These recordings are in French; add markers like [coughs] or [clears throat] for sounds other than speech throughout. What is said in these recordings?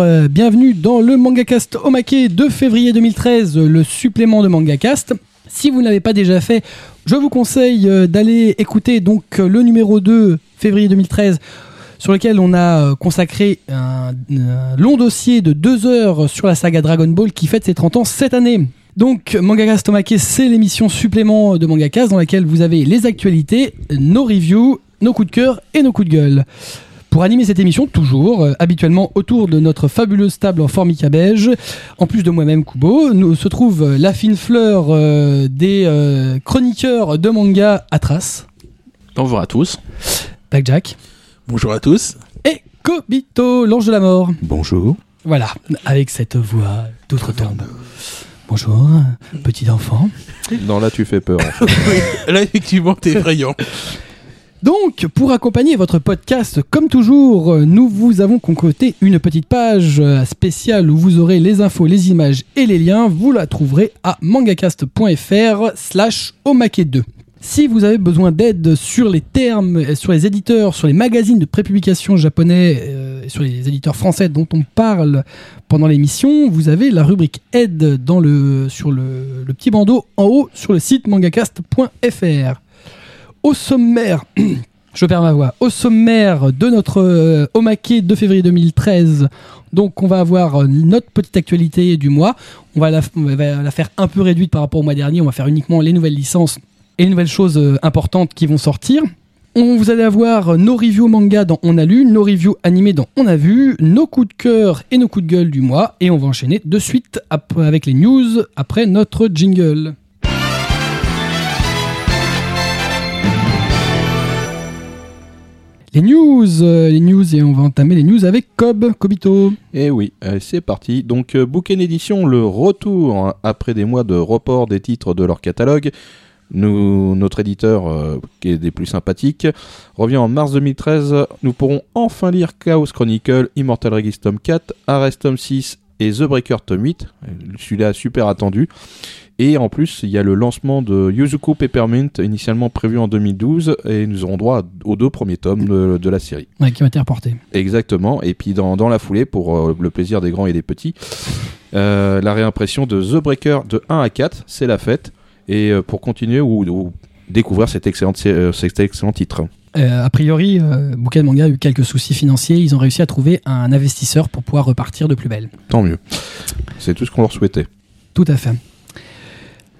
Euh, bienvenue dans le MangaCast Omake de février 2013, le supplément de MangaCast. Si vous ne l'avez pas déjà fait, je vous conseille euh, d'aller écouter donc euh, le numéro 2 février 2013 sur lequel on a euh, consacré un, long dossier de deux heures sur la saga Dragon Ball qui fête ses 30 ans cette année. Donc MangaCast Omake, c'est l'émission supplément de MangaCast dans laquelle vous avez les actualités, nos reviews, nos coups de cœur et nos coups de gueule. Pour animer cette émission, toujours, euh, habituellement autour de notre fabuleuse table en formica beige, en plus de moi-même Kubo, nous se trouve euh, la fine fleur euh, des euh, chroniqueurs de manga Atras, Bonjour à tous. Blackjack, Bonjour à tous. et Kobito, l'ange de la mort. Bonjour. Voilà, avec cette voix d'outre-tombe. Bonjour, petit enfant. Non, là, tu fais peur. en fait. [laughs] Là, effectivement, t'es effrayant. Donc, pour accompagner votre podcast, comme toujours, euh, nous vous avons concocté une petite page euh, spéciale où vous aurez les infos, les images et les liens. Vous la trouverez à mangacast.fr slash omake2. Si vous avez besoin d'aide sur les termes, euh, sur les éditeurs, sur les magazines de prépublication japonais et sur les éditeurs français dont on parle pendant l'émission, vous avez la rubrique aide dans sur le petit bandeau en haut sur le site mangacast.fr. Au sommaire, [clears throat] je perds ma voix, au sommaire de notre euh, de février 2013, donc on va avoir euh, notre petite actualité du mois. On va, la, faire un peu réduite par rapport au mois dernier, on va faire uniquement les nouvelles licences et les nouvelles choses euh, importantes qui vont sortir. On, vous allez avoir nos reviews manga dans On a lu, nos reviews animés dans On a vu, nos coups de cœur et nos coups de gueule du mois, et on va enchaîner de suite avec les news après notre jingle. Les news, euh, les news, et on va entamer les news avec Cobb, Kobito. Et oui, allez, c'est parti. Donc, euh, Bouquin Édition, le retour hein, après des mois de report des titres de leur catalogue. Notre éditeur, euh, qui est des plus sympathiques, revient en mars 2013. Nous pourrons enfin lire Chaos Chronicle, Immortal Regis Tome 4, Arrest Tome 6 et The Breaker Tome 8. Celui-là super attendu. Et en plus, il y a le lancement de Yuzuko Peppermint, initialement prévu en 2012, et nous aurons droit aux deux premiers tomes de- de la série. Ouais, qui m'a été reporté. Exactement. Et puis dans, dans la foulée, pour euh, le plaisir des grands et des petits, euh, la réimpression de The Breaker de 1 à 4, c'est la fête. Et euh, pour continuer ou, ou découvrir cet excellent, euh, cet excellent titre. Euh, a priori, euh, Bouquet de Manga a eu quelques soucis financiers. Ils ont réussi à trouver un investisseur pour pouvoir repartir de plus belle. Tant mieux. C'est tout ce qu'on leur souhaitait. Tout à fait.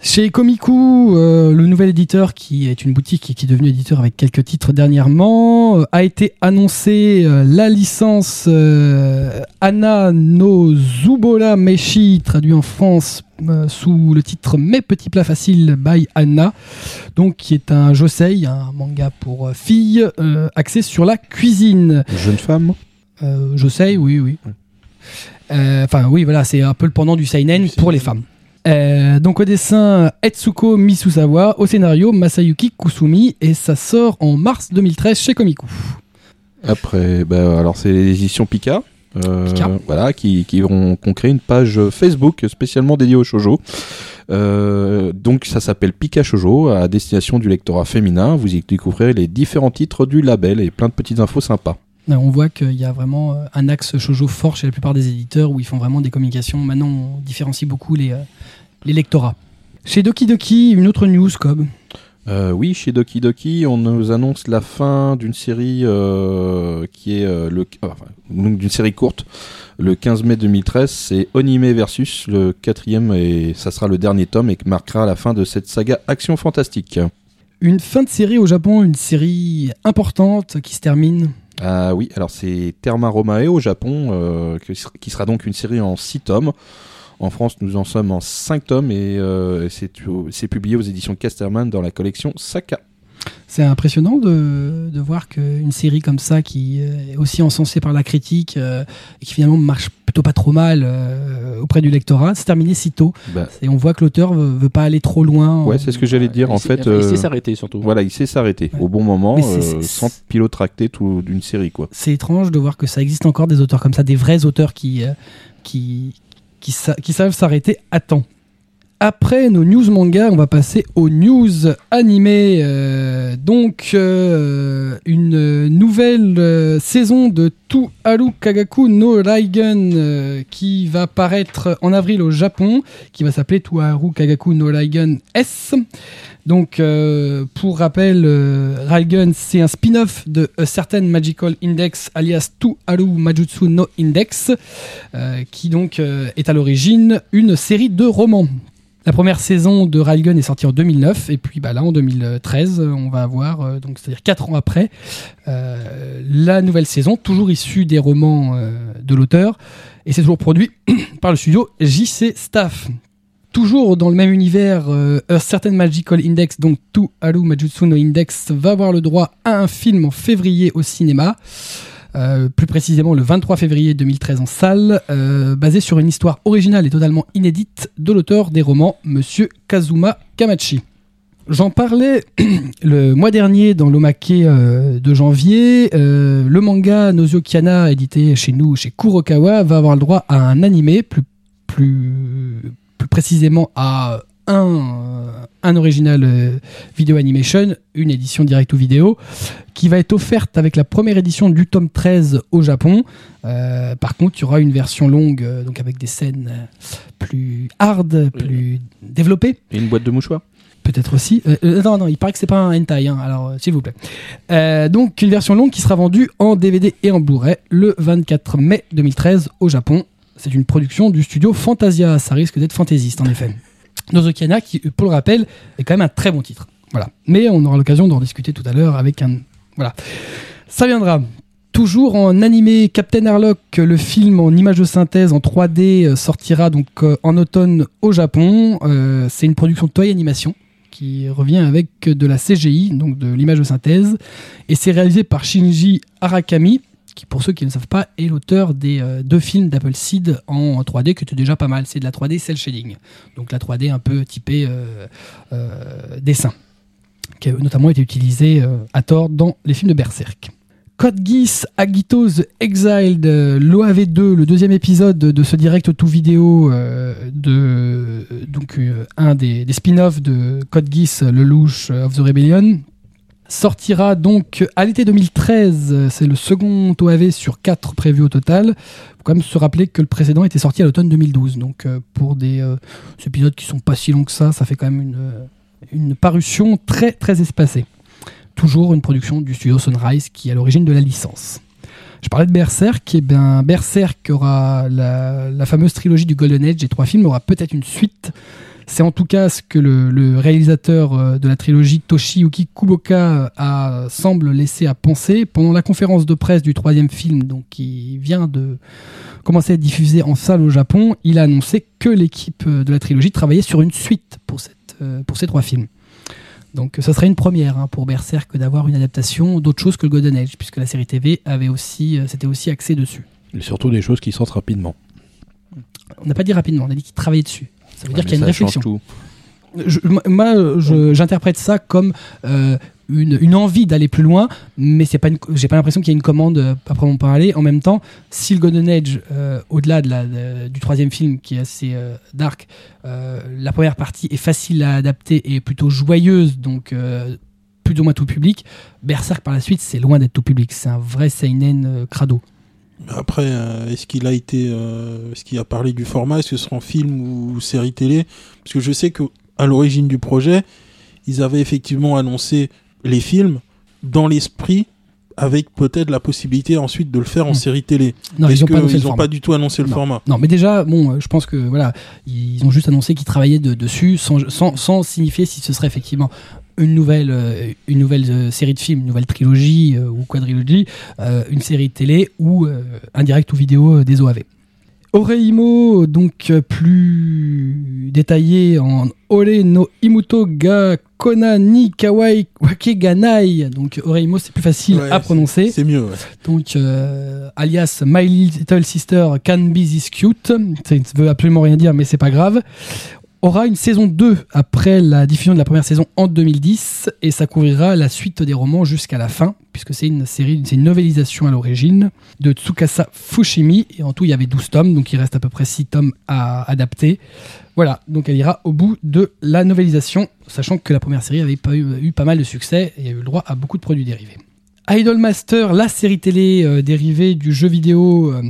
Chez Komiku, euh, le nouvel éditeur, qui est une boutique et qui est devenu éditeur avec quelques titres dernièrement, euh, a été annoncé euh, la licence Anna no Zubola Meshi, traduit en France sous le titre Mes petits plats faciles by Anna, donc qui est un josei, un manga pour filles, axé sur la cuisine. Jeune femme josei, oui, oui. Enfin, oui, voilà, c'est un peu le pendant du seinen pour les femmes. Euh, donc au dessin Etsuko Misusawa, au scénario Masayuki Kusumi et ça sort en mars 2013 chez Komiku. Après, bah, alors c'est les éditions Pika. euh, Pika. Voilà, qui, qui ont créé une page Facebook spécialement dédiée au shoujo. Euh, donc ça s'appelle Pika Shoujo à destination du lectorat féminin. Vous y découvrirez les différents titres du label et plein de petites infos sympas. Là, on voit qu'il y a vraiment euh, un axe shoujo fort chez la plupart des éditeurs où ils font vraiment des communications. Maintenant, on différencie beaucoup les, les lectorats. Chez Doki Doki, une autre news, Cobb. Euh, oui, chez Doki Doki, on nous annonce la fin d'une série euh, qui est euh, le enfin, donc d'une série courte. Le 15 mai 2013, c'est Onime versus le quatrième et ça sera le dernier tome et qui marquera la fin de cette saga action fantastique. Une fin de série au Japon, une série importante qui se termine. Ah oui, alors c'est Terma Romae au Japon, qui sera- qui sera donc une série en 6 tomes. En France, nous en sommes en 5 tomes et euh, c'est publié aux éditions Casterman dans la collection Saka. C'est impressionnant de, de voir qu'une série comme ça, qui euh, est aussi encensée par la critique euh, et qui finalement marche plutôt pas trop mal euh, auprès du lectorat, se termine si tôt. Bah, Et on voit que l'auteur veut, veut pas aller trop loin. ouais, c'est ce que j'allais dire. Il En sait- fait, il sait s'arrêter surtout. Voilà, il sait s'arrêter Ouais. au bon moment, euh, sans pilotracter tout d'une série, quoi. C'est étrange de voir que ça existe encore des auteurs comme ça, des vrais auteurs qui, euh, qui, qui, sa- qui savent s'arrêter à temps. Après nos news manga, on va passer aux news animées. Euh, donc, euh, une nouvelle euh, saison de Tu Haru Kagaku no Raigen qui va paraître en avril au Japon, qui va s'appeler Tu Haru Kagaku no Raigen S. Donc, pour rappel, Raigen, c'est un spin-off de A Certain Magical Index, alias Tu Haru Majutsu no Index, qui donc est à l'origine une série de romans. La première saison de Railgun est sortie en 2009 et puis bah, là en 2013 euh, on va avoir euh, donc c'est-à-dire 4 ans après euh, la nouvelle saison toujours issue des romans euh, de l'auteur et c'est toujours produit [clears throat] par le studio JC Staff. Toujours dans le même univers, A Certain Magical Index, donc Tu Haru Majutsu no Index, va avoir le droit à un film en février au cinéma. Euh, plus précisément le 23 février 2013 en salle, euh, basé sur une histoire originale et totalement inédite de l'auteur des romans, Monsieur Kazuma Kamachi. J'en parlais [clears throat] le mois dernier dans l'Omake euh, de janvier. Le manga Nozio Kiana, édité chez nous, chez Kurokawa, va avoir le droit à un animé, plus, plus, plus précisément à un, un original euh, vidéo animation, une édition direct ou vidéo, qui va être offerte avec la première édition du tome 13 au Japon. Euh, par contre, il y aura une version longue, euh, donc avec des scènes plus hard, plus développées. Et une boîte de mouchoirs? Peut-être aussi. Euh, non, non, il paraît que c'est pas un hentai, hein, alors euh, s'il vous plaît. Euh, donc une version longue qui sera vendue en DVD et en Blu-ray le 24 mai 2013 au Japon. C'est une production du studio Fantasia. Ça risque d'être fantaisiste en effet. Nozokiana, qui, pour le rappel, est quand même un très bon titre. Voilà. Mais on aura l'occasion d'en discuter tout à l'heure avec un. Voilà. Ça viendra. Toujours en animé, Captain Harlock, le film en image de synthèse en 3D euh, sortira donc euh, en automne au Japon. Euh, c'est une production de Toei Animation qui revient avec de la CGI, donc de l'image de synthèse, et c'est réalisé par Shinji Arakami, qui pour ceux qui ne savent pas est l'auteur des euh, deux films d'Apple Seed en 3D qui étaient déjà pas mal. C'est de la 3D cel shading, donc la 3D un peu typée euh, euh, dessin, qui a notamment été utilisée à tort dans les films de Berserk. Code Geass, Exiled, euh, l'OAV2, le deuxième épisode de ce direct tout vidéo de donc un des, des spin-offs de Code Geass, le louche of the Rebellion, sortira donc à l'été 2013. C'est le second OAV sur quatre prévus au total. Faut quand même se rappeler que le précédent était sorti à l'automne 2012. Donc euh, pour des euh, épisodes qui sont pas si longs que ça, ça fait quand même une, euh, une parution très très espacée. Toujours une production du studio Sunrise qui est à l'origine de la licence. Je parlais de Berserk, et bien Berserk aura la, la fameuse trilogie du Golden Age, et trois films aura peut-être une suite. C'est en tout cas ce que le, le réalisateur euh, de la trilogie Toshiyuki Kuboka a semble laisser à penser pendant la conférence de presse du troisième film, donc qui vient de commencer à être diffusé en salle au Japon. Il a annoncé que l'équipe euh, de la trilogie travaillait sur une suite pour cette euh, pour ces trois films. Donc ça serait une première hein, pour Berserk d'avoir une adaptation d'autre chose que le Golden Age, puisque la série TV avait aussi, euh, s'était aussi axée dessus. Et surtout des choses qui sortent rapidement. On n'a pas dit rapidement, on a dit qu'il travaillait dessus. Ça veut dire qu'il y a une réflexion. tout. Je- moi, je- j'interprète ça comme euh, une, une envie d'aller plus loin, mais c'est pas j'ai pas l'impression qu'il y ait une commande euh, à proprement parler. En même temps, si le Golden Age, euh, au-delà de la, de- du troisième film qui est assez euh, dark, euh, la première partie est facile à adapter et plutôt joyeuse, donc euh, plus ou moins tout public. Berserk par la suite, c'est loin d'être tout public. C'est un vrai seinen euh, crado. Après, euh, est-ce qu'il a été, euh, est-ce qu'il a parlé du format, est-ce que ce sera en film ou série télé? Parce que je sais que à l'origine du projet, ils avaient effectivement annoncé les films dans l'esprit, avec peut-être la possibilité ensuite de le faire en Hmm. série télé. Non, ils pas n'ont format. pas du tout annoncé le Non. format? Non, mais déjà, bon, euh, je pense que voilà, ils ont juste annoncé qu'ils travaillaient de- dessus sans, sans, sans signifier si ce serait effectivement une nouvelle, euh, une nouvelle euh, série de films, une nouvelle trilogie euh, ou quadrilogie, une série de télé ou un direct ou vidéo des OAV. Oreimo, donc plus détaillé en Ore no Imuto ga Kona ni Kawai Wakeganai. Donc Oreimo, c'est plus facile Ouais, à prononcer. C'est mieux. ouais. Donc, euh, alias My Little Sister Can Be This Cute. Ça ne veut absolument rien dire, mais c'est pas grave. Aura une saison 2 après la diffusion de la première saison en 2010 et ça couvrira la suite des romans jusqu'à la fin puisque c'est une série, c'est une novélisation à l'origine de Tsukasa Fushimi et en tout il y avait 12 tomes donc il reste à peu près 6 tomes à adapter. Voilà, donc elle ira au bout de la novélisation sachant que la première série avait pas eu, pas mal de succès et a eu le droit à beaucoup de produits dérivés. Idolmaster, la série télé euh, dérivée du jeu vidéo euh,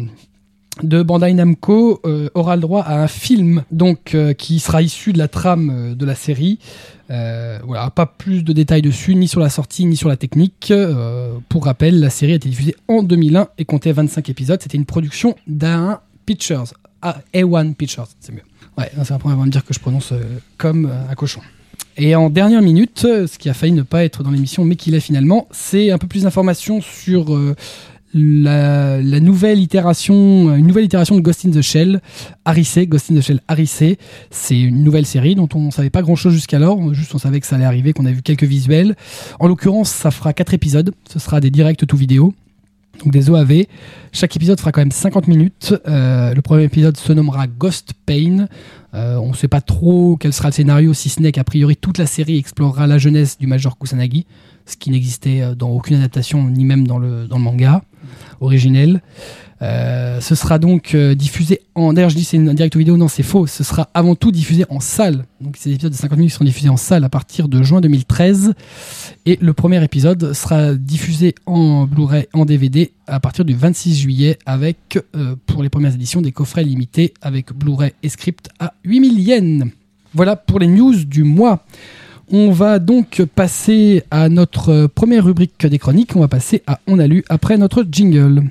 de Bandai Namco, euh, aura le droit à un film donc euh, qui sera issu de la trame euh, de la série. Voilà, pas plus de détails dessus, ni sur la sortie, ni sur la technique. Pour rappel, la série a été diffusée en 2001 et comptait 25 épisodes. C'était une production d'un Pictures, ah, A1 Pictures, c'est mieux. Ouais, c'est la première fois de me dire que je prononce comme un cochon. Et en dernière minute, ce qui a failli ne pas être dans l'émission, mais qui l'est finalement, c'est un peu plus d'informations sur la, nouvelle itération, une nouvelle itération de Ghost in the Shell, Harissé, Ghost in the Shell Harissé. C'est une nouvelle série dont on ne savait pas grand chose jusqu'alors, juste on savait que ça allait arriver, qu'on a vu quelques visuels. En l'occurrence, ça fera quatre épisodes, ce sera des directs tout vidéo. Donc des OAV. Chaque épisode fera quand même 50 minutes. Euh, le premier épisode se nommera Ghost Pain. Euh, on ne sait pas trop quel sera le scénario, si ce n'est qu'a priori toute la série explorera la jeunesse du Major Kusanagi, ce qui n'existait euh, dans aucune adaptation, ni même dans le manga originel. Euh, ce sera donc euh, diffusé en. D'ailleurs, je dis c'est une direct vidéo, non, c'est faux. Ce sera avant tout diffusé en salle. Donc, ces épisodes de 50 minutes seront diffusés en salle à partir de juin 2013. Et le premier épisode sera diffusé en Blu-ray, en DVD à partir du 26 juillet avec, euh, pour les premières éditions, des coffrets limités avec Blu-ray et script à 8000 yens. Voilà pour les news du mois. On va donc passer à notre euh, première rubrique des chroniques. On va passer à On a lu après notre jingle.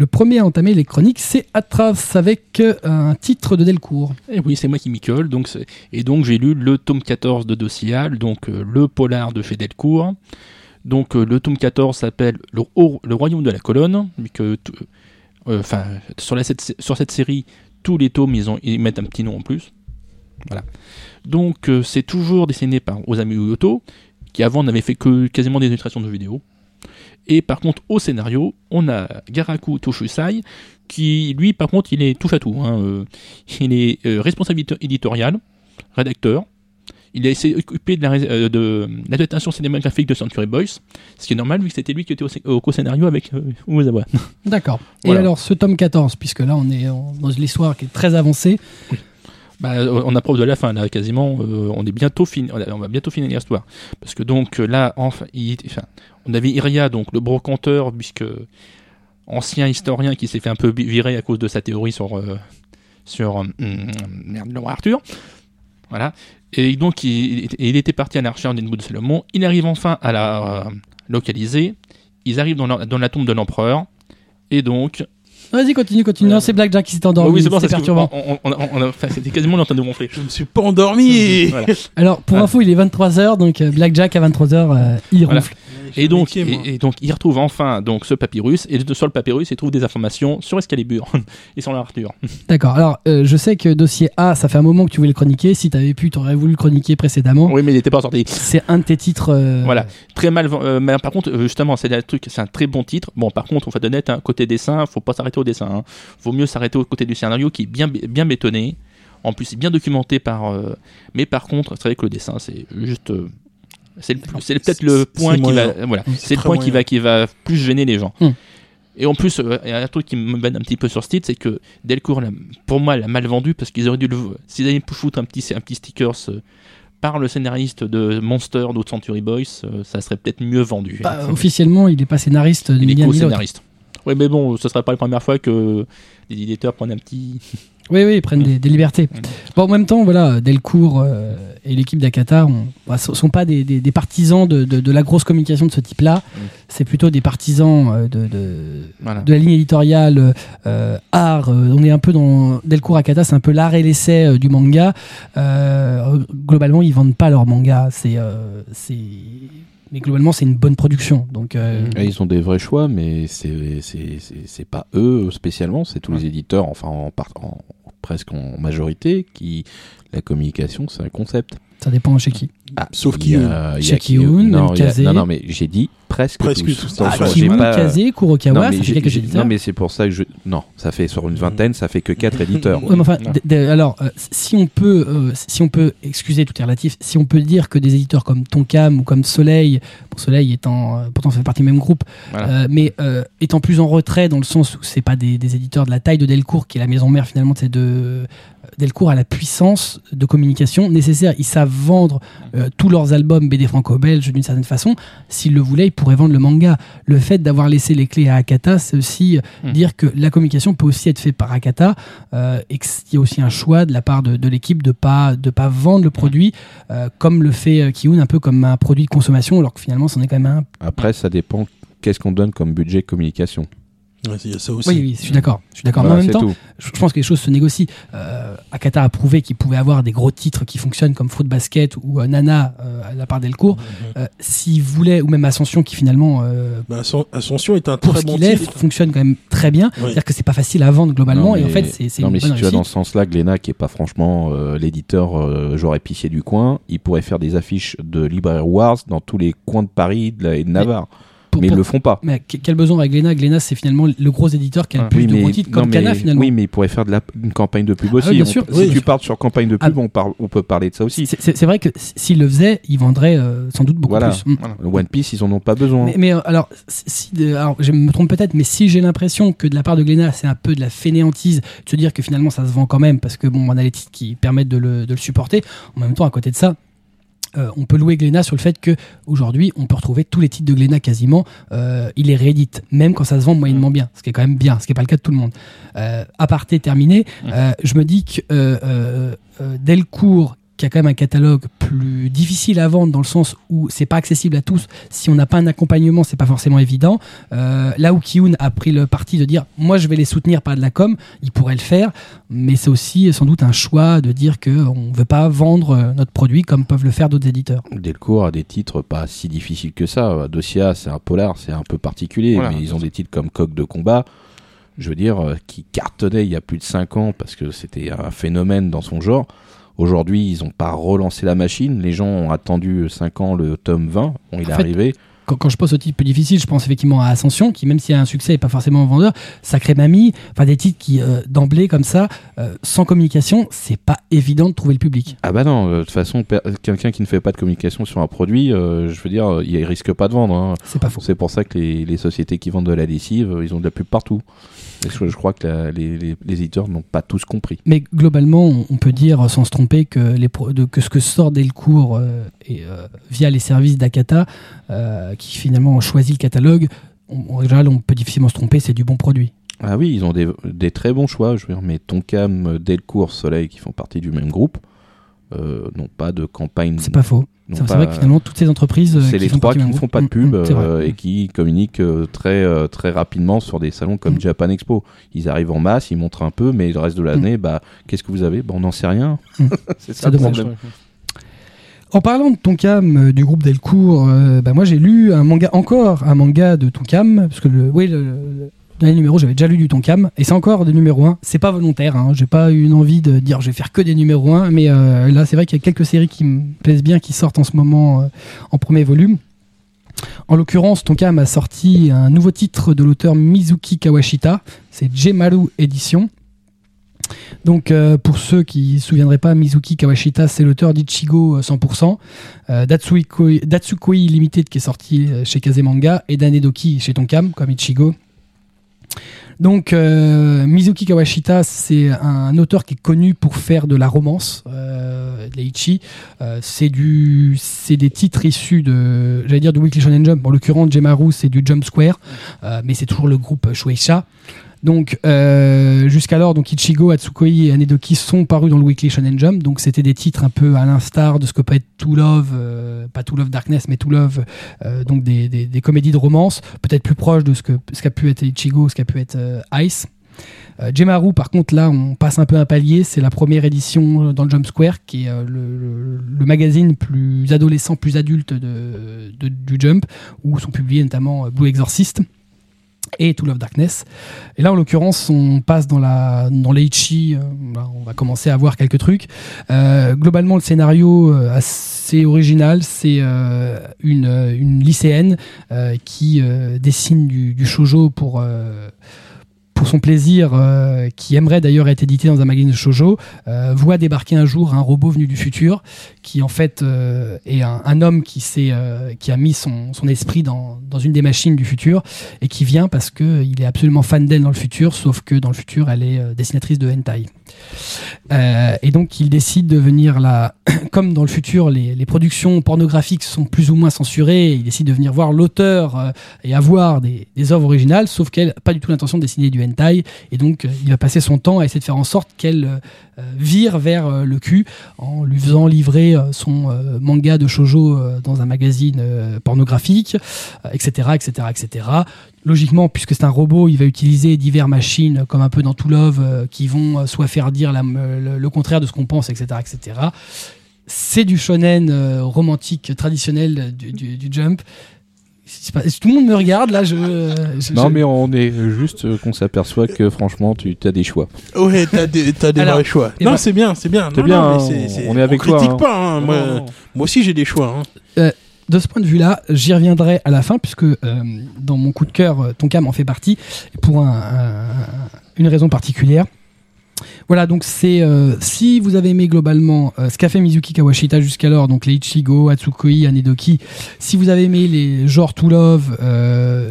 Le premier à entamer les chroniques, c'est Atras avec euh, un titre de Delcourt. Et oui, c'est moi qui m'y colle. Donc et donc j'ai lu le tome 14 de Dossial, donc euh, le polar de Fedelcourt. Donc euh, le tome 14 s'appelle le, Royaume de la Colonne. Euh, Enfin, sur, sur cette série, tous les tomes, ils, ont, ils mettent un petit nom en plus. Voilà. Donc euh, c'est toujours dessiné par Osamu Yoto, qui avant n'avait fait que quasiment des illustrations de jeux vidéo. Et par contre, au scénario, on a Garaku Toshusai, qui lui, par contre, il est touche à tout. hein, euh, [laughs] il est responsable édito- éditorial, rédacteur. Il a essayé occupé de la euh, de l'adaptation cinématographique de Century Boys, ce qui est normal vu que c'était lui qui était au, scé- au co-scénario avec euh, Uezawa. [laughs] D'accord. Et alors, ce tome 14, puisque là, on est en- dans l'histoire qui est très avancée. Bah, euh, on approche de la fin là, quasiment. euh, on est bientôt fini. On va bientôt finir l'histoire parce que donc euh, là, enfin, il- enfin, on avait Iria, donc le brocanteur, puisque ancien historien qui s'est fait un peu virer à cause de sa théorie sur euh, sur euh, hum, merde, le roi Arthur. Voilà. Et donc il, il était parti à la recherche boue de Salomon. Il arrive enfin à la euh, localiser. Ils arrivent dans la, dans la tombe de l'empereur. Et donc, Vas-y, continue, continue. Non, c'est Blackjack qui s'est endormi. oui, c'est bon, perturbant. on- on- on- enfin, c'était quasiment en train de gonfler. Je me suis pas endormi. [laughs] Voilà. Alors, pour Ah. info, il est 23h, donc euh, Blackjack à 23h, euh, il Voilà. ronfle. Et donc, et, et donc, il retrouve enfin donc ce papyrus, et de- sur le papyrus, il trouve des informations sur Excalibur [laughs] et sur l'Arthur. [laughs] D'accord. Alors, euh, je sais que dossier A, ça fait un moment que tu voulais le chroniquer. Si t'avais pu, t'aurais voulu le chroniquer précédemment. Oui, mais il n'était pas sorti. C'est un de tes titres. euh, Voilà. Très mal. euh, mais par contre, euh, justement, c'est un truc, c'est un très bon titre. Bon, par contre, on va être honnête, hein, côté dessin, faut pas s'arrêter au dessin. Hein. Vaut mieux s'arrêter au côté du scénario qui est bien, bien bétonné. En plus, c'est bien documenté par. euh, mais par contre, c'est vrai que le dessin, c'est juste. Euh, c'est peut-être le point qui va. moyen. Voilà. Mm. C'est le point qui va, qui va plus gêner les gens. Mm. Et en plus, euh, il y a un truc qui me bête un petit peu sur ce titre, c'est que Delcourt, pour moi, l'a mal vendu parce qu'ils auraient dû le. S'ils avaient pu foutre un petit, un petit stickers euh, par le scénariste de Monster de Century Boys, euh, ça serait peut-être mieux vendu. Bah, officiellement, il est pas scénariste Il est co-scénariste. Oui, mais bon, ce serait pas la première fois que les éditeurs prennent un petit. Oui, oui, ils prennent des, des libertés. Bon, en même temps, voilà, Delcourt euh, et l'équipe d'Akata ne sont pas des, des- des partisans de, de- de la grosse communication de ce type-là. C'est plutôt des partisans euh, de, de, Voilà. de la ligne éditoriale euh, art. on est un peu dans Delcourt Akata, c'est un peu l'art et l'essai euh, du manga. Globalement, ils vendent pas leur manga. C'est, c'est, mais globalement, c'est une bonne production. Donc, euh, Et ils ont des vrais choix, mais c'est c'est- c'est- c'est pas eux spécialement, c'est tous les éditeurs, enfin en, part- en- presque en majorité, qui la communication c'est un concept. Ça dépend chez qui. Ah, Sauf y Chez Kiyun, non, non, non, mais j'ai dit presque, Presque tous. tous. Ah, j'ai Kiyun, pas- Kazé, Non, Kurokawa, mais ça fait quelques éditeurs. non, mais c'est pour ça que je. Non, ça fait sur une vingtaine, ça fait que 4 éditeurs. Ouais, mais enfin, Non. alors, euh, si on peut, euh, si on peut, excusez, tout est relatif. Si on peut dire que des éditeurs comme Tonkam ou comme Soleil, bon, Soleil étant, euh, pourtant ça fait partie du même groupe, Voilà. euh, mais euh, étant plus en retrait dans le sens où c'est pas des, des éditeurs de la taille de Delcourt qui est la maison mère finalement, c'est de euh, Delcourt a la puissance de communication nécessaire. Ils savent vendre euh, tous leurs albums BD franco-belges d'une certaine façon. S'ils le voulaient, ils pourraient vendre le manga. Le fait d'avoir laissé les clés à Akata, c'est aussi euh, Hmm. dire que la communication peut aussi être faite par Akata euh, et qu'il y a aussi un choix de la part de, de l'équipe de pas de pas vendre le produit euh, comme le fait euh, Kiyun, un peu comme un produit de consommation, alors que finalement, c'en est quand même un. Après, ça dépend qu'est-ce qu'on donne comme budget communication. Ouais, il y a ça aussi. Oui, oui, je suis d'accord. Je suis d'accord. Voilà, mais en même temps, tout. je pense que les choses se négocient. Euh, Akata a prouvé qu'il pouvait avoir des gros titres qui fonctionnent comme Foot Basket ou euh, Nana euh, à la part Delcourt. Mhm. Euh, S'il voulait, ou même Ascension qui finalement, euh, Bah, Ascen- Ascension est un pour très ce bon qu'il est, titre. fonctionne quand même très bien. C'est-à-dire que c'est pas facile à vendre globalement Non, et en mais- fait c'est Non, une mais bonne si tu vas dans réussite. ce sens-là, Glénat, qui est pas franchement euh, l'éditeur euh, j'aurais pissé du coin, il pourrait faire des affiches de Library Wars dans tous les coins de Paris de la- et de Navarre. Pour- mais ils pour- le font pas. Mais que- quel besoin avec Glénat? Glénat, c'est finalement le gros éditeur qui a le Ah, plus oui, de mais, gros titres, non, comme mais- finalement. oui, mais il pourrait faire de la, une campagne de pub Ah aussi. oui, bien On sûr. peut- Oui, si bien tu parles sur campagne de pub, Ah. on, parle, on peut parler de ça aussi. C'est- vrai que s- s'il le faisait, il vendrait euh, sans doute beaucoup Voilà. plus. Mm. Voilà. Le One Piece, ils en ont pas besoin. Mais, mais, euh, alors, si, alors, je me trompe peut-être, mais si j'ai l'impression que de la part de Glénat, c'est un peu de la fainéantise, de se dire que finalement ça se vend quand même, parce que bon, on a les titres qui permettent de le, de le supporter. En même temps, à côté de ça, euh, on peut louer Glénat sur le fait que aujourd'hui, on peut retrouver tous les titres de Glénat quasiment. euh, il les réédite, même quand ça se vend moyennement bien, ce qui est quand même bien, ce qui n'est pas le cas de tout le monde. Euh, aparté terminé, euh, je me dis que Delcourt qui a quand même un catalogue plus difficile à vendre dans le sens où c'est pas accessible à tous. Si on n'a pas un accompagnement, c'est pas forcément évident. Euh, là où Kiyun a pris le parti de dire moi je vais les soutenir par de la com, il pourrait le faire, mais c'est aussi sans doute un choix de dire que on veut pas vendre euh, notre produit comme peuvent le faire d'autres éditeurs. Delcourt a des titres pas si difficiles que ça. Dosia, c'est un polar, c'est un peu particulier, Voilà. mais ils ont des titres comme Coq de combat, je veux dire, euh, qui cartonnaient il y a plus de 5 ans parce que c'était un phénomène dans son genre. Aujourd'hui, ils n'ont pas relancé la machine. Les gens ont attendu 5 ans le tome 20. Bon, il est fait, arrivé. Quand, quand je pense aux titres plus difficiles, je pense effectivement à Ascension, qui même s'il y a un succès et pas forcément vendeur, Sacré Mamie, enfin des titres qui euh, d'emblée comme ça, euh, sans communication, c'est pas évident de trouver le public. Ah bah non, euh, de toute façon, quelqu'un qui ne fait pas de communication sur un produit, euh, je veux dire, il risque pas de vendre. hein. C'est pas faux. C'est pour ça que les, les sociétés qui vendent de la lessive, ils ont de la pub partout. Et je, je crois que la- les, les- les éditeurs n'ont pas tous compris. Mais globalement, on- peut dire sans se tromper que, les pro- de- que ce que sort Delcourt euh, et, euh, via les services d'Akata, euh, qui finalement ont choisi le catalogue, on- en général, on peut difficilement se tromper, c'est du bon produit. Ah oui, ils ont des, des très bons choix. Je veux dire, mais Tonkam, Delcourt, Soleil, qui font partie du même groupe, n'ont pas de campagne. C'est pas faux. C'est vrai que finalement, toutes ces entreprises. euh, C'est les trois qui ne font pas de pub mm, mm, c'est vrai. euh, et qui communiquent euh, très, euh, très rapidement sur des salons comme Mm. Japan Expo. Ils arrivent en masse, ils montrent un peu, mais le reste de l'année, bah, qu'est-ce que vous avez? Bah, On n'en sait rien. Mm. [laughs] c'est ça le problème. En parlant de Tonkam euh, du groupe Delcourt, euh, bah moi j'ai lu un manga, encore un manga de Tonkam, parce que le, oui, le, le dernier numéro j'avais déjà lu du Tonkam, et c'est encore des numéros 1. C'est pas volontaire, hein, j'ai pas eu une envie de dire je vais faire que des numéros 1, mais euh, là c'est vrai qu'il y a quelques séries qui me plaisent bien qui sortent en ce moment euh, en premier volume. En l'occurrence, Tonkam a sorti un nouveau titre de l'auteur Mizuki Kawashita, c'est Jemaru Édition. Donc, euh, pour ceux qui ne se souviendraient pas, Mizuki Kawashita, c'est l'auteur d'Ichigo euh, 100%, euh, Datsukoi, Datsukoi Limited qui est sorti chez Kazemanga et Danedoki chez Tonkam, comme Ichigo. Donc, euh, Mizuki Kawashita, c'est un auteur qui est connu pour faire de la romance, euh. Euh, c'est du, c'est des titres issus de, j'allais dire du Weekly Shonen Jump. En l'occurrence, Jemaru, c'est du Jump Square, euh, mais c'est toujours le groupe Shueisha. Donc euh, jusqu'alors, donc Ichigo, Atsukoi et Anedoki sont parus dans le Weekly Shonen Jump. Donc c'était des titres un peu à l'instar de ce que peut être To Love, euh, pas To Love Darkness, mais To Love, euh, donc des, des, des comédies de romance, peut-être plus proches de ce que ce qu'a pu être Ichigo, ce qu'a pu être euh, Ice. Euh, Jemaru, par contre, là, on passe un peu un palier. C'est la première édition dans le Jump Square, qui est euh, le, le- le magazine plus adolescent, plus adulte de, de- du Jump, où sont publiés notamment euh, Blue Exorcist. Et Tool of Darkness. Et là, en l'occurrence, on passe dans la dans l'Eichi. euh, on va commencer à voir quelques trucs. Euh, globalement, le scénario euh, assez original. C'est euh, une, une lycéenne euh, qui dessine du, du shoujo pour pour son plaisir, euh, qui aimerait d'ailleurs être édité dans un magazine de shoujo, euh, voit débarquer un jour un robot venu du futur, qui en fait euh, est un, homme qui, euh, qui a mis son, son esprit dans, dans une des machines du futur et qui vient parce que il est absolument fan d'elle dans le futur, sauf que dans le futur, elle est euh, dessinatrice de hentai. Euh, et donc, il décide de venir là, [clears throat] comme dans le futur, les, productions pornographiques sont plus ou moins censurées, il décide de venir voir l'auteur euh, et avoir des, œuvres originales, sauf qu'elle n'a pas du tout l'intention de dessiner du hentai, et donc euh, il va passer son temps à essayer de faire en sorte qu'elle vire vers le cul en lui faisant livrer son manga de shojo dans un magazine pornographique, etc., etc., etc. Logiquement, puisque c'est un robot, il va utiliser divers machines, euh, comme un peu dans To Love, euh, qui vont euh, soit faire dire la- le, le contraire de ce qu'on pense, etc., etc. C'est du shonen euh, romantique traditionnel du, du- du Jump. Pas- tout le monde me regarde là. Je, je- Non, je- mais on est juste euh, qu'on s'aperçoit que franchement, tu as des choix. Ouais, t'as des, t'as des Alors, vrais choix. eh Non, ben- c'est bien, c'est bien. C'est Non, bien, non, mais hein, c'est- c'est- on est avec on toi, critique hein. pas. hein. Moi, Non, non. moi aussi, j'ai des choix. hein. De ce point de vue-là, j'y reviendrai à la fin, puisque euh, dans mon coup de cœur, euh, Tonkam en fait partie, pour un- un- une raison particulière. Voilà, donc c'est euh, si vous avez aimé globalement ce qu'a fait Mizuki Kawashita jusqu'alors, donc les Ichigo, Atsukoi, Anedoki, si vous avez aimé les genres To Love,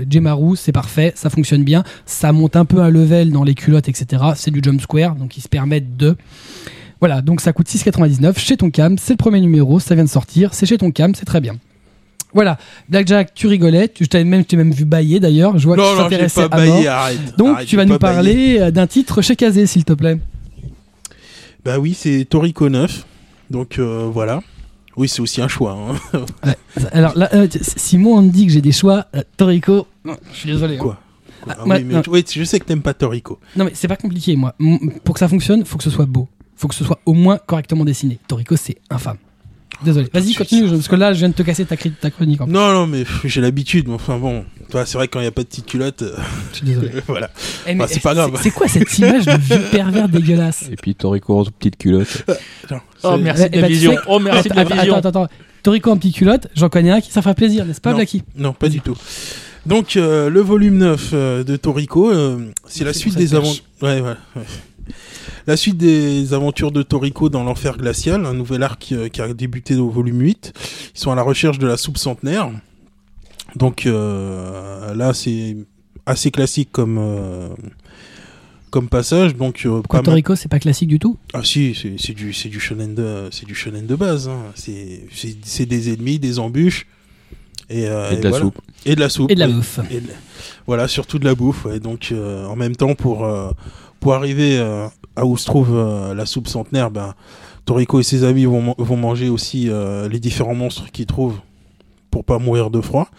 Jemaru, c'est parfait, ça fonctionne bien, ça monte un peu un level dans les culottes, etc. C'est du jump square, donc ils se permettent de. Voilà, donc ça coûte 6,99 chez Tonkam, c'est le premier numéro, ça vient de sortir, c'est chez Tonkam, c'est très bien. Voilà, Blackjack, tu rigolais, tu t'avais même, tu t'es même vu bailler d'ailleurs, je vois que Non, tu non, j'ai t'intéressais pas à mort. arrête. Donc Arrête, tu vas nous parler euh, d'un titre chez Kazé, s'il te plaît. Bah oui, c'est Toriko 9. Donc euh, voilà. Oui, c'est aussi un choix. hein. [laughs] Alors là, euh, Simon on me dit que j'ai des choix, euh, Toriko, non, je suis désolé. hein. Quoi? Ah, Ah moi, oui, mais tu- oui, je sais que t'aimes pas Toriko. Non mais c'est pas compliqué moi. M- Pour que ça fonctionne, faut que ce soit beau. Faut que ce soit au moins correctement dessiné. Toriko c'est infâme. Désolé. Vas-y, continue, je- parce que là je viens de te casser ta, ta chronique. en fait. Non, non, mais j'ai l'habitude. mais Enfin bon, toi, c'est vrai que quand il n'y a pas de petite culotte, euh, Je suis désolé. [laughs] voilà. Eh, Bah, c'est pas grave. C'est quoi cette [laughs] image de vieux pervers dégueulasse Et puis Toriko en petite culotte. Attends, Oh, merci Eh de la ben, tu vision. sais- Oh, merci de la Attends, vision. Attends, attends, attends. Toriko en petite culotte, j'en connais un qui ça fera plaisir, n'est-ce pas, Non. Blacky Non, pas du tout. Donc, euh, le volume 9 euh, de Toriko, euh, c'est la C'est suite des aventures. Ouais, voilà, ouais. La suite des aventures de Toriko dans l'enfer glacial, un nouvel arc euh, qui a débuté au volume 8. Ils sont à la recherche de la soupe centenaire. Donc euh, là, c'est assez classique comme euh, comme passage. Donc euh, Pourquoi Toriko c'est pas classique du tout? Ah si, c'est du c'est du shonen de c'est du shonen de base. hein. C'est des ennemis, des embûches et, euh, Et de la voilà. soupe. Et de la soupe. Et de la bouffe. Et de- voilà, surtout de la bouffe. ouais. Donc, euh, en même temps, pour, euh, pour arriver euh, à où se trouve euh, la soupe centenaire, ben, Toriko et ses amis vont, man- vont manger aussi euh, les différents monstres qu'ils trouvent pour pas mourir de froid.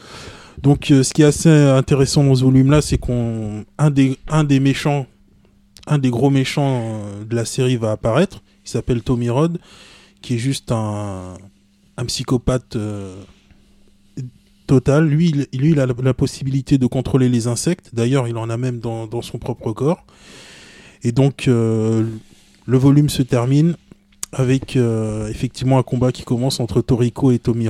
Donc, ce qui est assez intéressant dans ce volume-là, c'est qu'on un des, méchants, un des gros méchants de la série va apparaître. Il s'appelle Tommy Rod, qui est juste un, psychopathe. total. Lui, il, lui, a la, possibilité de contrôler les insectes. D'ailleurs, il en a même dans son propre corps. Et donc, euh, le volume se termine avec euh, effectivement un combat qui commence entre Toriko et Tommy.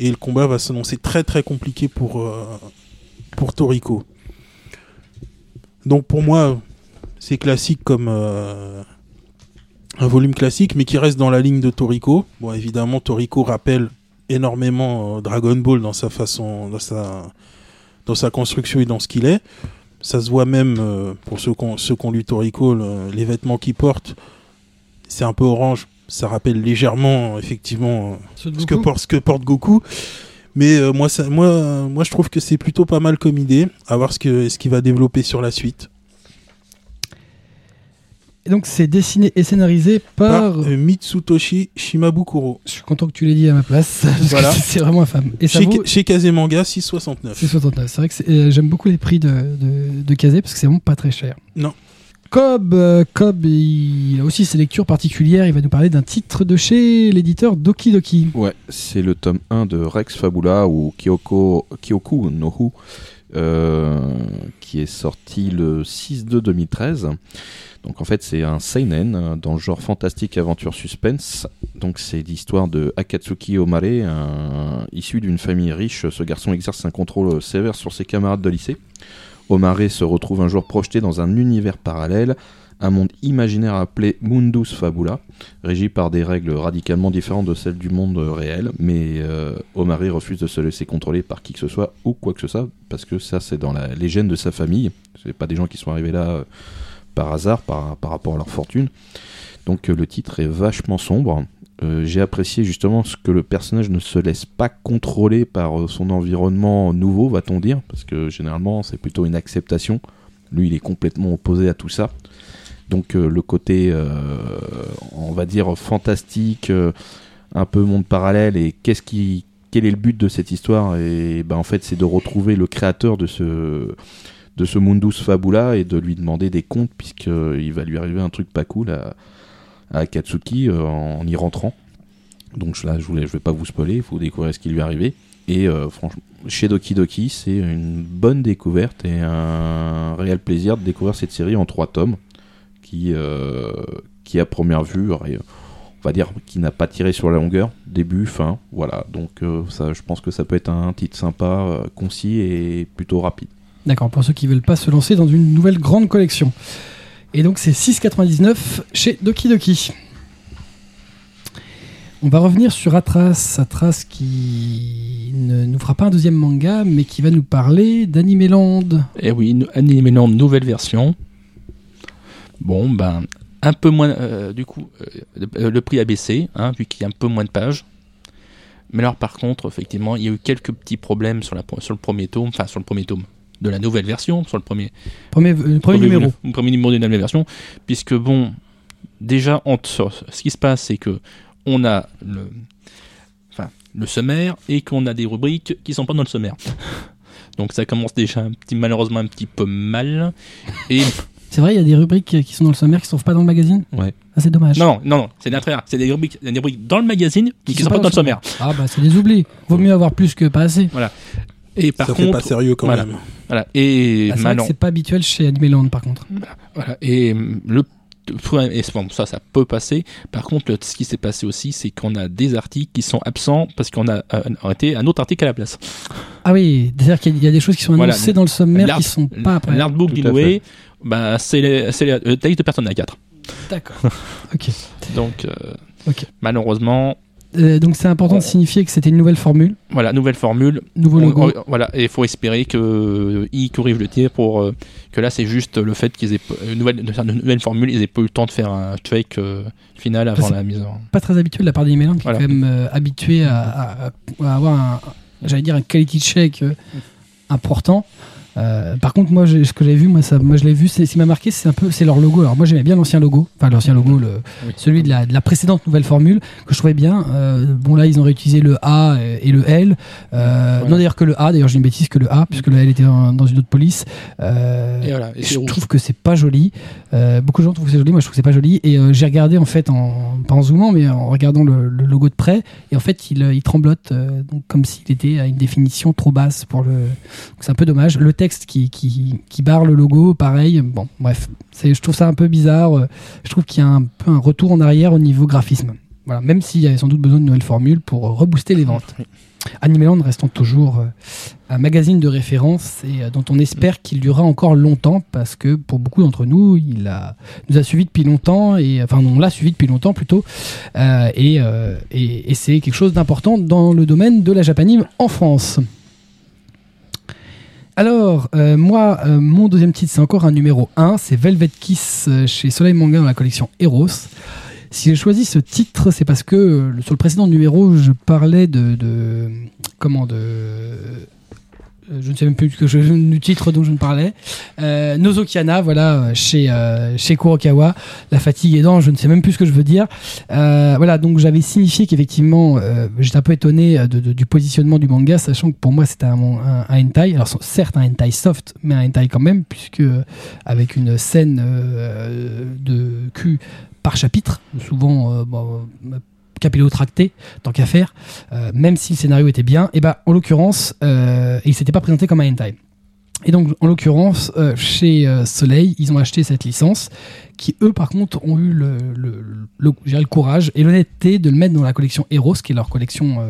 Et le combat va s'annoncer très très compliqué pour, euh, pour Toriko. Donc pour moi, c'est classique comme un volume classique, mais qui reste dans la ligne de Toriko. Bon, évidemment, Toriko rappelle énormément Dragon Ball dans sa façon, dans sa, dans sa construction et dans ce qu'il est. Ça se voit même euh, pour ceux qu'on ceux qu'on lu Toriko, le- les vêtements qu'il porte, c'est un peu orange. Ça rappelle légèrement, effectivement, euh, ce que, porte, ce que porte Goku. Mais euh, moi, ça, moi, euh, moi, je trouve que c'est plutôt pas mal comme idée. À voir ce que ce qu'il va développer sur la suite. Et donc c'est dessiné et scénarisé par. Par euh, Mitsutoshi Shimabukuro. Je suis content que tu l'aies dit à ma place. [laughs] parce que Voilà. c'est vraiment infâme. Et ça Chez, vaut. chez Kazemanga 669. C'est 69. C'est vrai que euh, j'aime beaucoup les prix de, de, de Kazé parce que c'est vraiment pas très cher. Non. Cobb, euh, Cobb, il a aussi ses lectures particulières. Il va nous parler d'un titre de chez l'éditeur Doki Doki. Ouais, c'est le tome 1 de Rex Fabula ou Kyoko, Kyoku no Hu. Euh, qui est sorti le 6-2-2013. Donc en fait c'est un seinen euh, dans le genre fantastique aventure suspense. Donc c'est l'histoire de Akatsuki Omare, issu d'une famille riche. Ce garçon exerce un contrôle sévère sur ses camarades de lycée. Omare se retrouve un jour projeté dans un univers parallèle, un monde imaginaire appelé Mundus Fabula, régi par des règles radicalement différentes de celles du monde réel, mais euh, Omare refuse de se laisser contrôler par qui que ce soit ou quoi que ce soit, parce que ça c'est dans la légende de sa famille, c'est pas des gens qui sont arrivés là euh, par hasard, par, par rapport à leur fortune. Donc euh, le titre est vachement sombre. J'ai apprécié justement ce que le personnage ne se laisse pas contrôler par son environnement nouveau, va-t-on dire, parce que généralement c'est plutôt une acceptation. Lui, il est complètement opposé à tout ça. Donc euh, le côté, euh, on va dire, fantastique, euh, un peu monde parallèle, et qui, quel est le but de cette histoire? Et ben en fait, c'est de retrouver le créateur de ce de ce Mundus Fabula et de lui demander des comptes puisqu'il va lui arriver un truc pas cool à, euh, en y rentrant. Donc là, je voulais, je vais pas vous spoiler, il faut découvrir ce qui lui est arrivé. Et franchement, chez Doki Doki, c'est une bonne découverte et un réel plaisir de découvrir cette série en trois tomes qui, euh, qui à première vue, on va dire, qui n'a pas tiré sur la longueur, début, fin, voilà. Donc euh, ça, je pense que ça peut être un titre sympa, euh, concis et plutôt rapide. D'accord, pour ceux qui veulent pas se lancer dans une nouvelle grande collection. Et donc c'est 6,99 chez Doki Doki. On va revenir sur Atras, Atras qui ne nous fera pas un deuxième manga, mais qui va nous parler d'Animeland. Et Eh oui, Animeland nouvelle version. Bon, ben, un peu moins. euh, du coup, euh, le, prix a baissé, hein, vu qu'il y a un peu moins de pages. Mais alors, par contre, effectivement, il y a eu quelques petits problèmes sur, la, sur le premier tome, enfin, sur le premier tome de la nouvelle version, sur le premier, Premier, euh, premier numéro. le premier numéro de la nouvelle version, puisque bon, déjà, ce qui se passe, c'est que on a le, enfin, le sommaire et qu'on a des rubriques qui sont pas dans le sommaire. [laughs] Donc ça commence déjà un petit, malheureusement un petit peu mal. Et C'est vrai, il y a des rubriques qui sont dans le sommaire qui ne se trouvent pas dans le magazine Ouais. Ah, c'est dommage. non, non, non, c'est l'inverse. C'est des rubriques, des rubriques dans le magazine qui, sont pas dans le sommaire. Ah, bah c'est des oublis. Vaut mieux avoir plus que pas assez. Et par ça fait contre, pas sérieux quand voilà. même. voilà. Et Ah, c'est pas habituel chez Animeland par contre. Voilà. Et hum, le et bon, ça, ça peut passer. Par contre, le- ce qui s'est passé aussi, c'est qu'on a des articles qui sont absents parce qu'on a euh, arrêté un autre article à la place. Ah oui, c'est-à-dire qu'il y a des choses qui sont Voilà. annoncées dans le sommaire qui sont pas après. L'artbook d'Inoue, bah, c'est les- c'est les- le texte de personne à 4. D'accord. [laughs] ok. Donc, euh, Ok. malheureusement, Euh, donc c'est important de signifier que c'était une nouvelle formule, voilà, nouvelle formule. nouveau logo. on- voilà, et il faut espérer qu'ils corrigent le tir pour euh, que là, c'est juste le fait qu'ils aient pas- une nouvelle, de faire une nouvelle formule, ils aient pas eu le temps de faire un fake euh, final avant c'est- la mise en. Pas très habitué de la part d'Animeland qui Voilà. est quand même euh, habitué à, à- à avoir un, j'allais dire un quality check euh, important. Euh, par contre, moi, ce que j'ai vu, moi, ça, moi, je l'ai vu. c'est- Ce qui m'a marqué, c'est un peu, c'est leur logo. Alors, moi, j'aimais bien l'ancien logo, enfin l'ancien logo, le, Oui. celui de la, de la précédente nouvelle formule que je trouvais bien. Euh, bon, là, ils ont réutilisé le A et le L. Euh, Voilà. Non, d'ailleurs que le A. D'ailleurs, j'ai une bêtise que le A, puisque le L était dans, dans une autre police. Et voilà, et je rouge. trouve que c'est pas joli. Beaucoup de gens trouvent que c'est joli, moi je trouve que c'est pas joli. Et j'ai regardé en fait, en, pas en zoomant, mais en regardant le, le logo de près. Et en fait, il, il tremblote, donc comme s'il était à une définition trop basse pour le. C'est un peu dommage. Le texte qui, qui, qui barre le logo, pareil. Bon, bref, je trouve ça un peu bizarre. Je trouve qu'il y a un peu un retour en arrière au niveau graphisme. Voilà, même s'il y avait sans doute besoin de nouvelles formules pour rebooster les ventes. Animeland restant toujours euh, un magazine de référence et euh, dont on espère qu'il durera encore longtemps parce que pour beaucoup d'entre nous, il a, nous a suivi depuis longtemps et enfin on l'a suivi depuis longtemps plutôt euh, et, euh, et, et c'est quelque chose d'important dans le domaine de la japanime en France. Alors, euh, moi, euh, mon deuxième titre, c'est encore un numéro 1, c'est Velvet Kiss euh, chez Soleil Manga dans la collection Eros. Si j'ai choisi ce titre, c'est parce que sur le précédent numéro, je parlais de, de comment de je ne sais même plus que du titre dont je me parlais. Euh, Nozokiana, voilà, euh, chez, euh, chez Kurokawa. La fatigue aidant, je ne sais même plus ce que je veux dire. Euh, voilà, donc j'avais signifié qu'effectivement, euh, j'étais un peu étonné du positionnement du manga, sachant que pour moi c'était un, un, hentai. Alors certes un hentai soft, mais un hentai quand même, puisque euh, avec une scène euh, de cul par chapitre, souvent euh, euh, capillotracté, tant qu'à faire, euh, même si le scénario était bien, et ben en l'occurrence, euh, il s'était pas présenté comme un hentai. Et donc, en l'occurrence, euh, chez Soleil, ils ont acheté cette licence, qui eux, par contre, ont eu le, le, le, le courage et l'honnêteté de le mettre dans la collection Eros, qui est leur collection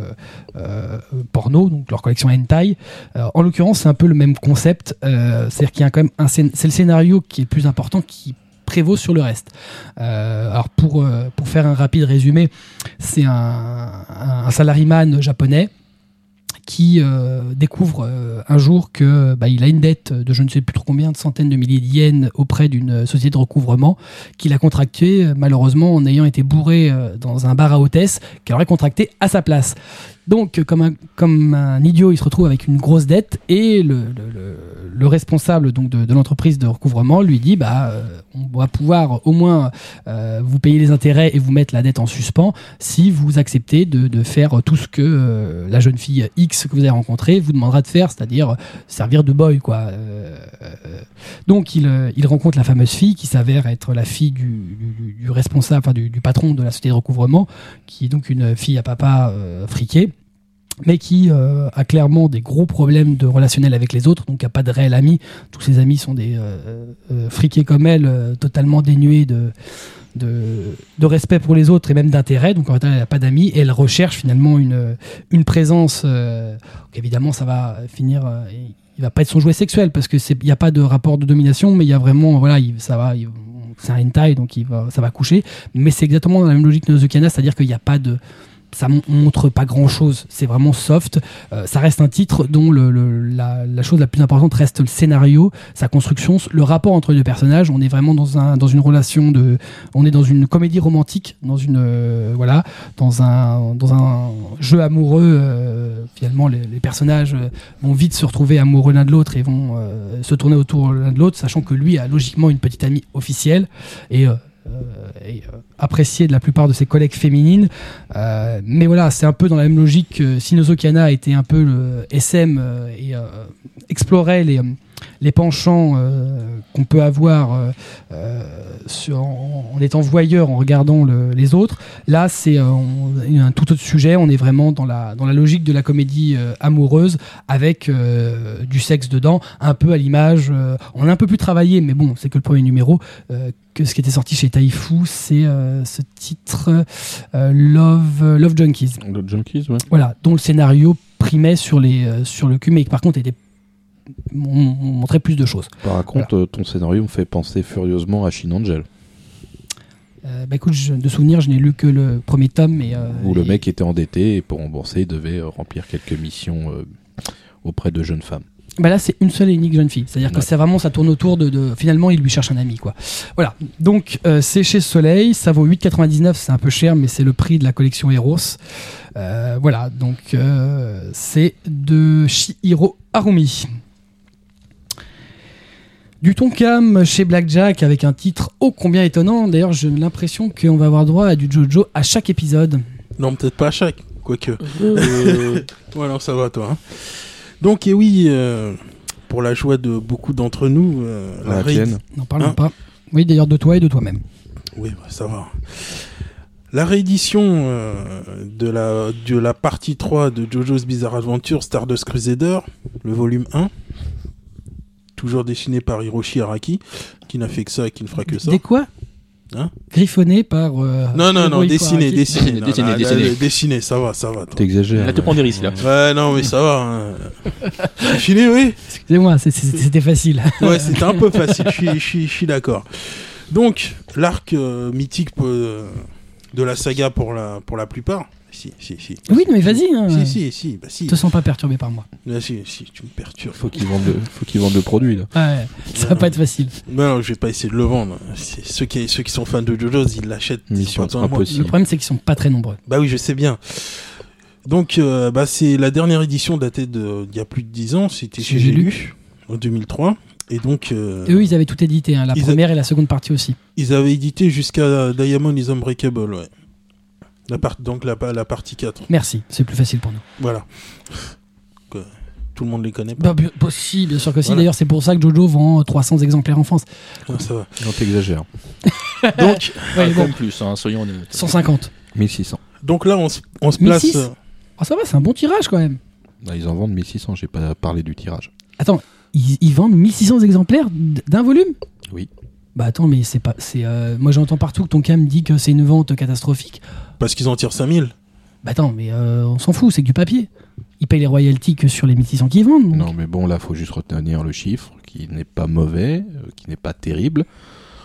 porno, donc leur collection hentai. En l'occurrence, c'est un peu le même concept, c'est-à-dire qu'il y a quand même un c'est le scénario qui est le plus important, qui prévaut sur le reste. Euh, alors pour euh, pour faire un rapide résumé, c'est un, un, salariman japonais qui euh, découvre un jour que bah, il a une dette de je ne sais plus trop combien de centaines de milliers de yens auprès d'une société de recouvrement qu'il a contracté euh, malheureusement en ayant été bourré dans un bar à hôtesse qu'il aurait contracté à sa place. Donc comme un, comme un idiot, il se retrouve avec une grosse dette et le, le, le, le responsable donc de, l'entreprise de recouvrement lui dit bah euh, on va pouvoir au moins euh, vous payer les intérêts et vous mettre la dette en suspens si vous acceptez de, de faire tout ce que euh, la jeune fille X que vous avez rencontrée vous demandera de faire, c'est-à-dire servir de boy quoi. Donc il, il rencontre la fameuse fille qui s'avère être la fille du, du, responsable, enfin du, du patron de la société de recouvrement, qui est donc une fille à papa euh, friqué mais qui euh, a clairement des gros problèmes de relationnel avec les autres, donc a pas de réel ami. Tous ses amis sont des euh, euh, friqués comme elle, euh, totalement dénués de, respect pour les autres et même d'intérêt. Donc en fait, elle n'a pas d'amis et elle recherche finalement une, présence. Euh, évidemment, ça va finir. euh, il va pas être son jouet sexuel parce que c'est il y a pas de rapport de domination, mais il y a vraiment voilà, il, ça va. il- c'est un hentai, donc il ça va coucher. Mais c'est exactement dans la même logique que Nozokana, c'est-à-dire qu'il n'y a pas de ça mon- montre pas grand chose, c'est vraiment soft. Euh, ça reste un titre dont la, chose la plus importante reste le scénario, sa construction, le rapport entre les deux personnages. On est vraiment dans un dans une relation de, on est dans une comédie romantique, dans une euh, voilà, dans un jeu amoureux. euh, finalement, les, les personnages vont vite se retrouver amoureux l'un de l'autre et vont se tourner autour l'un de l'autre, sachant que lui a logiquement une petite amie officielle et et, euh, apprécié de la plupart de ses collègues féminines. Euh, mais voilà, c'est un peu dans la même logique que Shinozo Kana était un peu le SM euh, et euh, explorait les, euh, les penchants euh, qu'on peut avoir euh, euh, sur- en, en étant voyeur, en regardant le- les autres. Là, c'est euh, un tout autre sujet. On est vraiment dans la, dans la logique de la comédie amoureuse avec du sexe dedans, un peu à l'image. on a un peu plus travaillé, mais bon, c'est que le premier numéro. que ce qui était sorti chez Taifu, c'est ce titre Love, Love Junkies. Le Junkies, ouais. Voilà, dont le scénario primait sur, les, sur le cul, mais qui par contre était mon- mon- montrait plus de choses. Par contre, euh, ton scénario me fait penser furieusement à Shin Angel, Euh, bah écoute, je- de souvenir, je n'ai lu que le premier tome. Et, euh, où le et- mec était endetté et pour rembourser, il devait euh, remplir quelques missions euh, auprès de jeunes femmes. Bah là, c'est une seule et unique jeune fille. C'est-à-dire que c'est vraiment, ça tourne autour de, de- Finalement, il lui cherche un ami, quoi. Voilà. Donc, c'est chez Soleil. Ça vaut 8,99. C'est un peu cher, mais c'est le prix de la collection Eros. Voilà. Donc, c'est de Shihiro Harumi. Du Tonkam chez Blackjack avec un titre ô combien étonnant. D'ailleurs, j'ai l'impression qu'on va avoir droit à du JoJo à chaque épisode. Non, peut-être pas à chaque, quoique. [laughs] Euh, ouais, non, ça va, toi. hein. Donc, et oui, euh, pour la joie de beaucoup d'entre nous, euh, La ré- tienne. N'en parlons Hein pas. Oui, d'ailleurs, de toi et de toi-même. Oui, bah, ça va. La réédition euh, de, la, de la partie 3 de JoJo's Bizarre Adventure Stardust Crusader, le volume 1, toujours dessiné par Hiroshi Araki, qui n'a fait que ça et qui ne fera que ça. Des quoi Hein Griffonné par. euh, Non, non, non, dessiné, dessiné, Dessiné, non, dessiné, là, là, dessiné. dessiné, ça va, ça va. T'exagères. Là, tu prends des risques, là. Ouais, non, mais ça va. hein. [laughs] Fini, oui Excusez-moi, c'était facile. [laughs] Ouais, c'était un peu facile, je suis, je d'accord. Donc, l'arc euh, mythique euh, de la saga pour la, pour la plupart. Si, si, si. Oui, mais vas-y. Hein. Si, si, si, bah si. Te sens pas perturbé par moi. Si, si, tu me perturbes. Faut qu'ils vendent, le... faut qu'ils vendent le produit là. Ouais, ça va pas être facile. Non, non, je vais pas essayer de le vendre. C'est- Ceux qui, ceux qui sont fans de JoJo's, ils l'achètent. Mission impossible. Le problème, c'est qu'ils sont pas très nombreux. Bah oui, je sais bien. Donc, euh, bah, c'est la dernière édition datée de- d'il y a plus de 10 ans. C'était chez J'ai lu. en 2003. Et donc, euh, Et eux, ils avaient tout édité, hein, la a- première et la seconde partie aussi. ils avaient édité jusqu'à Diamond is Unbreakable, ouais. La part, donc la, la partie 4. Merci, c'est plus facile pour nous. Voilà. Que tout le monde les connaît pas. Bah, bien, bah, si, bien sûr que si. Voilà. D'ailleurs, c'est pour ça que Jojo vend 300 exemplaires en France. Ah, ça va. Non, t'exagères. [laughs] Donc, Ouais, bon, même plus, hein, soyons honnêtes. 150. 1600. donc là, on, se- on se place. 1006. euh, Oh, ça va, c'est un bon tirage quand même. Bah, ils en vendent 1600, j'ai pas parlé du tirage. Attends, ils, ils vendent 1600 exemplaires d'un volume? Oui. Bah attends, mais c'est pas. c'est euh, Moi j'entends partout que ton cam dit que c'est une vente catastrophique. Parce qu'ils en tirent 5000. Bah attends, mais euh, on s'en fout, c'est que du papier. Ils payent les royalties que sur les 1600 qu'ils vendent. donc. Non, mais bon, là, faut juste retenir le chiffre, qui n'est pas mauvais, euh, qui n'est pas terrible.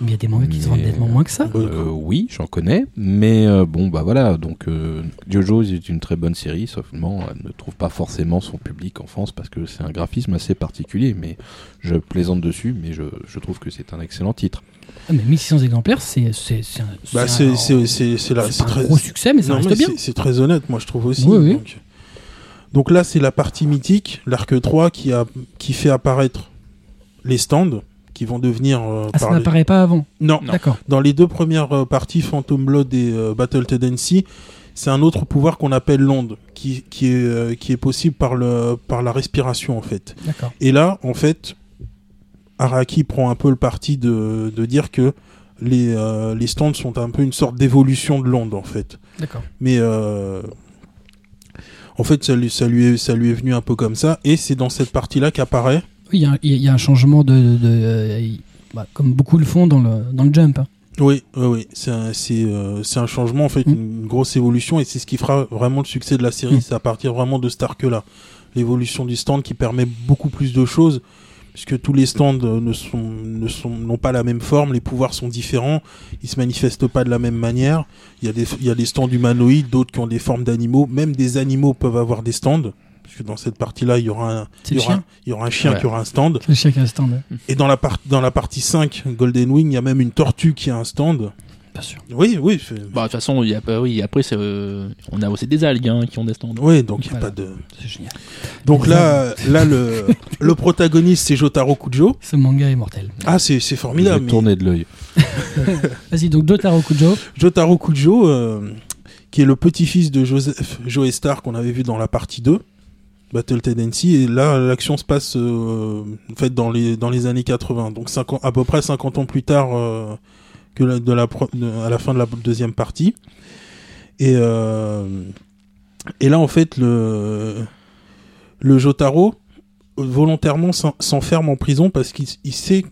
Il y a des mangas qui se vendent nettement moins que ça. Euh, oui, j'en connais, mais euh, bon, bah voilà, donc euh, Jojo est une très bonne série, seulement elle ne trouve pas forcément son public en France parce que c'est un graphisme assez particulier, mais je plaisante dessus, mais je, je trouve que c'est un excellent titre. Ah, mais 1600 exemplaires, c'est c'est- c'est un, Bah, c'est gros succès, mais ça Non, reste mais bien. c'est- C'est très honnête, moi je trouve aussi. Oui, oui. Donc, donc là, c'est la partie mythique, l'arc 3, qui, a, qui fait apparaître les stands qui vont devenir. euh, Ah, ça les- n'apparaît pas avant. Non, Non. D'accord. dans les deux premières euh, parties, Phantom Blood et euh, Battle Tendency, c'est un autre pouvoir qu'on appelle l'onde, qui, qui, est, euh, qui est possible par, le, par la respiration en fait. D'accord. Et là, en fait, Araki prend un peu le parti de, de dire que les, euh, les stands sont un peu une sorte d'évolution de l'onde en fait. D'accord. Mais euh, en fait, ça lui, ça, lui est, ça lui est venu un peu comme ça. Et c'est dans cette partie-là qu'apparaît. Oui, il y, a un- il y a un changement de. de- de- euh, bah, comme beaucoup le font dans le, dans le jump. hein. Oui, oui, oui. C'est un, c'est, euh, c'est un changement, en fait, Mm. une grosse évolution. Et c'est ce qui fera vraiment le succès de la série. Mm. C'est à partir vraiment de cet arc-là. L'évolution du stand qui permet beaucoup plus de choses. Puisque tous les stands euh, ne sont, ne sont, n'ont pas la même forme, les pouvoirs sont différents, ils se manifestent pas de la même manière. Il y a des, il y a des stands humanoïdes, d'autres qui ont des formes d'animaux. Même des animaux peuvent avoir des stands. Parce que dans cette partie-là, il y aura un, il y aura, chien. il y aura un chien Ouais. qui aura un stand. C'est le chien qui a un stand. ouais. Et dans la, par- dans la partie 5, Golden Wing, il y a même une tortue qui a un stand. Bien sûr. Oui, oui. Bah, de toute façon, il y a, pas- oui, après, c'est, euh, on a aussi des algues hein, qui ont des stands. Oui, donc il n'y a Voilà. pas de. C'est génial. Donc là, là le, le protagoniste, c'est Jotaro Kujo. Ce manga est mortel. Ah, c'est formidable. mais tourner de l'œil. [laughs] Vas-y, donc Dotaro Kujo. Jotaro Kujo, euh, qui est le petit-fils de Joseph Joestar qu'on avait vu dans la partie 2, Battle Tendency. Et là, l'action se passe euh, en fait, dans, les, dans les années 80. Donc 50 à peu près 50 ans plus tard euh, que de la, à la fin de la deuxième partie. Et, euh, et là, en fait, le, le Jotaro volontairement s'en- s'enferme en prison parce qu'il il sait,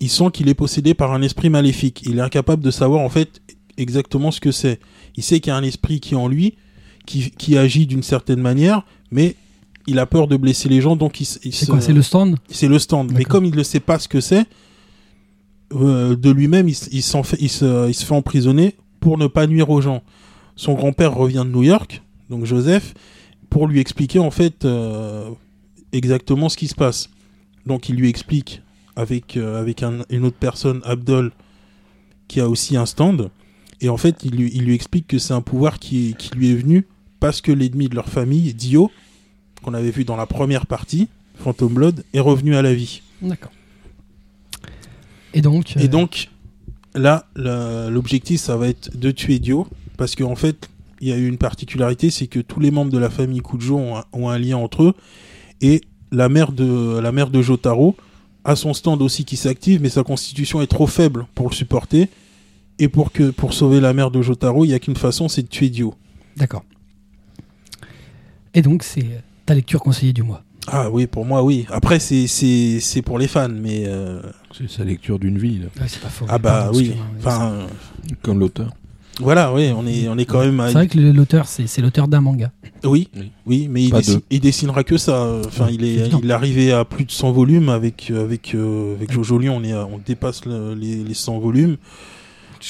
il sent qu'il est possédé par un esprit maléfique. Il est incapable de savoir en fait exactement ce que c'est. Il sait qu'il y a un esprit qui est en lui, qui, qui agit d'une certaine manière, mais il a peur de blesser les gens, donc il, C'est quoi C'est le stand? C'est le stand. Mais comme il ne sait pas ce que c'est, euh, de lui-même, il, s- il s'en fait, il, se, il se fait emprisonner pour ne pas nuire aux gens. Son grand-père revient de New York, donc Joseph, pour lui expliquer en fait euh, exactement ce qui se passe. Donc il lui explique avec, euh, avec un- une autre personne, Abdol, qui a aussi un stand. Et en fait, il lui, il lui explique que c'est un pouvoir qui, qui lui est venu parce que l'ennemi de leur famille, Dio, qu'on avait vu dans la première partie, Phantom Blood, est revenu à la vie. D'accord. Et donc. Et euh, donc, là, l'objectif, ça va être de tuer Dio, parce qu'en fait, il y a eu une particularité, c'est que tous les membres de la famille Kujo ont un, ont un lien entre eux, et la mère de, la mère de Jotaro a son stand aussi qui s'active, mais sa constitution est trop faible pour le supporter, et pour, que, pour sauver la mère de Jotaro, il n'y a qu'une façon, c'est de tuer Dio. D'accord. Et donc, c'est ta lecture conseillée du mois. Ah oui, pour moi, oui. Après, c'est- c'est c'est pour les fans, mais... euh, C'est sa lecture d'une vie, là, Ouais, c'est pas faux. ah bah oui. Enfin, euh, comme l'auteur. voilà, oui, on est, on est quand même... à- C'est vrai que le- l'auteur, c'est l'auteur d'un manga. Oui, Oui. mais il, dessinera que ça. Enfin, Ouais, il est, évident. il est arrivé à plus de 100 volumes avec avec euh, avec Jojo Lion. On est, à- on dépasse le- les, les 100 volumes.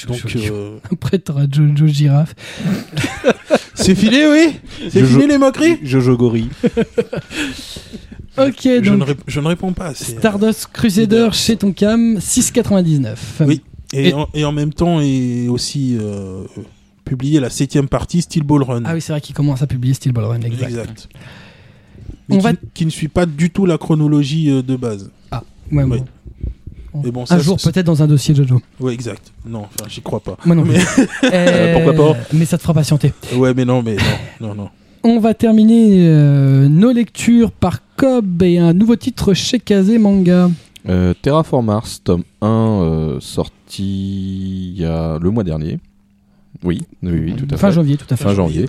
Donc euh, [laughs] Après, t'auras Jojo Giraffe. [laughs] c'est filé, oui. C'est Jojo- fini les moqueries. Jojo Gorille. [laughs] Ok, Je ne, donc rép- je ne réponds pas. c'est- Stardust Crusader chez Tonkam, 6,99. Oui. Et, Et- En, et en même temps est aussi euh, publié la septième partie Steel Ball Run. Ah oui, c'est vrai qu'il commence à publier Steel Ball Run, exact. exact. On Mais va- qui, qui ne suit pas du tout la chronologie euh, de base. Ouais, Oui. bon. Mais bon, un jour, peut-être dans un dossier Jojo. Ouais, exact. Non, enfin, j'y crois pas. Moi non plus. [laughs] Euh, pourquoi pas Mais ça te fera patienter. Ouais, mais non, mais non, non, non. On va terminer euh, nos lectures par Cobb et un nouveau titre chez Kazé Manga. Euh, Terraform Mars, tome 1, euh, sorti il y a le mois dernier. Oui, oui, oui, tout à fin fait. janvier, tout à fait. Fin janvier.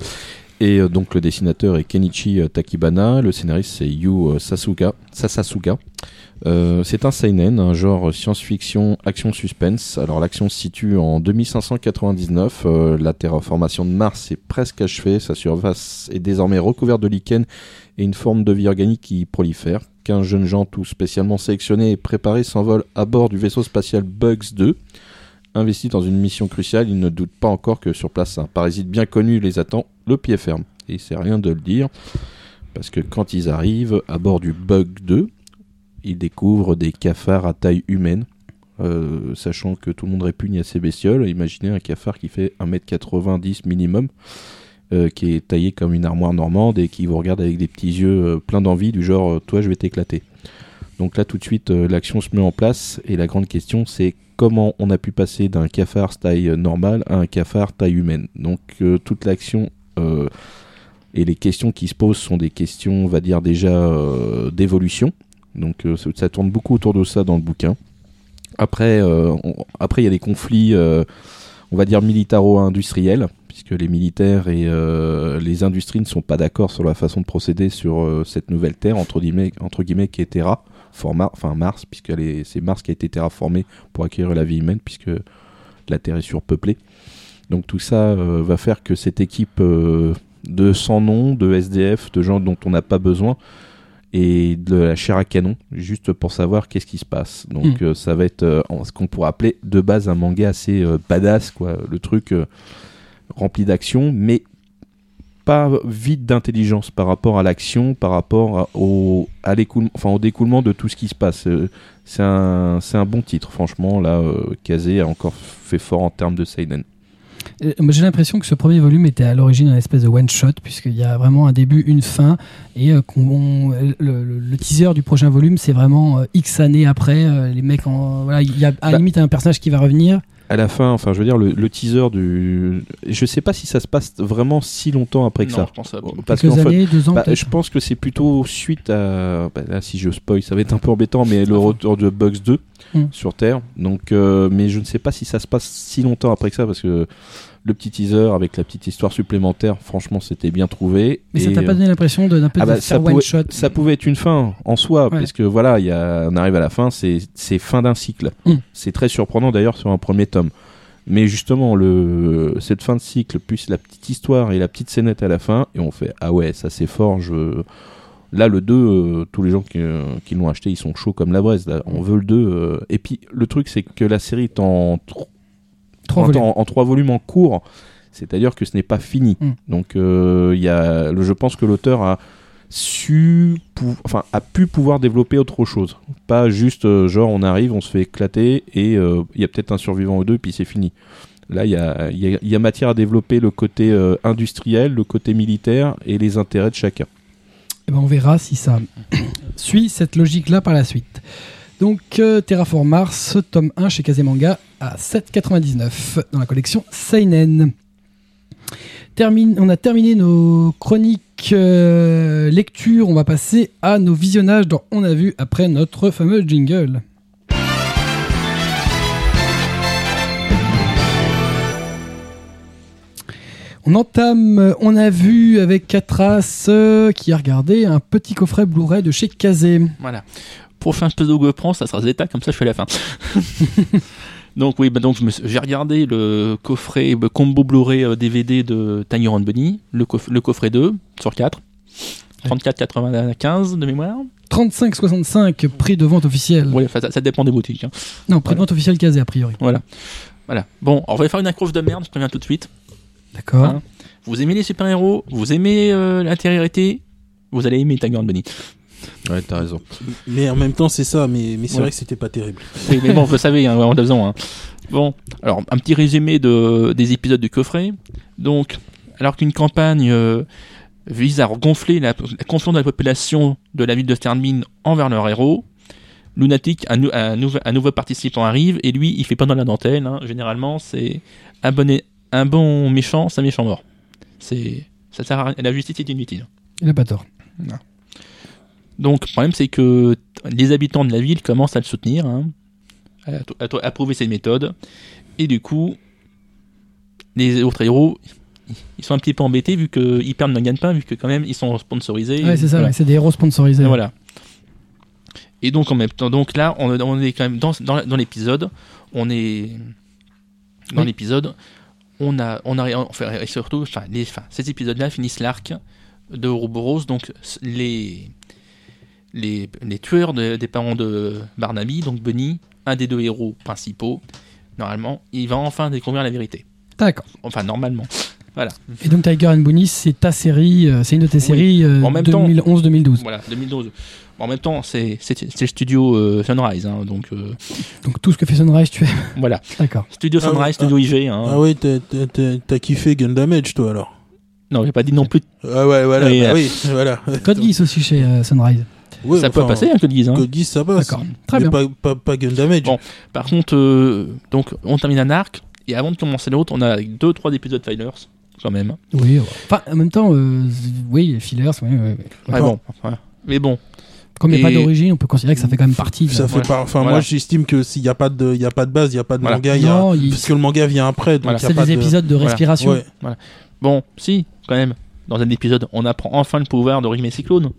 Et euh, donc le dessinateur est Kenichi euh, Takibana, le scénariste c'est Yu euh, Sasuga, Sasasuga. Euh, c'est un seinen, un genre science-fiction, action-suspense. Alors l'action se situe en 2599. euh, la terraformation de Mars est presque achevée. Sa surface est désormais recouverte de lichen et une forme de vie organique qui prolifère. Qu'un jeune gens tout spécialement sélectionné et préparé s'envole à bord du vaisseau spatial Bugs 2. Investi dans une mission cruciale, il ne doute pas encore que sur place un parasite bien connu les attend le pied ferme. Et c'est rien de le dire, parce que quand ils arrivent à bord du Bug 2, ils découvrent des cafards à taille humaine. Euh, sachant que tout le monde répugne à ces bestioles, imaginez un cafard qui fait 1m90 minimum, euh, qui est taillé comme une armoire normande et qui vous regarde avec des petits yeux euh, pleins d'envie, du genre Toi, je vais t'éclater. Donc là, tout de suite, l'action se met en place et la grande question, c'est comment on a pu passer d'un cafard taille normale à un cafard taille humaine. Donc euh, toute l'action euh, et les questions qui se posent sont des questions, on va dire déjà euh, d'évolution. Donc ça, tourne beaucoup autour de ça dans le bouquin. Après, il y a des conflits, on va dire militaro-industriels, puisque les militaires et les industries ne sont pas d'accord sur la façon de procéder sur cette nouvelle terre entre guillemets, entre guillemets qui est Terra, format, enfin Mars, puisque c'est Mars qui a été terraformé pour accueillir la vie humaine, puisque la Terre est surpeuplée. Donc tout ça euh, va faire que cette équipe euh, de sans nom, de SDF, de gens dont on n'a pas besoin, et de la chair à canon, juste pour savoir qu'est-ce qui se passe. Donc Mm. euh, ça va être ce qu'on pourrait appeler de base un manga assez badass, quoi. Le truc rempli d'action, mais pas vide d'intelligence par rapport à l'action, par rapport à- au, à enfin au découlement de tout ce qui se passe. Euh, C'est un, un bon titre, franchement. Là, euh, Kazé a encore fait fort en termes de seinen. Euh, J'ai l'impression que ce premier volume était à l'origine un espèce de one-shot, puisqu'il y a vraiment un début, une fin, et euh, on- le, le- le teaser du prochain volume, c'est vraiment euh, X années après. euh, les mecs, en, voilà, il y a à la Bah. limite un personnage qui va revenir. À la fin, enfin, je veux dire, le, le teaser du. Je sais pas si ça se passe vraiment si longtemps après que non, ça. je pense à Parce quelques qu'en fait, années, deux ans. Bah, je pense que c'est plutôt suite à. bah, là, si je spoil, ça va être un peu embêtant, mais le retour de Bugs 2 Mm. sur Terre. Donc, euh, mais je ne sais pas si ça se passe si longtemps après que ça, parce que le petit teaser avec la petite histoire supplémentaire, franchement, c'était bien trouvé. Mais ça t'a pas donné l'impression d'un peu ah de bah, ça faire pouvait- one-shot ça pouvait être une fin en soi, Ouais. parce que voilà, il y a, on arrive à la fin, c'est fin d'un cycle. Mm. C'est très surprenant d'ailleurs sur un premier tome. Mais justement, le, cette fin de cycle, plus la petite histoire et la petite scénette à la fin, et on fait Ah ouais, ça c'est fort. Je... Là, le 2, euh, tous les gens qui, euh, qui l'ont acheté, ils sont chauds comme la braise. Là. On veut le 2. euh. Et puis, le truc, c'est que la série est en, Trois en, volumes. en- en trois volumes en cours. C'est-à-dire que ce n'est pas fini. Mm. Donc, euh, y a, je pense que l'auteur a su, pou- enfin, a pu pouvoir développer autre chose. Pas juste euh, genre on arrive, on se fait éclater et euh, il y a peut-être un survivant ou deux, puis c'est fini. Là, il y a, il y a- il y a matière à développer le côté euh, industriel, le côté militaire et les intérêts de chacun. Eh ben, on verra si ça [coughs] suit cette logique-là par la suite. Donc, euh, Terraform Mars, tome 1 chez Kazemanga à 7,99 dans la collection Seinen. On a terminé nos chroniques euh, lecture. On va passer à nos visionnages dans On a vu après notre fameux jingle. On entame, on a vu avec Catras euh, qui a regardé un petit coffret Blu-ray de chez Kazé. Voilà. Prochain pseudo que je prends, ça sera Zeta, comme ça je fais la fin. [laughs] donc oui, bah donc j'ai regardé le coffret le combo Blu-ray euh, DVD de Tiny Ron Bunny, le, coff- le coffret 2 sur 4. 34,95 de mémoire. 35,65 prix de vente officiel. Oui, enfin, ça, ça dépend des boutiques. hein. Non, prix de Voilà. vente officiel Kazé a priori. Voilà. Bon, alors, on va faire une accroche de merde, je préviens tout de suite. D'accord. Hein. Vous aimez les super-héros, vous aimez euh, l'intériorité, vous allez aimer Ron Bunny. Ouais, t'as raison. Mais en même temps, c'est ça, mais, mais c'est Ouais. vrai que c'était pas terrible. Oui, mais bon, vous le savez, hein, en deux ans. hein. Bon, alors, un petit résumé de, des épisodes du coffret. Donc, alors qu'une campagne euh, vise à gonfler la, la confiance de la population de la ville de Sternmin envers leur héros, Lunatic, un, nou- un nouveau, un nouveau participant arrive, et lui, il fait pas dans la dentelle. hein. Généralement, c'est un bon, un bon méchant, c'est un méchant mort. C'est, ça sert à rien. La justice est inutile. Il a pas tort. Donc, le problème, c'est que les habitants de la ville commencent à le soutenir, hein, à, à- à approuver ses méthodes, et du coup, les autres héros, ils sont un petit peu embêtés vu qu'ils perdent d'un gagne-pain, vu que quand même ils sont sponsorisés. Ouais, c'est ça, Voilà. ouais, c'est des héros sponsorisés. Et voilà. Et donc en même temps, donc là, on, on est quand même dans, dans, dans l'épisode, on est dans Oui. l'épisode, on a, on a, enfin, et surtout, enfin, les, enfin, ces épisodes-là finissent l'arc de Ouroboros, donc les les, les tueurs de- des parents de Barnaby, donc Bunny, un des deux héros principaux, normalement, il va enfin découvrir la vérité. D'accord. Enfin, normalement. Voilà. Et donc Tiger and Bunny, c'est ta série, euh, c'est une de tes Oui. séries euh, En même temps- 2011-2012. Voilà, 2012. En même temps, c'est le studio euh, Sunrise, hein, donc euh, Donc tout ce que fait Sunrise, tu aimes. [laughs] voilà. D'accord. Studio Ah Sunrise, oui, Studio IG. Hein. Ah ouais, t'as- kiffé Gundamage, toi, alors Non, j'ai pas dit non plus. Ah ouais, voilà, Oui, bah euh, oui, voilà. Code Geass aussi chez euh, Sunrise. Ouais, ça peut passer, un Code Geass. Hein. Code 10, ça passe. D'accord. Très Mais bien. Pas, pas, pas Gundamage. Bon. Par contre, euh, donc on termine un arc et avant de commencer l'autre, on a deux trois épisodes Filers quand même. Oui. Enfin, en même temps, euh, oui, fillers, oui, oui, oui. Ouais, bon, ouais. mais bon, Comme il n'y a pas d'origine, on peut considérer que ça fait quand même partie. de- Ça fait pas. Enfin, Voilà. moi, j'estime que s'il n'y a pas de, il y a pas de base, il y a pas de Voilà. manga, il y a Non, il- parce que le manga vient après. Donc Voilà. il y a c'est pas des de- épisodes de Voilà. respiration. Ouais. bon, si, quand même. Dans un épisode, on apprend enfin le pouvoir de Rime Cyclone.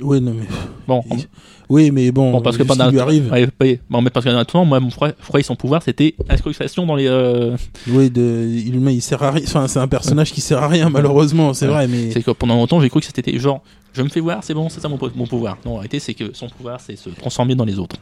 Non mais. Bon, Il- Oui, mais bon. bon parce que pendant lui arrive. Ouais, ouais. Bon, mais parce qu'un temps, moi, mon frère, frère, son pouvoir, c'était inscription dans les. euh, Oui, de, il, il sert à rien. Enfin, c'est un personnage qui sert à rien malheureusement, c'est Ouais. vrai, mais. C'est que pendant longtemps, j'ai cru que c'était genre, je me fais voir, c'est bon, c'est ça mon, mon pouvoir. Non, en réalité, c'est que son pouvoir, c'est se transformer dans les autres.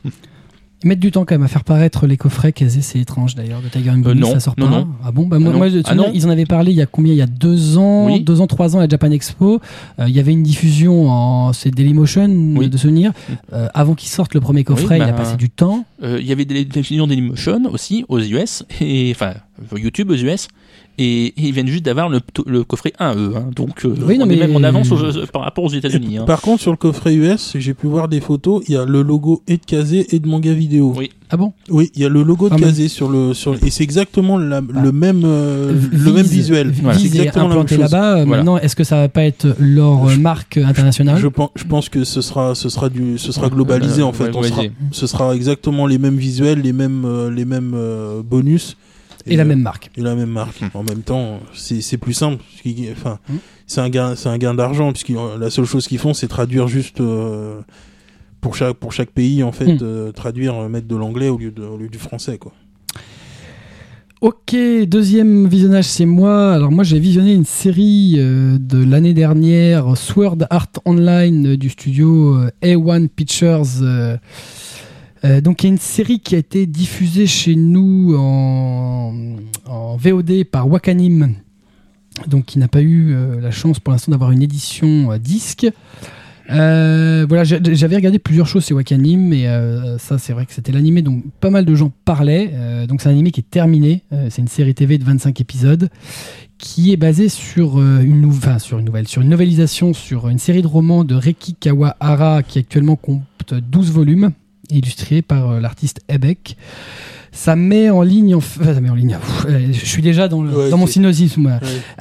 Ils mettent du temps quand même à faire paraître les coffrets quasi c'est étrange d'ailleurs de Tiger and Bunny, Euh, ça sort non, pas. non. Ah bon? Bah moi, Ah moi, Ah non. ils en avaient parlé il y a combien? Il y a deux ans, Oui. deux ans, trois ans à la Japan Expo. Euh, il y avait une diffusion en c'est Dailymotion Oui. de souvenirs. Euh, avant qu'ils sortent le premier coffret, Oui, il a bah, passé du temps. Euh, Il y avait des diffusions d'Anymotion aussi aux US, et, enfin YouTube aux US, et, et ils viennent juste d'avoir le, le coffret 1 eux. hein. donc euh, Oui, non, on est mais- même en avance aux- par rapport aux États-Unis. hein. Par contre, sur le coffret US, j'ai pu voir des photos. Il y a le logo et de Kazé et de manga vidéo. Oui. Ah bon? Oui, il y a le logo de Ah, mais- Kazé sur le sur et c'est exactement la- le même euh, le même visuel. C'est est exactement la même implanté chose. là-bas. Euh, Voilà. Maintenant, est-ce que ça va pas être leur euh, marque internationale? Je pense, je pense que ce sera, ce sera du, ce sera globalisé Euh, en fait. ouais, On sera- globalisé. ce sera exactement les mêmes visuels, les mêmes, euh, les mêmes euh, bonus et la euh, même marque et la même marque. Hmm. En même temps, c'est plus simple. Enfin, Hmm. c'est un gain, c'est un gain d'argent puisque la seule chose qu'ils font, c'est traduire juste euh, pour chaque pour chaque pays en fait, Hmm. euh, traduire, euh, mettre de l'anglais au lieu de au lieu du français quoi. Ok, deuxième visionnage, c'est moi. Alors moi, j'ai visionné une série euh, de l'année dernière, Sword Art Online euh, du studio euh, A1 Pictures. Euh, donc il y a une série qui a été diffusée chez nous en, en VOD par Wakanim, donc qui n'a pas eu euh, la chance pour l'instant d'avoir une édition euh, disque. Voilà, j'a- j'avais regardé plusieurs choses chez Wakanim, et ça c'est vrai que c'était l'animé dont pas mal de gens parlaient. Donc c'est un animé qui est terminé, c'est une série TV de 25 épisodes qui est basée sur, une, nou- enfin, sur une nouvelle, sur une sur une série de romans de Reki Kawahara qui actuellement compte 12 volumes, illustrés par euh, l'artiste Ebek. Ça met en ligne, en f- enfin, ça met en ligne. euh, je suis déjà dans, le- Ouais, dans mon c'est- synopsis. moi.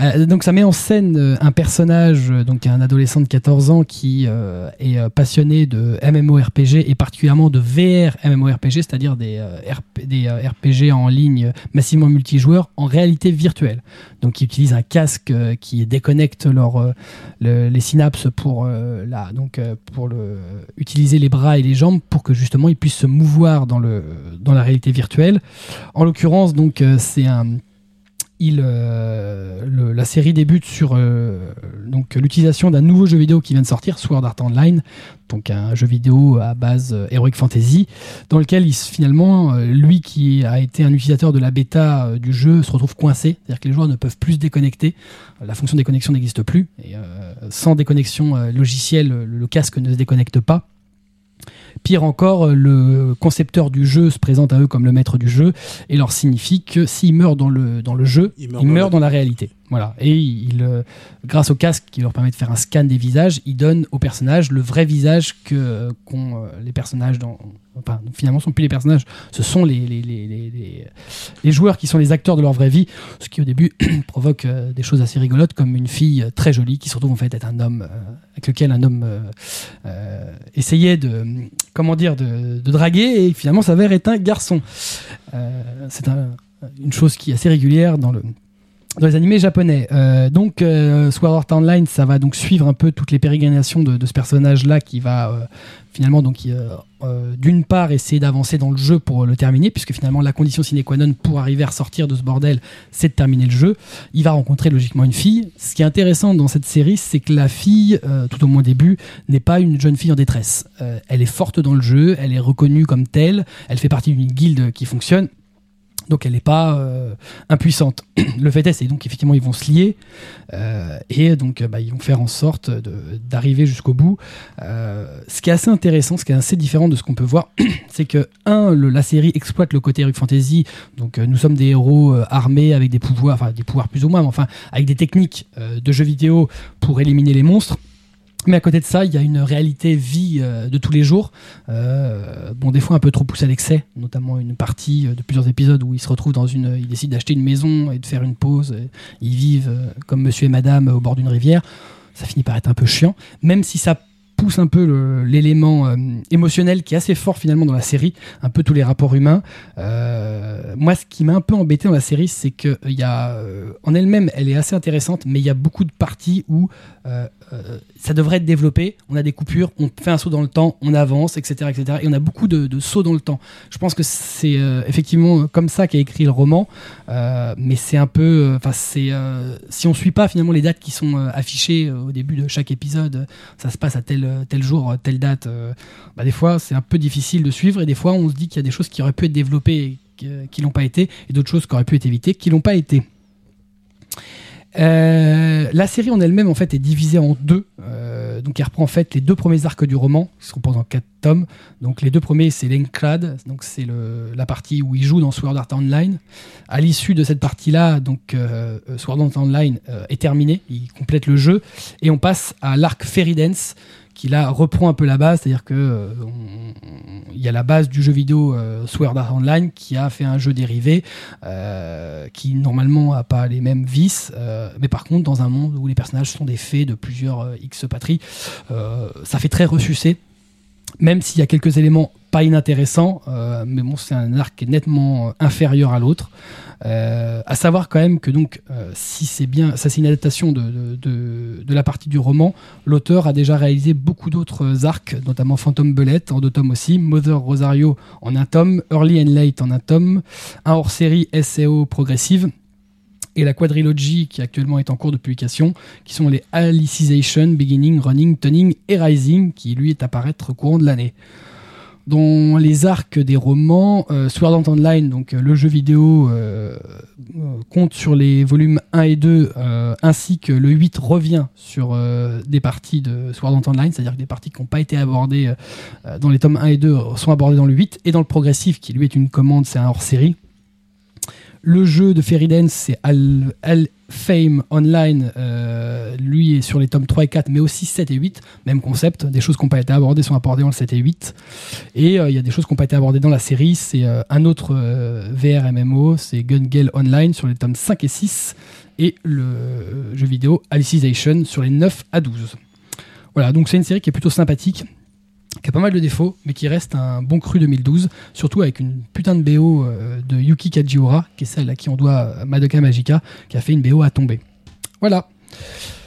Euh, donc ça met en scène euh, un personnage, euh, donc un adolescent de 14 ans qui euh, est euh, passionné de MMORPG et particulièrement de VR MMORPG, c'est-à-dire des, euh, RP des euh, RPG en ligne euh, massivement multijoueurs en réalité virtuelle. Donc qui utilise un casque euh, qui déconnecte euh, le- les synapses pour, euh, donc, pour utiliser les bras et les jambes pour que justement ils puissent se mouvoir dans, le, dans la réalité virtuelle. En l'occurrence, donc c'est un euh, la série débute sur euh, l'utilisation d'un nouveau jeu vidéo qui vient de sortir, Sword Art Online, donc un jeu vidéo à base euh, heroic fantasy, dans lequel finalement lui qui a été un utilisateur de la bêta du jeu se retrouve coincé, c'est-à-dire que les joueurs ne peuvent plus se déconnecter, la fonction déconnexion n'existe plus, et sans déconnexion logicielle, le, le casque ne se déconnecte pas. Pire encore, euh, le concepteur du jeu se présente à eux comme le maître du jeu et leur signifie que s'ils meurent dans le, dans le jeu, Il ils meurt meurent, dans dans la réalité. Voilà. Et il, euh, grâce au casque qui leur permet de faire un scan des visages, il donne aux personnages le vrai visage que euh, qu'ont les personnages dans. Finalement, ce sont plus les personnages, ce sont les, joueurs qui sont les acteurs de leur vraie vie, ce qui au début [clears throat] provoque euh, des choses assez rigolotes, comme une fille euh, très jolie qui se retrouve en fait être un homme euh, avec lequel un homme essayait de, comment dire, de, draguer et finalement s'avère être un garçon. C'est un- une chose qui est assez régulière dans le dans les animés japonais. Euh, donc euh, Sword Online, ça va donc suivre un peu toutes les pérégrinations de, ce personnage-là qui va euh, finalement donc euh, d'une part essayer d'avancer dans le jeu pour le terminer, puisque finalement la condition sine qua non pour arriver à ressortir de ce bordel, c'est de terminer le jeu. Il va rencontrer logiquement une fille. Ce qui est intéressant dans cette série, c'est que la fille, tout au moins au début, n'est pas une jeune fille en détresse. Elle est forte dans le jeu, elle est reconnue comme telle, elle fait partie d'une guilde qui fonctionne. Donc elle n'est pas euh, impuissante. [clears throat] Le fait est, c'est donc effectivement ils vont se lier euh, et donc euh, bah, ils vont faire en sorte d'arriver jusqu'au bout. Ce qui est assez intéressant, ce qui est assez différent de ce qu'on peut voir, [clears throat] c'est que un, la série exploite le côté Heroic Fantasy. Donc nous sommes des héros armés avec des pouvoirs, enfin des pouvoirs plus ou moins, mais enfin avec des techniques de jeux vidéo pour éliminer les monstres. Mais à côté de ça, il y a une réalité vie euh, de tous les jours. Euh, bon, des fois un peu trop poussée à l'excès, notamment une partie euh, de plusieurs épisodes où ils se retrouvent dans une, ils décident d'acheter une maison et de faire une pause. Ils vivent comme Monsieur et Madame au bord d'une rivière. Ça finit par être un peu chiant, même si ça pousse un peu l'élément euh, émotionnel qui est assez fort finalement dans la série, un peu tous les rapports humains. Euh, moi, ce qui m'a un peu embêté dans la série, c'est que il y a, euh, en elle-même, elle est assez intéressante, mais il y a beaucoup de parties où euh, euh, ça devrait être développé. On a des coupures, on fait un saut dans le temps, on avance, etc., etc. Et on a beaucoup de, de sauts dans le temps. Je pense que c'est euh, effectivement comme ça qu'a écrit le roman, euh, mais c'est un peu, euh, enfin c'est, euh, si on suit pas finalement les dates qui sont euh, affichées euh, au début de chaque épisode, euh, ça se passe à tel tel jour, euh, telle date. euh, bah, des fois, c'est un peu difficile de suivre, et des fois, on se dit qu'il y a des choses qui auraient pu être développées et qui, euh, l'ont pas été, et d'autres choses qui auraient pu être évitées qui l'ont pas été. Euh, la série en elle-même en fait est divisée en deux. Euh, donc elle reprend en fait les deux premiers arcs du roman, qui se composent en quatre tomes. Donc les deux premiers c'est l'Enclad, donc c'est la partie où il joue dans Sword Art Online. À l'issue de cette partie-là, donc euh, Sword Art Online euh, est terminé, il complète le jeu et on passe à l'arc Fairy Dance qui là reprend un peu la base, c'est-à-dire que euh, il y a la base du jeu vidéo euh, Sword Art Online qui a fait un jeu dérivé euh, qui normalement a pas les mêmes vices, mais par contre dans un monde où les personnages sont des fées de plusieurs X patries, ça fait très ressucé, même s'il y a quelques éléments pas inintéressants, mais bon c'est un arc qui est nettement inférieur à l'autre. Euh, à savoir quand même que donc euh, si c'est bien, ça c'est une adaptation de, la partie du roman, l'auteur a déjà réalisé beaucoup d'autres arcs, notamment Phantom Bullet en deux tomes aussi, Mother Rosario en un tome, Early and Late en un tome, un hors-série SEO progressive et la quadrilogie qui actuellement est en cours de publication, qui sont les Alicization, Beginning, Running, Tuning et Rising, qui lui est à paraître au courant de l'année. Dans les arcs des romans, euh, Sword Art Online, donc euh, le jeu vidéo, euh, compte sur les volumes 1 et 2, euh, ainsi que le 8 revient sur des parties de Sword Art Online, c'est-à-dire que des parties qui n'ont pas été abordées dans les tomes 1 et 2 sont abordées dans le 8, et dans le progressif, qui lui est une commande, c'est un hors-série. Le jeu de Fairy Dance, c'est Al, Al Fame Online. euh, lui est sur les tomes 3 et 4, mais aussi 7 et 8. Même concept. Des choses qui n'ont pas été abordées sont abordées dans le 7 et 8. Et euh, il y a des choses qui n'ont pas été abordées dans la série. C'est euh, un autre VR MMO, c'est Gun Gale Online sur les tomes 5 et 6. Et le jeu vidéo Alicization sur les 9 à 12. Voilà, donc c'est une série qui est plutôt sympathique qui a pas mal de défauts, mais qui reste un bon cru 2012, surtout avec une putain de BO euh, de Yuki Kajiura, qui est celle à qui on doit euh, Madoka Magica, qui a fait une BO à tomber. Voilà.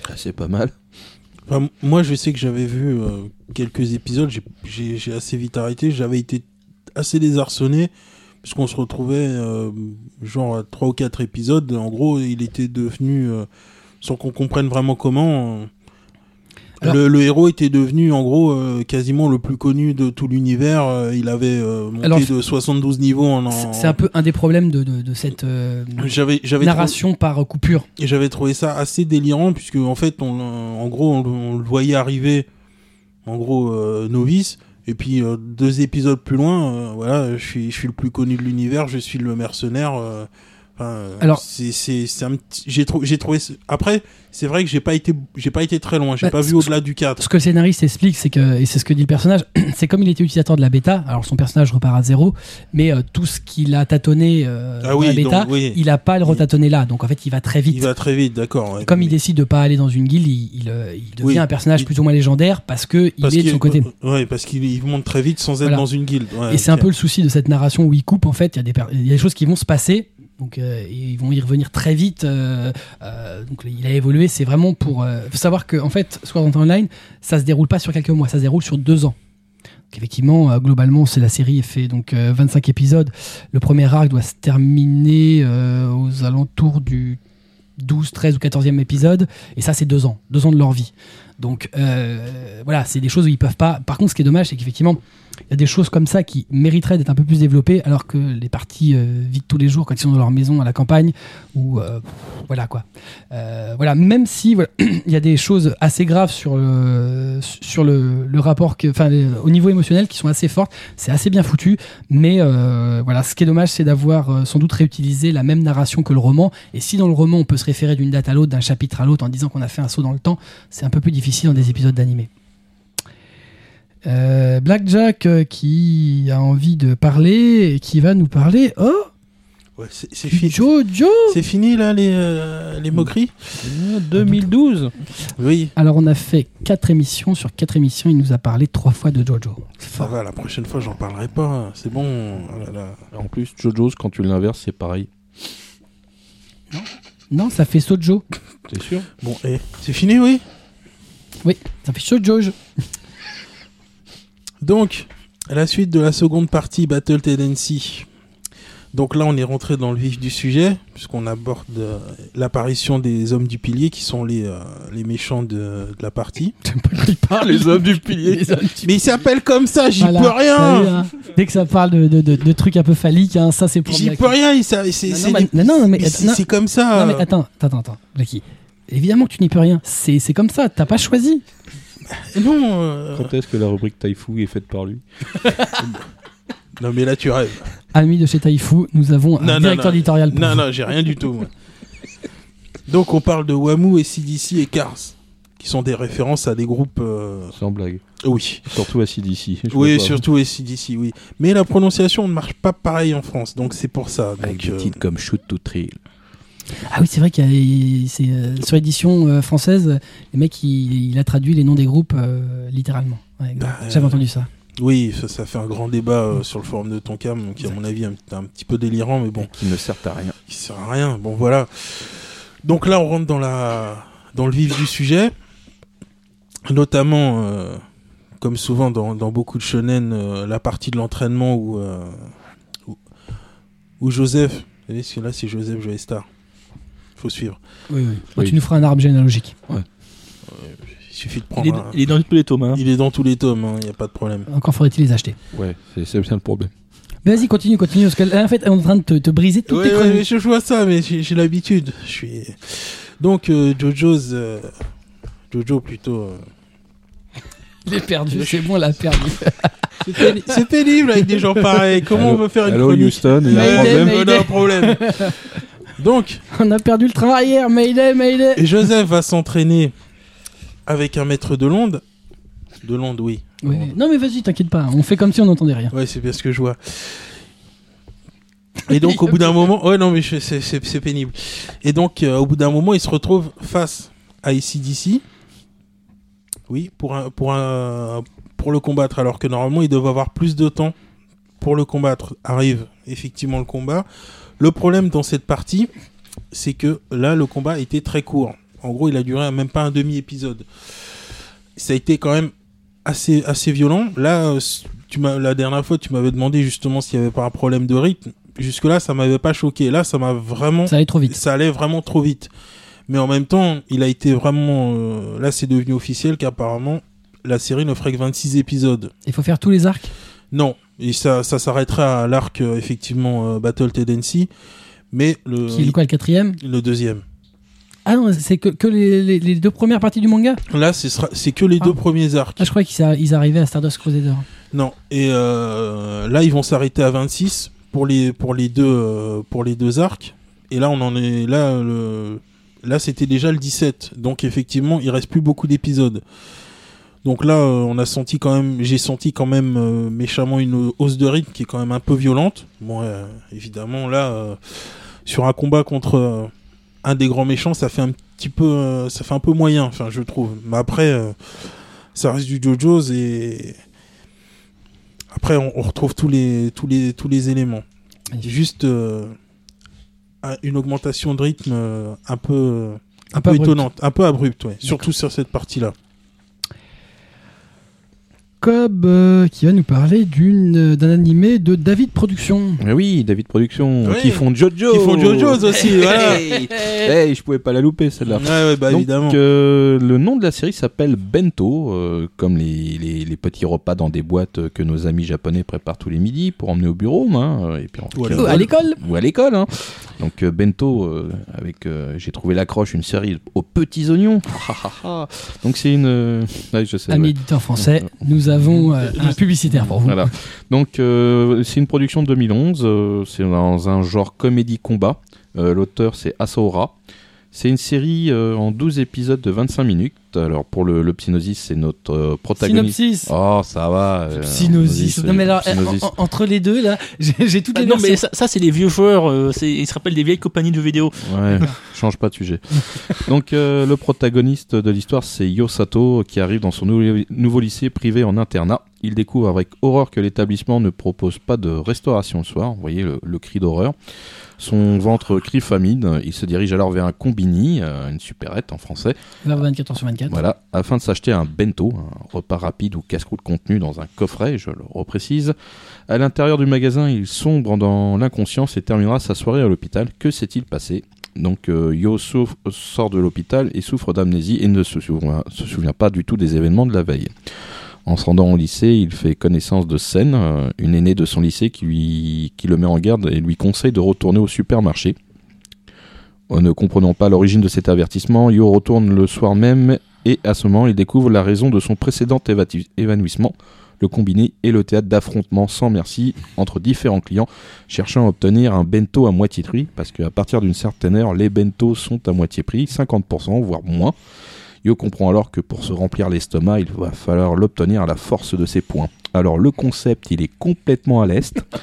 Ah, C'est pas mal. Enfin, moi, je sais que j'avais vu euh, quelques épisodes, j'ai- assez vite arrêté, j'avais été assez désarçonné, puisqu'on se retrouvait euh, genre à 3 ou 4 épisodes. En gros, il était devenu, euh, sans qu'on comprenne vraiment comment, euh, Alors- le, le héros était devenu en gros euh, quasiment le plus connu de tout l'univers. euh, il avait euh, monté Alors, de 72 niveaux en... C'est c'est un peu un des problèmes de, de- de cette euh, narration par coupure. et j'avais trouvé ça assez délirant puisque en fait on en gros on, on le voyait arriver en gros novice et puis euh, deux épisodes plus loin euh, voilà je suis je suis le plus connu de l'univers je suis le mercenaire euh, enfin, euh, Alors- c'est un j'ai trouvé après c'est vrai que j'ai pas été j'ai pas été très loin j'ai Bah, pas vu au-delà du 4 Ce que le scénariste explique, c'est que, et c'est ce que dit le personnage, [clears throat] c'est comme il était utilisateur de la bêta, alors son personnage repart à zéro, mais euh, tout ce qu'il a tâtonné euh, Ah dans oui, la bêta, donc, oui. il a pas le retâtonné là, donc en fait il va très vite. il va très vite d'accord ouais. Comme il décide de pas aller dans une guilde, il, il, euh, il devient Oui. un personnage Il- plus ou moins légendaire parce que il est de son côté. ouais parce qu'il il monte très vite sans être Voilà. dans une guilde ouais, Et c'est un peu le souci de cette narration où il coupe. En fait, il y a des, per- il y a des choses qui vont se passer, Donc euh, ils vont y revenir très vite. euh, euh, donc il a évolué. C'est vraiment pour savoir que en fait Sword Art Online, ça se déroule pas sur quelques mois, ça se déroule sur deux ans. Donc effectivement, globalement, c'est la série fait donc euh, 25 épisodes. Le premier arc doit se terminer aux alentours du 12, 13 ou 14e épisode. Et ça, c'est deux ans, deux ans de leur vie. Donc voilà, c'est des choses où ils peuvent pas. Par contre, ce qui est dommage, c'est qu'effectivement, il y a des choses comme ça qui mériteraient d'être un peu plus développées, alors que les parties euh, vie de tous les jours, quand ils sont dans leur maison à la campagne, ou euh, voilà quoi. Euh, voilà, même si [clears throat] il y a des choses assez graves sur le, sur le, rapport, enfin au niveau émotionnel, qui sont assez fortes, c'est assez bien foutu. Mais euh, voilà, ce qui est dommage, c'est d'avoir sans doute réutilisé la même narration que le roman. Et si dans le roman, on peut se référer d'une date à l'autre, d'un chapitre à l'autre, en disant qu'on a fait un saut dans le temps, c'est un peu plus difficile dans des épisodes d'animé. Euh, Blackjack euh, qui a envie de parler et qui va nous parler. Oh, Ouais, c'est c'est fini. Jojo C'est fini là les, euh, les moqueries 2012 Oui. Alors on a fait quatre émissions. Sur quatre émissions, il nous a parlé trois fois de Jojo. Fort. va, la prochaine fois j'en parlerai pas. C'est bon. Oh là là. En plus, JoJo's, quand tu l'inverses, c'est pareil. Non, ça fait Sojo. T'es sûr? Bon, eh, c'est fini, oui? Oui, ça fait Sojo. Donc, à la suite de la seconde partie Battle Tendency. Donc là, on est rentré dans le vif du sujet, puisqu'on aborde euh, l'apparition des hommes du pilier, qui sont les, euh, les méchants de, de la partie. [laughs] Les hommes du pilier [laughs] Les hommes du- Mais ils s'appellent comme ça, j'y Voilà, peux t'as vu, rien hein. Dès que ça parle de, de- de- de trucs un peu phalliques, hein, ça c'est pour J'y Blacky. peux rien, ils sa- c'est Non, c'est non, les- mais- non, non, mais mais attends, c'est non. c'est comme ça. Non mais attends, attends, attends, Blacky. Évidemment que tu n'y peux rien. C'est c'est comme ça. T'as pas choisi. [laughs] Non, euh, Quand est-ce que la rubrique Taifu est faite par lui [laughs] non, mais là tu rêves. Amis de chez Taifu, nous avons un Non, non, directeur non. éditorial. pour Non, vous. non, j'ai rien du tout. moi. Donc on parle de Wamu et CDC et Cars, qui sont des références à des groupes. euh, Sans blague. Oui, Surtout à CDC. oui, surtout CDC, oui. Mais la prononciation ne marche pas pareil en France, donc c'est pour ça. Avec Donc, des euh, titres comme Shoot to Thrill. Ah oui, c'est vrai qu'il y a c'est, euh, sur édition euh, française, le mec il, il a traduit les noms des groupes euh, littéralement. Ouais, Bah, J'avais euh, entendu ça. Oui, ça, ça fait un grand débat euh, sur le forum de Tonkam, qui à mon avis est un, un petit peu délirant, mais bon, Qui ne sert à rien. qui sert à rien. Bon, voilà. Donc là, on rentre dans la dans le vif du sujet, notamment, euh, comme souvent dans, dans beaucoup de shonen, euh, la partie de l'entraînement où, euh, où où Joseph, vous que là c'est Joseph Joestar. Faut suivre. Oui, oui. Oui. Tu nous feras un arbre généalogique. Il suffit de il prendre. est, un- il est dans tous les tomes. hein. Il est dans tous les tomes, il n'y a pas de problème. Encore faudrait-il les acheter. Ouais, c'est le problème. Mais vas-y, continue, continue. Parce que là, en fait, on est en train de te, te briser toutes Ouais, tes ouais, chroniques. mais je vois ça, mais j'ai l'habitude. Je suis. Donc euh, Jojo's, euh, Jojo plutôt. euh, Il est perdu, c'est bon, on l'a perdu. [laughs] C'est péni- c'est pénible avec des gens pareils. Comment Allô- on veut faire une Allô chronique Houston, il y a un problème [laughs] Donc, [laughs] on a perdu le train arrière, Mayday, Mayday. et Joseph va s'entraîner avec un maître de l'onde. De l'onde, oui. Non, mais vas-y, t'inquiète pas. On fait comme si on n'entendait rien. Ouais, c'est bien ce que je vois. [laughs] Et donc, au bout d'un moment, ouais, non, mais c'est- pénible. Et donc, euh, au bout d'un moment, il se retrouve face à ACDC. Oui, pour, un, pour, un, pour le combattre, alors que normalement, il devait avoir plus de temps pour le combattre. Arrive effectivement le combat. Le problème dans cette partie, c'est que là, le combat était très court. En gros, il a duré même pas un demi-épisode. Ça a été quand même assez, assez violent. Là, euh, tu m'as, la dernière fois, tu m'avais demandé justement s'il y avait pas un problème de rythme. Jusque-là, ça m'avait pas choqué. Là, ça m'a vraiment. Ça allait trop vite. Ça allait vraiment trop vite. Mais en même temps, il a été vraiment. euh, là, c'est devenu officiel qu'apparemment, la série ne ferait que 26 épisodes. Il faut faire tous les arcs? Non. Et ça, ça s'arrêtera à l'arc, euh, effectivement, euh, Battle Tendency. Mais le, Qui est le quoi, le quatrième? Le deuxième. Ah non, c'est que, que les, les- les deux premières parties du manga? Là, c'est que les Ah. deux premiers arcs. Ah, je croyais qu'ils arrivaient à Stardust Crusader. Non, et euh, là ils vont s'arrêter à 26 pour les pour les deux pour les deux arcs. Et là on en est là le là c'était déjà le 17. Donc effectivement, il reste plus beaucoup d'épisodes. Donc là euh, on a senti quand même j'ai senti quand même euh, méchamment une hausse de rythme qui est quand même un peu violente. Bon euh, évidemment là euh, sur un combat contre un des grands méchants, ça fait un petit peu ça fait un peu moyen enfin je trouve. Mais après ça reste du JoJo's et après, on, on retrouve tous les, tous les, tous les éléments. Juste, une augmentation de rythme un peu, un, Un peu peu abrupte. étonnante, un peu abrupte, ouais. Surtout sur cette partie-là. Euh, qui va nous parler d'une euh, d'un animé de David Productions. Mais oui, David Productions, Ouais. qui font Jojo. Qui font Jojo's aussi, voilà. [laughs] Hey, hey, je pouvais pas la louper celle-là. Ouais, ouais, bah Donc, évidemment. euh, le nom de la série s'appelle Bento, euh, comme les, les, les petits repas dans des boîtes que nos amis japonais préparent tous les midis pour emmener au bureau, hein, euh, et puis en- Ou à à l'école ou à l'école. Hein. Donc euh, Bento, euh, avec, euh, j'ai trouvé l'accroche, une série aux petits oignons. Donc c'est une, euh, ouais, je sais. Ami ouais. éditeur français, nous avons euh, un publicitaire pour vous. Voilà. Donc euh, c'est une production de 2011. euh, c'est dans un genre comédie combat. Euh, L'auteur c'est Asaora. C'est une série euh, en 12 épisodes de 25 minutes. Alors pour le, le Psynosis, c'est notre euh, protagoniste. Synopsis. Oh, ça va. euh, Synosis. Psynosis, Non mais alors, euh, Psynosis. en- en- entre les deux là, [laughs] j'ai toutes Ah les non, mais ça, ça, c'est les vieux joueurs. euh, ils se rappellent des vieilles compagnies de vidéo. Ouais, [laughs] change pas de sujet. [laughs] Donc euh, le protagoniste de l'histoire, c'est Yosato qui arrive dans son nou- nouveau lycée privé en internat. Il découvre avec horreur que l'établissement ne propose pas de restauration le soir. Vous voyez le, le cri d'horreur. Son ventre crie famine. Il se dirige alors vers un combini, euh, une supérette en français, Vers 24 heures sur 24. voilà, afin de s'acheter un bento, un repas rapide ou casse-croûte contenu dans un coffret, je le reprécise. À l'intérieur du magasin, il sombre dans l'inconscience et terminera sa soirée à l'hôpital. Que s'est-il passé? Donc euh, Yo souffre- sort de l'hôpital et souffre d'amnésie et ne se souvient, se souvient pas du tout des événements de la veille. En se rendant au lycée, il fait connaissance de Sen, euh, une aînée de son lycée qui, le met en garde et lui conseille de retourner au supermarché. Ne comprenant pas l'origine de cet avertissement, Yo retourne le soir même et à ce moment, il découvre la raison de son précédent évanouissement, le combiné et le théâtre d'affrontements sans merci entre différents clients cherchant à obtenir un bento à moitié prix, parce qu'à partir d'une certaine heure, les bentos sont à moitié prix, 50%, voire moins. Yo comprend alors que pour se remplir l'estomac, il va falloir l'obtenir à la force de ses points. Alors le concept, il est complètement à l'est. [laughs]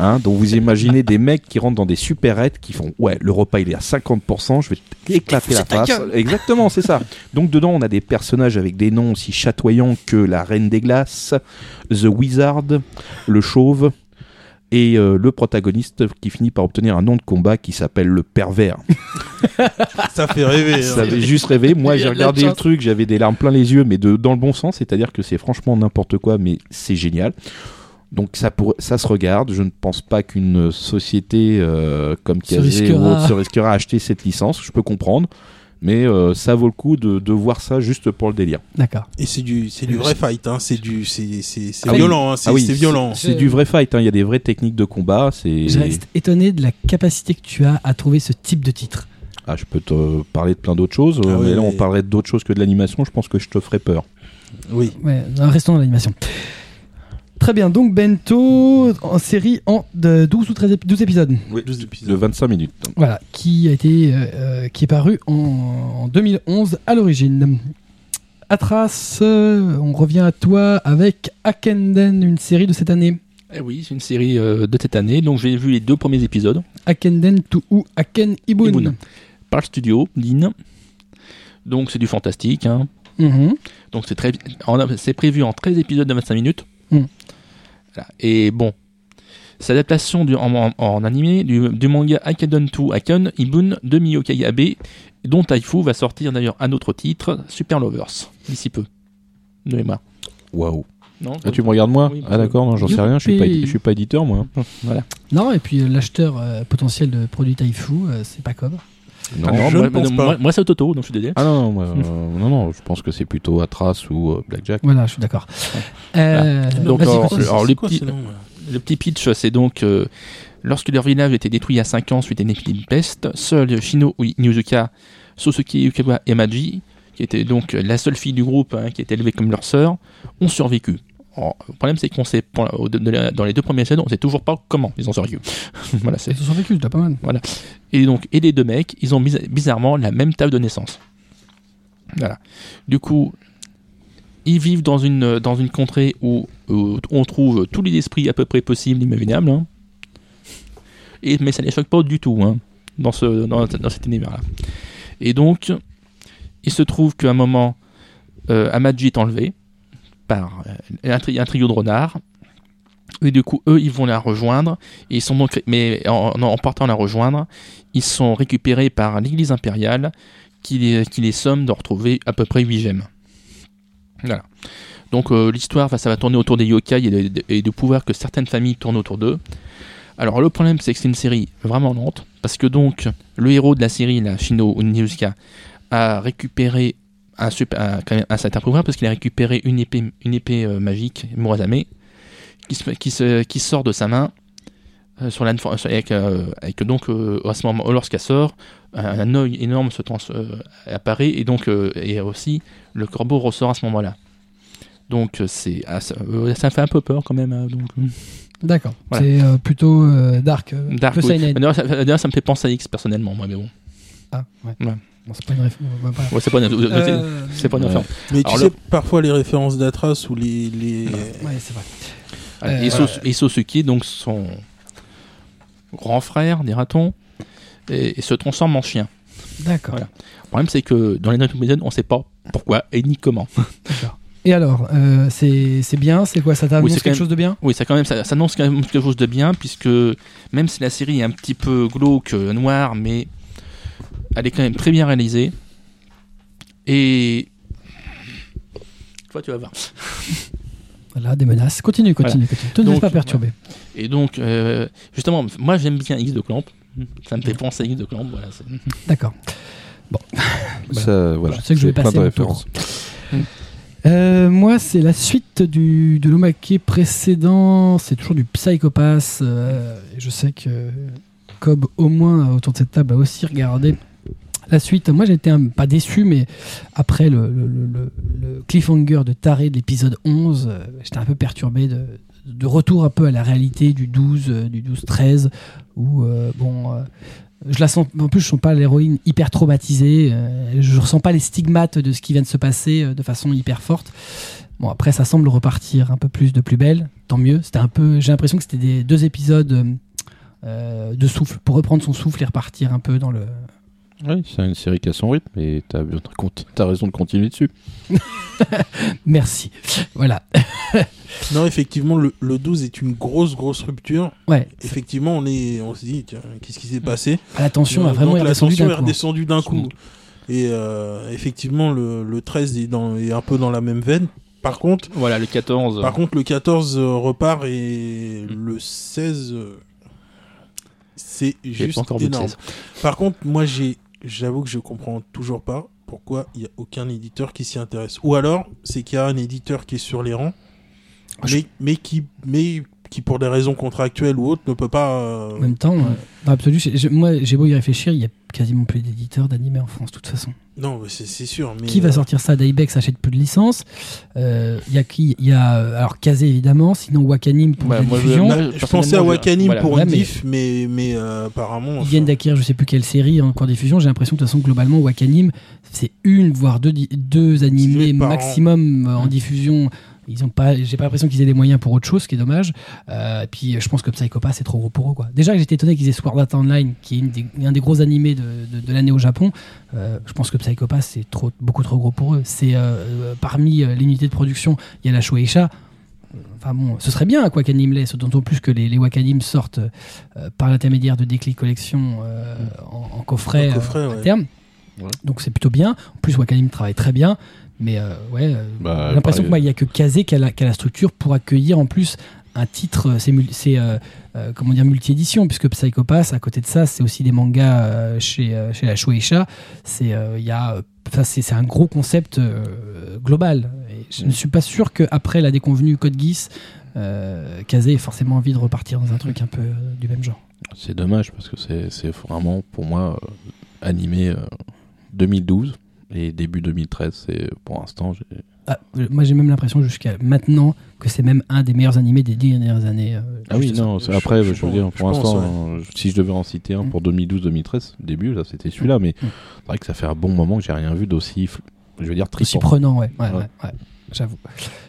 Hein, donc vous imaginez des mecs qui rentrent dans des supérettes qui font ouais le repas il est à 50% je vais t'éclater la face exactement c'est ça [laughs] donc dedans on a des personnages avec des noms aussi chatoyants que la Reine des Glaces The Wizard le Chauve et euh, le protagoniste qui finit par obtenir un nom de combat qui s'appelle le pervers [laughs] Ça fait rêver. ça hein. avait juste rêvé. Moi, j'ai regardé le truc, j'avais des larmes plein les yeux, mais de, dans le bon sens, c'est-à-dire que c'est franchement n'importe quoi, mais c'est génial. Donc ça, pour, ça se regarde. Je ne pense pas qu'une société euh, comme Kazé ou autre se risquera à acheter cette licence. Je peux comprendre. Mais euh, ça vaut le coup de, de voir ça juste pour le délire. D'accord. Et c'est du, c'est du vrai fight, hein. C'est du, c'est, c'est, c'est Ah oui. violent, hein. C'est, Ah oui, c'est violent. C'est du vrai fight. hein. Il y a des vraies techniques de combat. C'est. Je reste étonné de la capacité que tu as à trouver ce type de titre. Ah, je peux te parler de plein d'autres choses. Ah euh, mais ouais, là, on mais- parlerait d'autres choses que de l'animation. Je pense que je te ferais peur. Oui. Ouais, restons dans l'animation. Très bien, donc Bento en série en de 12 ou 13 ép- 12 épisodes. Oui. 12 De épisodes. 25 minutes. Voilà, qui a été euh, qui est paru en, en 2011 à l'origine. Atras, euh, on revient à toi avec Akenden, une série de cette année. Eh oui, c'est une série euh, de cette année. Donc j'ai vu les deux premiers épisodes Akenden to ou Aken Ibun. Ibun. par le studio Lin. Donc c'est du fantastique. hein. Donc c'est très, en- c'est prévu en 13 épisodes de 25 minutes. Mm. Voilà. Et bon, c'est l'adaptation du- en, en- en animé du, du manga Akadon 2 Akon Ibun de Miyokai Abe, dont Taifu va sortir d'ailleurs un autre titre, Super Lovers, d'ici peu. De mémoire. Waouh. Non Ah, tu me regardes moi Oui, Ah d'accord, non, j'en sais rien, je suis pas, je suis pas éditeur moi. Voilà. Non, et puis euh, l'acheteur euh, potentiel de produits Taifu, euh, c'est pas Cobb. Non, Ah non, je moi, ne pense moi- pas. moi, c'est Toto, donc je suis désolé. Ah non, non, moi, euh, non, non, je pense que c'est plutôt Atras ou euh, Blackjack. Voilà, je suis d'accord. Euh, Donc, vas-y, alors, les quoi petits- Le petit pitch, c'est donc euh, lorsque leur village était détruit il y a 5 ans suite à une épidémie de peste, seuls Shino Nizuka, Sosuke Yukawa et Maji, qui était donc la seule fille du groupe hein, qui était élevée comme leur sœur, ont survécu. Le problème, c'est qu'on sait, dans les deux premiers épisodes, on sait toujours pas comment ils ont survécu. [laughs] voilà, c'est Ils ont survécu, c'est pas mal. et donc, et les deux mecs, ils ont biz- bizarrement la même table de naissance. Voilà. Du coup, ils vivent dans une, dans une contrée où, où on trouve tous les esprits à peu près possibles, imaginables. hein. Et, mais ça ne les choque pas du tout hein, dans, ce, dans, dans cet univers-là. Et donc, il se trouve qu'à un moment, euh, Amadji est enlevé par euh, un, tri- un trio de renards. Et du coup, eux, ils vont la rejoindre. Et ils sont donc, mais en, en partant la rejoindre, ils sont récupérés par l'Église impériale qui les, qui les somme de retrouver à peu près 8 gemmes. Voilà. Donc euh, l'histoire, ça va tourner autour des yokai et de, et de pouvoir que certaines familles tournent autour d'eux. Alors le problème, c'est que c'est une série vraiment lente, parce que donc le héros de la série, la Shino Onizuka, a récupéré un, super, un, quand même un certain pouvoir, parce qu'il a récupéré une épée, une épée euh, magique, Murasame, qui, se, qui, se, qui sort de sa main, euh, sur la, avec, euh, avec donc euh, à ce moment, lorsqu'elle sort, un, un œil énorme se trans, euh, apparaît, et donc et aussi le corbeau ressort à ce moment-là. Donc c'est ça, fait un peu peur quand même. hein, donc. D'accord. Voilà. C'est plutôt dark. Dark, oui. D'ailleurs, ça, me fait penser à X personnellement, moi, mais bon. Ah, ouais. Ouais. C'est pas une référence. on va pas- Ouais, c'est pas une, Euh, c'est pas une ouais. référence. Mais tu Alors, sais, le- parfois les références d'Atras ou les. les... Ouais, c'est vrai. Euh, et, donc son grand frère, dira-t-on, et, et se transforme en chien. D'accord. Voilà. Le problème, c'est que dans les notes on sait pas pourquoi et ni comment. D'accord. Et alors, euh, c'est c'est bien? C'est quoi? Ça t'annonce Oui, quelque même- chose de bien? Oui, ça, quand même, ça, ça annonce quand même quelque chose de bien, puisque même si la série est un petit peu glauque, euh, noire, mais elle est quand même très bien réalisée. Et. Toi, tu vas voir. Voilà, des menaces. Continue, continue, continue. Te laisse Donc, pas perturber. Et donc, euh, justement, moi j'aime bien X de Clamp. Ça me fait penser à X de Clamp. Voilà, D'accord. Ça, voilà. Je sais que je vais C'est plein passer de références. Euh, moi, c'est la suite du, de l'Omake précédent. C'est toujours du Psychopass. euh, je sais que Cobb, au moins, autour de cette table, a aussi regardé la suite. Moi, j'étais pas déçu, mais après le, cliffhanger de taré de l'épisode 11, euh, j'étais un peu perturbé de, retour un peu à la réalité du 12, euh, du 12-13, où, euh, bon. je la sens, en plus, je sens pas l'héroïne hyper traumatisée. euh, je ressens pas les stigmates de ce qui vient de se passer de façon hyper forte. Bon, après, ça semble repartir un peu plus de plus belle. Tant mieux. C'était un peu. J'ai l'impression que c'était des deux épisodes de souffle pour reprendre son souffle et repartir un peu dans le. Oui, c'est une série qui a son rythme et t'as as raison de continuer dessus. [laughs] Merci. Voilà. [laughs] Non, effectivement, le, le 12 est une grosse, grosse rupture. Ouais. Effectivement, on, est, on se dit, qu'est-ce qui s'est passé La tension a Donc, vraiment la redescendu tension d'un est redescendue d'un coup. Mm. Et euh, effectivement, le, le 13 est, dans, est un peu dans la même veine. Par contre, Voilà, le 14. par contre le 14 euh, repart et le 16, euh, c'est juste énorme. 16. Par contre, moi, j'ai, j'avoue que je comprends toujours pas pourquoi il y a aucun éditeur qui s'y intéresse. Ou alors, c'est qu'il y a un éditeur qui est sur les rangs, je- mais qui, mais qui pour des raisons contractuelles ou autres ne peut pas. euh, En même temps, euh, dans l'absolu, moi, j'ai beau y réfléchir, il y a quasiment plus d'éditeurs d'animés en France, de toute façon. Non, c'est, sûr. Mais Qui va euh, sortir ça Daibex achète plus de licences. Euh, Il y a qui Il y a alors Kazé évidemment, sinon Wakanim pour Ouais, la moi, je- diffusion. je personnellement, pensais à je- Wakanim voilà. pour Ouais, une mais- diff, mais, mais euh, apparemment. Ils enfin, viennent d'acquérir je sais plus quelle série en cours de diffusion. J'ai l'impression que de toute façon globalement Wakanim c'est une voire deux, deux animés maximum en Mm. diffusion. Ils ont pas, j'ai pas l'impression qu'ils aient les moyens pour autre chose, ce qui est dommage. Euh, et puis je pense que Psychopath c'est trop gros pour eux quoi. Déjà que j'étais étonné qu'ils aient Sword Art Online, qui est une des- un des gros animés de, de- de l'année au Japon. Euh, je pense que Psychopath c'est trop, beaucoup trop gros pour eux. C'est euh, euh, parmi les unités de production, il y a la Shueisha. Enfin bon, ce serait bien quoi qu'Anim l'ait, d'autant plus que les, les Wakanim sortent euh, par l'intermédiaire de Déclic Collection euh, en, en coffret, En coffret, euh, à ouais. terme. Ouais. Donc c'est plutôt bien. En plus, Wakanim travaille très bien. Mais euh, ouais, euh, Bah, j'ai l'impression que moi, il n'y a que Kazé qui a, la, qui a la structure pour accueillir en plus un titre, euh, c'est euh, euh, comment dire multi-édition, puisque Psychopass, à côté de ça, c'est aussi des mangas chez, chez la Shueisha. C'est il a, c'est un gros concept global. Et je ne suis pas sûr qu'après la déconvenue Code Geass, Kazé ait forcément envie de repartir dans un truc un peu du même genre. C'est dommage parce que c'est c'est vraiment pour moi animé euh, 2012 et début 2013. C'est pour l'instant. j'ai- Ah, euh, moi, j'ai même l'impression jusqu'à maintenant que c'est même un des meilleurs animés des dix dernières années. euh, Ah oui, non, après, je je, veux pense- dire, pour l'instant, ouais. euh, si je devais en citer un Mm. pour 2012-2013, début, là, c'était celui-là, mais Mm. c'est vrai que ça fait un bon moment que j'ai rien vu d'aussi, je veux dire, aussi trippant. prenant, ouais. ouais, Ouais. ouais, ouais. J'avoue,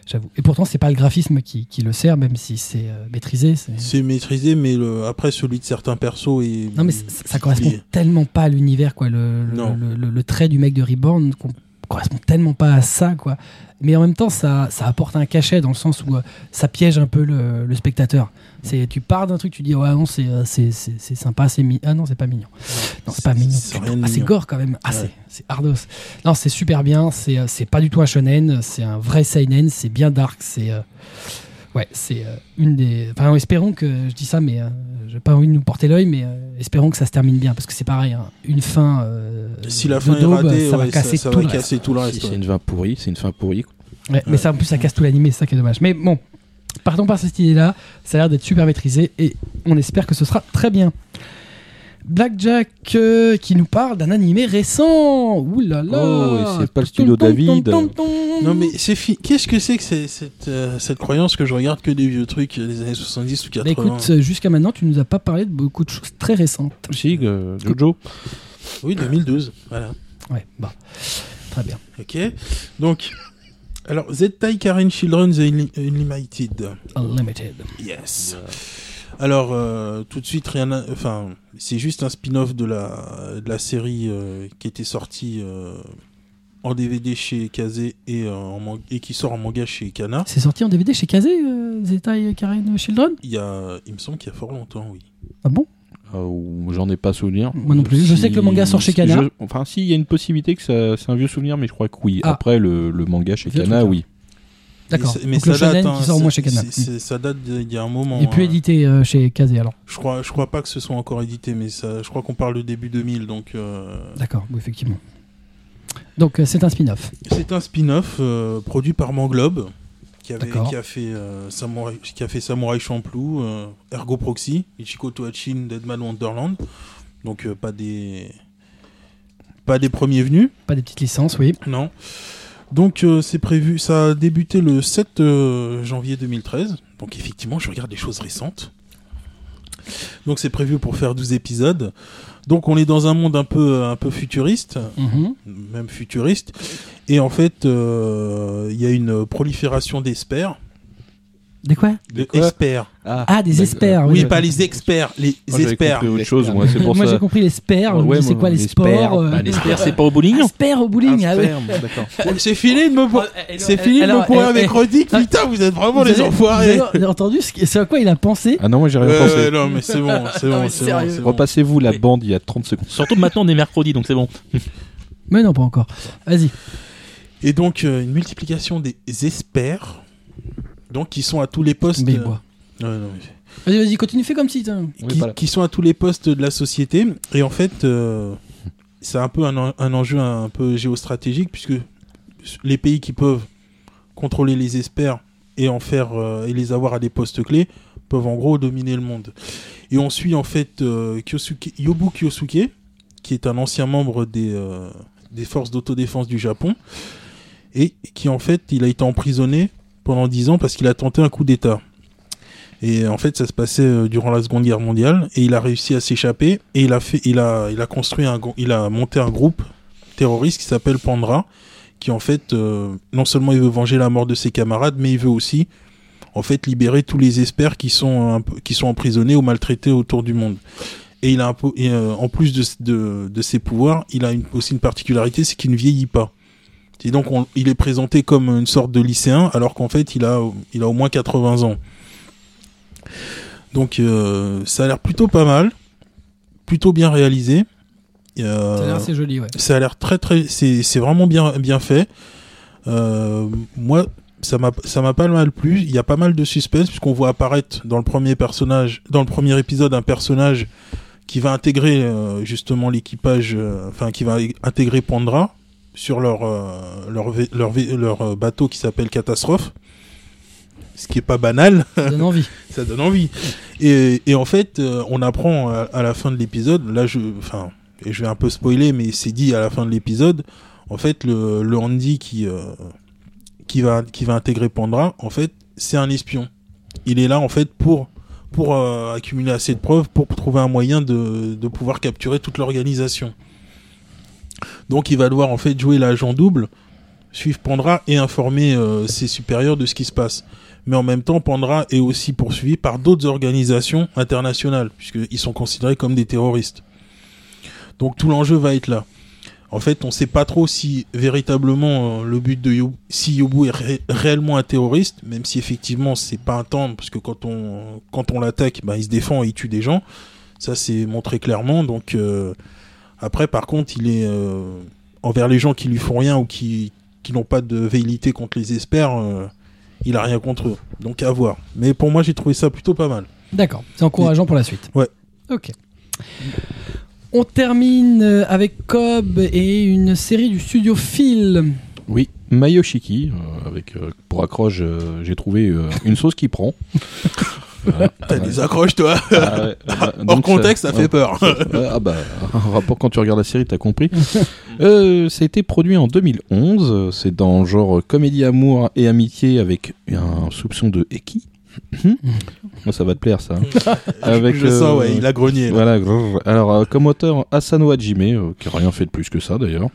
j'avoue. Et pourtant, c'est pas le graphisme qui, qui le sert, même si c'est euh, maîtrisé. c'est- maîtrisé, mais le, après celui de certains persos est. Non, mais ça, ça correspond tellement pas à l'univers, quoi. Le, le, trait du mec de Reborn correspond tellement pas à ça, quoi. Mais en même temps, ça, ça apporte un cachet dans le sens où euh, ça piège un peu le, le spectateur. C'est, tu pars d'un truc, tu dis ouais non c'est, euh, c'est, c'est, c'est sympa, c'est mi ah non c'est pas mignon, non c'est pas mignon, c'est ah c'est mignon. gore quand même, ah Ouais. c'est, c'est ardos. Non c'est super bien, c'est, euh, c'est pas du tout un shonen, c'est un vrai seinen, c'est bien dark, c'est euh, ouais c'est euh, une des, enfin espérons que je dis ça mais euh, j'ai pas envie de nous porter l'œil mais euh, espérons que ça se termine bien parce que c'est pareil, hein, une fin. euh, Si la de fin est ça va casser ça, ça tout va le reste. casser tout le reste. c'est une fin pourrie, c'est une fin pourrie. Ouais, Mais ça, en plus, ça casse tout l'animé, c'est ça qui est dommage. Mais bon, partons par cette idée-là. Ça a l'air d'être super maîtrisé et on espère que ce sera très bien. Blackjack euh, qui nous parle d'un animé récent. Ouh là là. Oh, c'est pas le studio David. Non mais c'est fi... qu'est-ce que c'est que c'est- cette, euh, cette croyance que je regarde que des vieux trucs euh, des années 70 ou Bah, 80 écoute, euh, jusqu'à maintenant, tu nous as pas parlé de beaucoup de choses très récentes. Si, euh, Jojo. Oui, 2012. Voilà. Ouais, bah, très bien. Ok. Donc, alors Zettai Karen Children The Unli- Unlimited. Unlimited. Yes. Alors, euh, tout de suite, rien. Enfin, c'est juste un spin-off de la, de la série euh, qui était sortie euh, en DVD chez Kazé et, en man- et qui sort en manga chez Kana. C'est sorti en DVD chez Kazé, euh, Zeta Karen Children Il y a, il me semble qu'il y a fort longtemps, oui. Ah bon? Euh, J'en ai pas souvenir. Moi non plus. Je sais que le manga sort chez Kana. je- Enfin, si, il y a une possibilité que c'est un vieux souvenir, mais je crois que oui. Ah. Après, le, le manga chez Vieux Kana, truc, oui. D'accord. Mais, ça- le date. hein, qui sort au moins chez Kana. ça date d'il y a un moment. Il est plus hein. édité euh, chez Kazé alors. Je crois, je crois pas que ce soit encore édité, mais ça, je crois qu'on parle de début 2000, donc. euh, D'accord, oui, effectivement. Donc euh, c'est un spin-off. C'est un spin-off euh, produit par Manglobe qui, avait, qui, a fait, euh, Samurai, qui a fait Samurai Champloo, euh, Ergo Proxy, Ichiko Toachin, Deadman Wonderland. Donc euh, pas des pas des premiers venus, Pas des petites licences, oui. non. Donc c'est prévu, ça a débuté le 7 euh, janvier 2013. Donc effectivement, je regarde des choses récentes. Donc c'est prévu pour faire 12 épisodes. Donc on est dans un monde un peu un peu futuriste Mhm. même futuriste. Et en fait, euh, il y a une prolifération d'experts. Des quoi De quoi experts. Ah, des Bah, experts. oui, oui. pas les experts, les Moi, experts. compris autre chose, moi, c'est pour Moi ça. j'ai compris les me Ouais, c'est quoi les les sports euh, Bah, l'espère, [laughs] c'est pas au bowling Ah, spères au bowling. ah ouais. [laughs] C'est fini de me, pour- c'est fini de me courir eh, avec eh, Rodic. ah, Putain, vous êtes vraiment les enfoirés. Vous avez entendu ce à quoi il a pensé Ah non, moi, j'ai rien pensé. non, mais c'est bon, [laughs] c'est bon, c'est bon. Repassez-vous la bande il y a 30 secondes. Surtout maintenant, on est mercredi, donc c'est bon. Mais non, pas encore. Vas-y. Et donc, euh, une multiplication des experts. Donc, qui sont à tous les postes. Mais euh, non, mais- Vas-y, vas-y, continue, fais comme si. qui, sont à tous les postes de la société. Et en fait, euh, c'est un peu un, en- un enjeu un peu géostratégique, puisque les pays qui peuvent contrôler les experts et en faire euh, et les avoir à des postes clés peuvent en gros dominer le monde. Et on suit en fait euh, Kyosuke- Yobu Kyosuke, qui est un ancien membre des, euh, des forces d'autodéfense du Japon, et qui en fait il a été emprisonné pendant 10 ans parce qu'il a tenté un coup d'État. Et en fait, ça se passait euh, durant la Seconde Guerre mondiale, et il a réussi à s'échapper, et il a fait, il a, il a construit un, il a monté un groupe terroriste qui s'appelle Pandra, qui en fait, euh, non seulement il veut venger la mort de ses camarades, mais il veut aussi, en fait, libérer tous les experts qui sont, qui sont emprisonnés ou maltraités autour du monde. Et il a euh, en plus de, de, ses pouvoirs, il a aussi une particularité, c'est qu'il ne vieillit pas. Et donc, on- il est présenté comme une sorte de lycéen, alors qu'en fait, il a, il a au moins 80 ans. Donc, euh, ça a l'air plutôt pas mal, plutôt bien réalisé. Euh, Ça a l'air assez joli, ouais. ça a l'air très très, c'est c'est vraiment bien bien fait. Euh, moi, ça m'a ça m'a pas mal plu. Il y a pas mal de suspense puisqu'on voit apparaître dans le premier personnage, dans le premier épisode, un personnage qui va intégrer euh, justement l'équipage, euh, enfin qui va intégrer Pandra sur leur euh, leur leur, euh, bateau qui s'appelle Catastrophe. Ce qui est pas banal Ça donne [laughs] envie. ça donne envie. Et, et en fait, euh, on apprend à, à la fin de l'épisode, là je, enfin, et je vais un peu spoiler, mais c'est dit à la fin de l'épisode, en fait, le, le Andy qui, euh, qui, va, qui va intégrer Pandra, en fait, c'est un espion. Il est là, en fait, pour, pour accumuler assez de preuves, pour trouver un moyen de, de pouvoir capturer toute l'organisation. Donc il va devoir, en fait, jouer l'agent double, suivre Pandra et informer euh, ses supérieurs de ce qui se passe mais en même temps, Pandra est aussi poursuivi par d'autres organisations internationales, puisqu'ils sont considérés comme des terroristes. Donc tout l'enjeu va être là. En fait, on sait pas trop si véritablement euh, le but de Yobu, si Yobu est ré- réellement un terroriste, même si effectivement c'est pas un tendre, parce que quand on quand on l'attaque, bah, il se défend et il tue des gens. Ça c'est montré clairement. Donc euh, après, par contre, il est euh, envers les gens qui lui font rien ou qui qui n'ont pas de velléité contre les experts, euh, il a rien contre eux. Donc à voir. Mais pour moi, j'ai trouvé ça plutôt pas mal. D'accord, c'est encourageant pour la suite. Ouais. Ok. On termine euh, avec Cobb et une série du studio Phil. Oui, Mayoshiki, euh, avec euh, pour accroche, euh, j'ai trouvé euh, une sauce qui prend. [laughs] Voilà. [laughs] T'as des accroches, toi. Ah ouais, bah, Hors contexte, ça fait peur. [laughs] Ah bah, un rapport quand tu regardes la série, t'as compris. [laughs] euh, ça a été produit en 2011. C'est dans le genre comédie amour et amitié avec un soupçon de Eki. Moi, ça va te plaire, ça. hein. Avec, je euh, sens, ouais, il a grogné. là. Voilà. grrr. Alors, euh, comme auteur, Asano Hajime, euh, qui a rien fait de plus que ça d'ailleurs.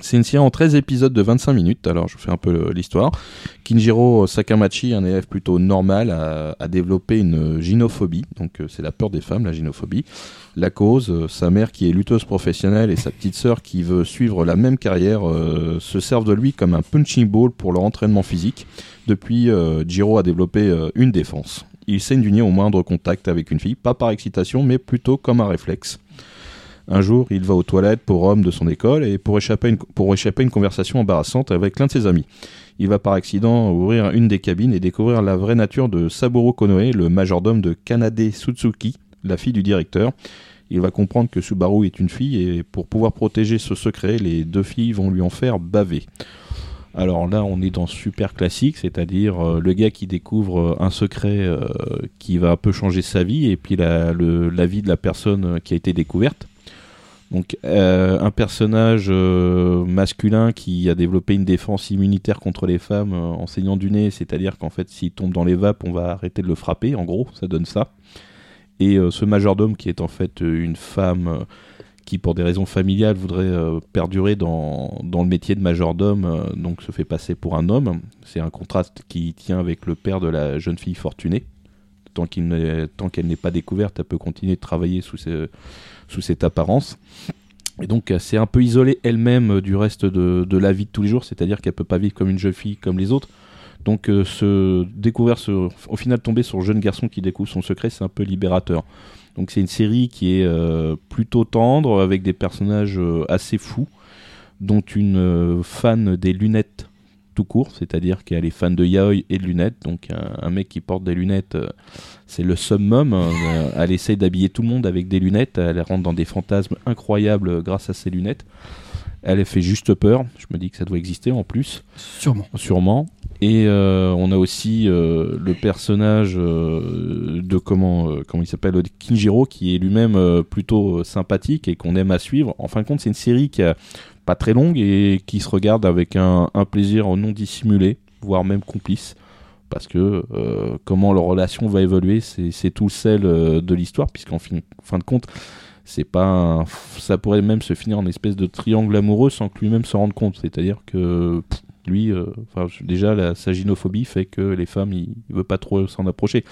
C'est une série en 13 épisodes de 25 minutes. Alors, je fais un peu le- l'histoire. Kinjiro Sakamachi, un élève plutôt normal, a, développé une gynophobie. Donc, euh, c'est la peur des femmes, la gynophobie. La cause, euh, sa mère qui est lutteuse professionnelle et sa petite sœur qui veut suivre la même carrière euh, se servent de lui comme un punching ball pour leur entraînement physique. Depuis, euh, Jiro a développé euh, une défense. Il saigne du nez au moindre contact avec une fille, pas par excitation, mais plutôt comme un réflexe. Un jour, il va aux toilettes pour homme de son école et pour échapper à une, pour échapper une conversation embarrassante avec l'un de ses amis. Il va par accident ouvrir une des cabines et découvrir la vraie nature de Saburo Konoe, le majordome de Kanade Sutsuki, la fille du directeur. Il va comprendre que Subaru est une fille et pour pouvoir protéger ce secret, les deux filles vont lui en faire baver. Alors là, on est dans super classique, c'est-à-dire euh, le gars qui découvre euh, un secret euh, qui va un peu changer sa vie et puis la, vie de la personne qui a été découverte. Donc euh, un personnage euh, masculin qui a développé une défense immunitaire contre les femmes euh, en saignant du nez, c'est-à-dire qu'en fait s'il tombe dans les vapes, on va arrêter de le frapper, en gros, ça donne ça. Et euh, ce majordome qui est en fait une femme qui pour des raisons familiales voudrait perdurer dans, dans le métier de majordome, donc se fait passer pour un homme. C'est un contraste qui tient avec le père de la jeune fille fortunée. Tant qu'elle n'est pas découverte, elle peut continuer de travailler sous, ce- sous cette apparence. Et donc, euh, c'est un peu isolé elle-même euh, du reste de, de la vie de tous les jours, c'est-à-dire qu'elle peut pas vivre comme une jeune fille comme les autres. Donc, euh, se découvrir, au final, tomber sur le jeune garçon qui découvre son secret, c'est un peu libérateur. Donc, c'est une série qui est plutôt tendre, avec des personnages assez fous, dont une fan des lunettes tout court, c'est-à-dire qu'elle est fan de yaoi et de lunettes. Donc, un, un mec qui porte des lunettes, euh, c'est le summum. Euh, elle essaye d'habiller tout le monde avec des lunettes. Elle rentre dans des fantasmes incroyables euh, grâce à ses lunettes. Elle fait juste peur. Je me dis que ça doit exister en plus, Sûrement. sûrement. Et euh, on a aussi le personnage de comment comment il s'appelle Kinjiro qui est lui-même plutôt sympathique et qu'on aime à suivre. En fin de compte, c'est une série qui a pas très longue et qui se regarde avec un, plaisir non dissimulé, voire même complice. Parce que euh, comment leur relation va évoluer, c'est c'est tout le sel euh, de l'histoire, puisqu'en fin, de compte, c'est pas ça pourrait même se finir en espèce de triangle amoureux sans que lui-même se rende compte. C'est-à-dire que pff, lui, euh, déjà la, sa gynophobie fait que les femmes, il, il veut pas trop s'en approcher.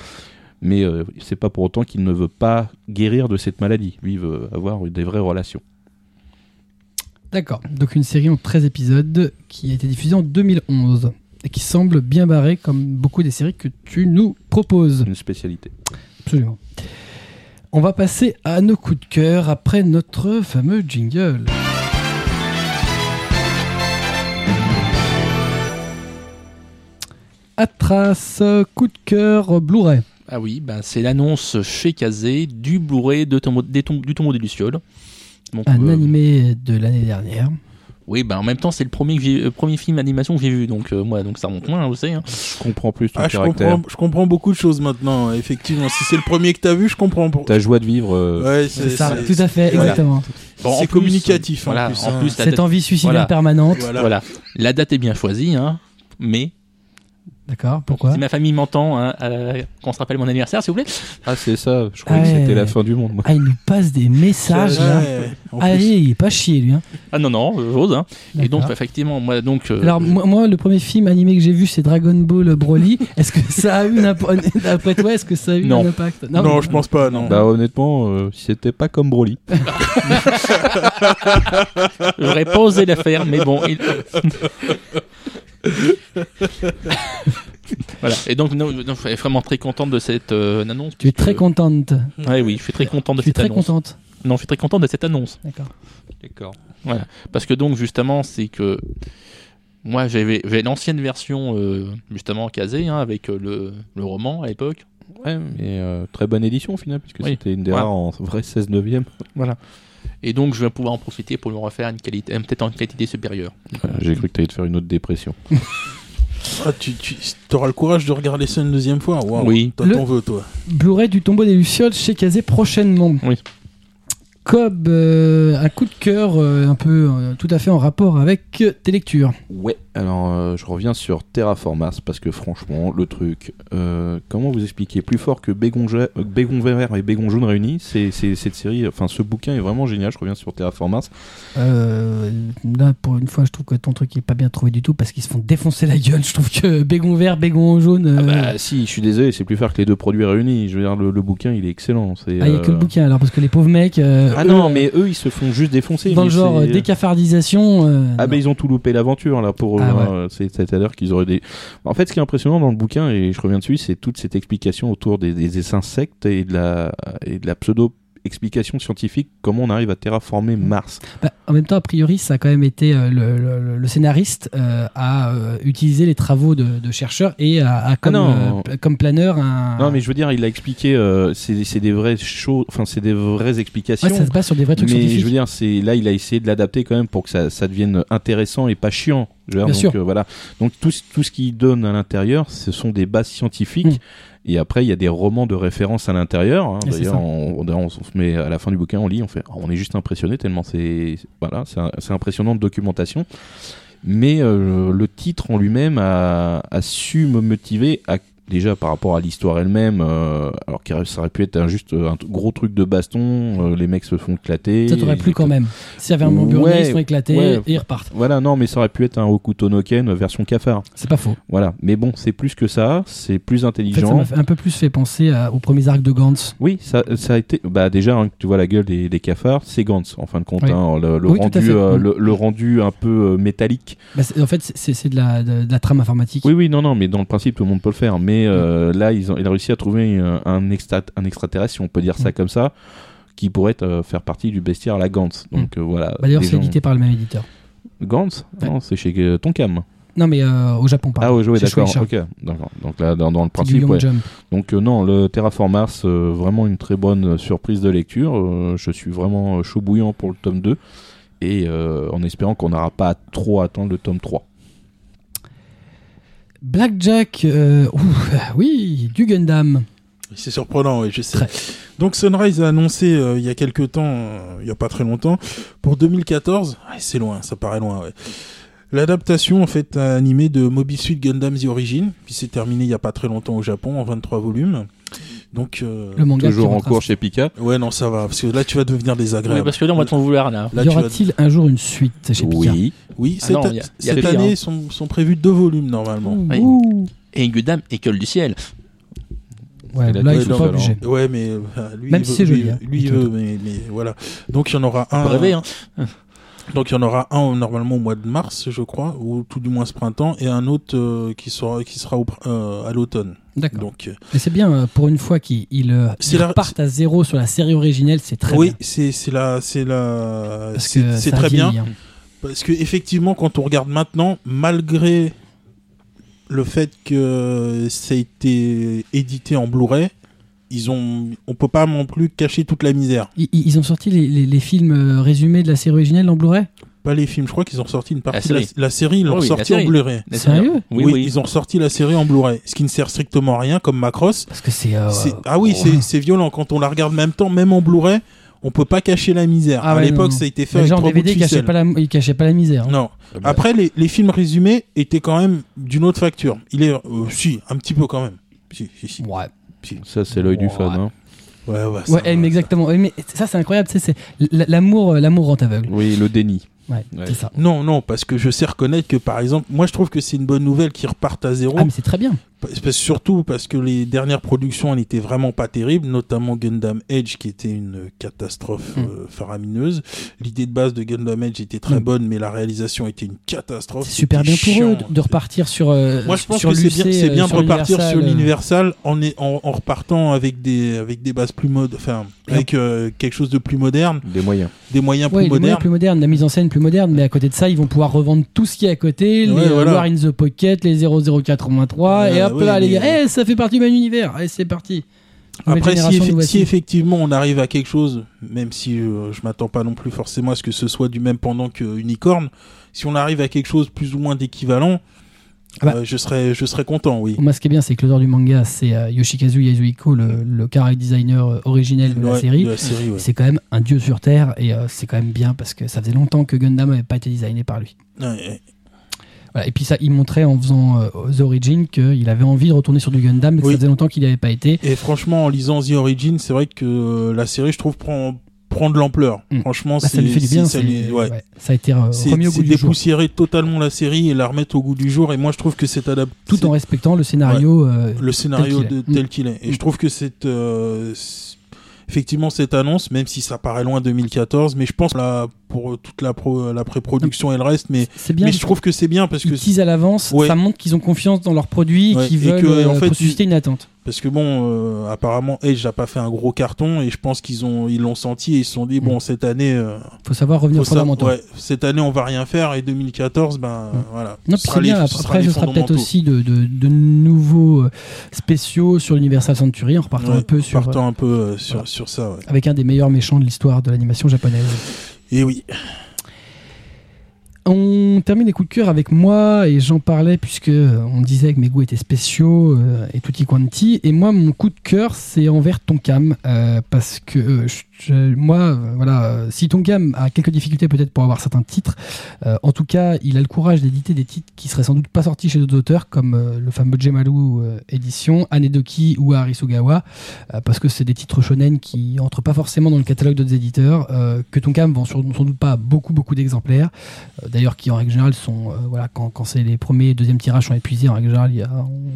Mais c'est pas pour autant qu'il ne veut pas guérir de cette maladie. Lui, il veut avoir des vraies relations. D'accord. Donc une série en 13 épisodes qui a été diffusée en 2011 et qui semble bien barrée comme beaucoup des séries que tu nous proposes. Une spécialité. Absolument. On va passer à nos coups de cœur après notre fameux jingle. Atras, coup de cœur Blu-ray. Ah oui, ben, c'est l'annonce chez Kazé du Blu-ray de Tombeau- des tom- du tombeau des Lucioles. Donc, Un euh, animé de l'année dernière. Oui, ben, en même temps, c'est le premier, euh, premier film d'animation que j'ai vu, donc euh, moi, donc ça remonte loin, vous savez. hein. Je comprends plus ton Ah, je caractère. comprends, je comprends beaucoup de choses maintenant. Effectivement, si c'est le premier que t'as vu, je comprends. Pour... Ta joie de vivre. euh, Ouais, C'est ça, tout à fait, voilà. exactement. Bon, C'est communicatif, en Voilà, plus, en hein. plus, Cette date, envie suicidaire Voilà. permanente. Voilà. voilà. la date est bien choisie, hein, mais D'accord, pourquoi Si ma famille m'entend, hein, euh, qu'on se rappelle mon anniversaire, s'il vous plaît. Ah, c'est ça. Je croyais Ah que ouais. c'était la fin du monde. moi. Ah, il nous passe des messages là. Allez, il est pas chier lui. Hein. Ah non, non, j'ose. Hein. Et donc, effectivement, moi, donc. euh, Alors moi, moi, le premier film animé que j'ai vu c'est Dragon Ball Broly. [laughs] Est-ce que ça a eu un d'après toi est-ce que ça a eu Non. un impact Non, je pense pas, non. Bah, honnêtement, euh, c'était pas comme Broly. [laughs] J'aurais pas osé la faire, mais bon. il- [laughs] [laughs] voilà. Et donc, non, non, je suis vraiment très contente de cette euh, annonce. Tu es très contente. Ouais, oui, je suis très content de Tu cette très annonce. contente. Non, je suis très content de cette annonce. D'accord. D'accord. Parce que donc, justement, c'est que moi, j'avais l'ancienne version, euh, justement, casée, hein, avec euh, le, le roman à l'époque. Ouais, mais euh, très bonne édition au final, puisque Oui. c'était une des Ouais. rares en vrai 16 neuvième. Voilà. Et donc, je vais pouvoir en profiter pour me refaire une qualité, euh, peut-être en qualité supérieure. Euh, J'ai cru que t'allais te faire une autre dépression. [laughs] Ah, tu, tu auras le courage de regarder ça une deuxième fois Oui. Toi, Le- t'en veux, toi. Blu-ray du tombeau des Lucioles chez Kazé prochainement. Oui. Cobb, euh, un coup de cœur euh, un peu euh, tout à fait en rapport avec tes lectures. Ouais, alors je reviens sur Terraform Mars parce que franchement, le truc, comment vous expliquer? Plus fort que Bégon, ja- Bégon vert et Bégon jaune réunis, c'est cette série, enfin ce bouquin est vraiment génial. Je reviens sur Terraform Mars. Euh, là, pour une fois, je trouve que ton truc est pas bien trouvé du tout parce qu'ils se font défoncer la gueule. Je trouve que bégon vert, bégon jaune. Ah bah si, je suis désolé, c'est plus fort que les deux produits réunis. Je veux dire, le, le bouquin il est excellent. c'est, Ah, il y a que le bouquin alors parce que les pauvres mecs. Euh, Ah eux, non, mais eux ils se font juste défoncer. Dans le genre euh, décafardisation. euh, Ah ben ils ont tout loupé l'aventure là pour eux. Ah hein. C'est- C'est-à-dire qu'ils auraient des. En fait, ce qui est impressionnant dans le bouquin et je reviens dessus, c'est toute cette explication autour des, des insectes et de la et de la pseudo explication scientifique comment on arrive à terraformer Mars. Bah, en même temps, a priori, ça a quand même été euh, le, le- le scénariste euh, à euh, utiliser les travaux de, de chercheurs et à, à comme, non. euh, pl- comme planeur un. Non mais je veux dire, il a expliqué, euh, c'est des vraies choses, enfin c'est des vraies explications. Ouais, ça se base sur des vrais trucs mais scientifiques. je veux dire, c'est là il a essayé de l'adapter quand même pour que ça, ça devienne intéressant et pas chiant. Dire, Bien donc, sûr. euh, voilà. Donc tout, ce- tout ce qu'il donne à l'intérieur, ce sont des bases scientifiques. Mm. Et après, il y a des romans de référence à l'intérieur. hein. D'ailleurs, on, on, on se met à la fin du bouquin, on lit, on fait, oh, on est juste impressionné tellement c'est, voilà, c'est impressionnant de documentation. Mais euh, le titre en lui-même a, a su me motiver à déjà par rapport à l'histoire elle-même, euh, alors que ça aurait pu être un, juste un t- gros truc de baston, euh, les mecs se font éclater. Ça t'aurait plu quand même. S'il y avait un mont burné, Ouais, ils sont éclatés ouais. et ils repartent. Voilà, non, mais ça aurait pu être un Hokuto no Ken version cafard. C'est pas faux. Voilà, mais bon, c'est plus que ça, c'est plus En fait, ça intelligent. m'a un peu plus fait penser à- aux premiers arcs de Gantz. Oui, ça, ça a été. Bah déjà, hein, tu vois la gueule des, des cafards, c'est Gantz en fin de compte. Oui. hein, le, Oui, rendu, euh, Mm. le, le rendu un peu euh, métallique. Bah, en fait, c'est c'est de la, de, de la trame informatique. Oui, oui, non, non, mais dans le principe, tout le monde peut le faire. Mais euh, là, ils ont, il a réussi à trouver un, un, extra, un extraterrestre, si on peut dire ça Mm. comme ça, qui pourrait euh, faire partie du bestiaire à la Gantz. Donc euh, voilà. Bah, D'ailleurs, c'est gens- édité par le même éditeur. Gantz? Ouais. Non, c'est chez euh, Tonkam. Non, mais euh, au Japon, Ah pardon. ouais, C'est d'accord. Ok. Donc là, dans, dans le principe, ouais. Jump. Donc euh, non, le Terraform Mars, euh, vraiment une très bonne euh, surprise de lecture. Euh, je suis vraiment euh, chaud bouillant pour le tome 2. Et euh, en espérant qu'on n'aura pas à trop attendre le tome 3. Blackjack, euh, ouh, oui, du Gundam. C'est surprenant, oui, je sais. Très. Donc Sunrise a annoncé euh, il y a quelques temps, euh, il y a pas très longtemps, pour 2014, ouais, c'est loin, ça paraît loin, ouais. L'adaptation en fait animée de Moby Suit Gundam The Origin, qui s'est terminée il y a pas très longtemps au Japon en 23 volumes. Donc euh, Le manga Toujours en cours chez Pika. ouais non ça va parce que là tu vas devenir Oui, désagréable. parce que là, on va t'en vouloir, là. Là, y vas- aura-t-il un jour une suite chez Pika Oui. Oui, Ah cette, non, a- cette pire, année hein. sont, sont prévus deux volumes normalement. Ouh, Oui. Et une dame, école du ciel. Ouais, là, ils sont non, pas obligés. Ouais mais euh, lui Même il si veut- c'est lui, joli, hein. lui, il veut mais, mais voilà. Donc il y en aura un peut rêver, hein. Donc il y en aura un normalement au mois de mars, je crois, ou tout du moins ce printemps, et un autre euh, qui sera qui sera au euh, à l'automne. D'accord. Donc euh, Mais c'est bien, pour une fois qu'ils ils, C'est ils la- repartent à zéro sur la série originelle, c'est très oui, bien. c'est c'est la c'est la Parce c'est très bien hein. parce que effectivement quand on regarde maintenant, malgré le fait que ça a été édité en Blu-ray, ils ont on peut pas non plus cacher toute la misère. Ils, ils- ils ont sorti les, les- les films euh, résumés de la série originelle en Blu-ray? Pas les films, je crois qu'ils ont sorti une partie La de série. la, la série, ils l'ont Oh oui, la sorti en. Blu-ray. Sérieux? Oui, oui, oui. ils ont ressorti la série en Blu-ray, ce qui ne sert strictement à rien comme Macross. Parce que c'est. euh, Ah oui, ouais. c'est- violent quand on la regarde en même temps, même en Blu-ray. on peut pas cacher la misère. Ah à ouais, l'époque, ça a été fait Les avec en DVD cachaient ficelle. pas, la, ils cachaient pas la misère. hein. Non. Après, les, les films résumés étaient quand même d'une autre facture. Il est, euh, si, un petit peu quand même. Si, si, si. Ouais. Ça, c'est l'œil du fan. hein. Ouais, ouais. ça Ouais, va, eh, mais exactement. Ouais, mais ça, c'est incroyable. c'est l'amour, euh, l'amour rend aveugle. Oui, le déni. Ouais, Ouais. ça. Non, non, parce que je sais reconnaître que par exemple, moi je trouve que c'est une bonne nouvelle qu'ils repartent à zéro. Ah, mais c'est très bien. Parce- surtout parce que les dernières productions elles n'étaient vraiment pas terribles, notamment Gundam Edge qui était une catastrophe Mm. euh, faramineuse. L'idée de base de Gundam Edge était très Mm. bonne, mais la réalisation était une catastrophe. C'est super bien pour eux de, repartir sur. euh, Moi, je pense sur que c'est bien, c'est euh, bien de repartir sur l'Universal, euh, en, est- en, en repartant avec des, avec des bases plus modes, enfin, avec euh, quelque chose de plus moderne, Des moyens. des moyens Ouais, plus moyens modernes. plus modernes, la mise en scène plus moderne, mais à côté de ça, ils vont pouvoir revendre tout ce qui est à côté, Ouais, les euh, voilà. War in the Pocket, les 0083, Ouais, et hop ouais, là, les mais- gars, eh, ça fait partie du même univers, allez, c'est parti. Après, si, effe- effectivement on arrive à quelque chose, même si euh, je m'attends pas non plus forcément à ce que ce soit du même pendant que Unicorn, si on arrive à quelque chose plus ou moins d'équivalent, Ah bah. euh, je serais, je serais content, oui. Moi, ce qui est bien, c'est que l'auteur du manga, c'est euh, Yoshikazu Yasuhiko, le, le character designer euh, originel de la Ouais, série. de la série, ouais. C'est quand même un dieu sur Terre, et euh, c'est quand même bien parce que ça faisait longtemps que Gundam n'avait pas été designé par lui. Ouais, ouais. Voilà. Et puis ça, il montrait en faisant euh, The Origin qu'il avait envie de retourner sur du Gundam, mais que ça faisait longtemps qu'il n'y avait pas été. Et franchement, en lisant The Origin, c'est vrai que la série, je trouve, prend, prend de l'ampleur. Mm. Franchement, Bah, c'est ça lui fait du bien. c'est- ça c'est- lui- ouais. ouais. Ça a été euh, C'est remis au c'est goût du jour. dépoussiérer totalement la série et la remettre au goût du jour. Et moi, je trouve que c'est adapté. Tout en respectant le scénario. euh, le scénario tel qu'il est. Mm. Et je trouve que c'est euh, c'est- effectivement cette annonce, même si ça paraît loin 2014, mais je pense là pour toute la, pro- la pré-production et le reste, mais, c'est bien. mais je trouve que c'est bien parce Ils que teasent à l'avance, ça montre qu'ils ont confiance dans leurs produits et qu'ils et veulent que, en fait, susciter une attente. Parce que bon, euh, apparemment Edge n'a pas fait un gros carton et je pense qu'ils ont ils l'ont senti et ils se sont dit Mm. bon cette année, euh, faut savoir revenir faut fondamentaux. ouais, cette année on va rien faire et 2014 ben Mm. voilà. Non, Ce sera bien. les- Après, ce sera peut-être aussi de, de, de nouveaux euh, spéciaux sur l'Universal Century en repartant Ouais, un peu sur, partant un peu euh, sur, voilà. sur ça. ouais. avec un des meilleurs méchants de l'histoire de l'animation japonaise. Et oui. On termine les coups de cœur avec moi et j'en parlais puisque on disait que mes goûts étaient spéciaux euh, et tutti quanti. Et moi, mon coup de cœur, c'est envers Tonkam euh, parce que euh, je- moi, euh, voilà, euh, si Tonkam a quelques difficultés peut-être pour avoir certains titres, en tout cas, il a le courage d'éditer des titres qui seraient sans doute pas sortis chez d'autres auteurs comme le fameux euh, édition, Anedoki ou Arisugawa, parce que c'est des titres shonen qui entrent pas forcément dans le catalogue d'autres éditeurs, que Tonkam vend sans doute pas beaucoup beaucoup d'exemplaires. D'ailleurs, qui en règle générale sont, euh, voilà, quand, quand c'est les premiers et deuxièmes tirages sont épuisés, en règle générale,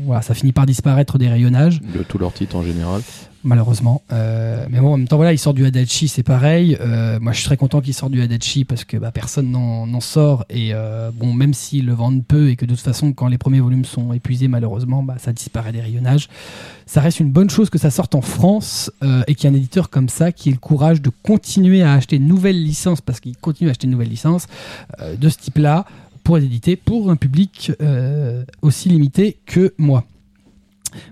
voilà, ça finit par disparaître des rayonnages, De tous leurs titres en général. Malheureusement. Euh, mais bon, en même temps, voilà, il sort du Adachi, c'est pareil. Euh, moi, je suis très content qu'il sorte du Adachi parce que bah, personne n'en sort. Et euh, bon, même s'ils le vendent peu et que de toute façon, quand les premiers volumes sont épuisés, malheureusement, bah, ça disparaît des rayonnages. Ça reste une bonne chose que ça sorte en France et qu'il y ait un éditeur comme ça qui ait le courage de continuer à acheter de nouvelles licences parce qu'il continue à acheter de nouvelles licences de ce type-là pour les éditer pour un public aussi limité que moi.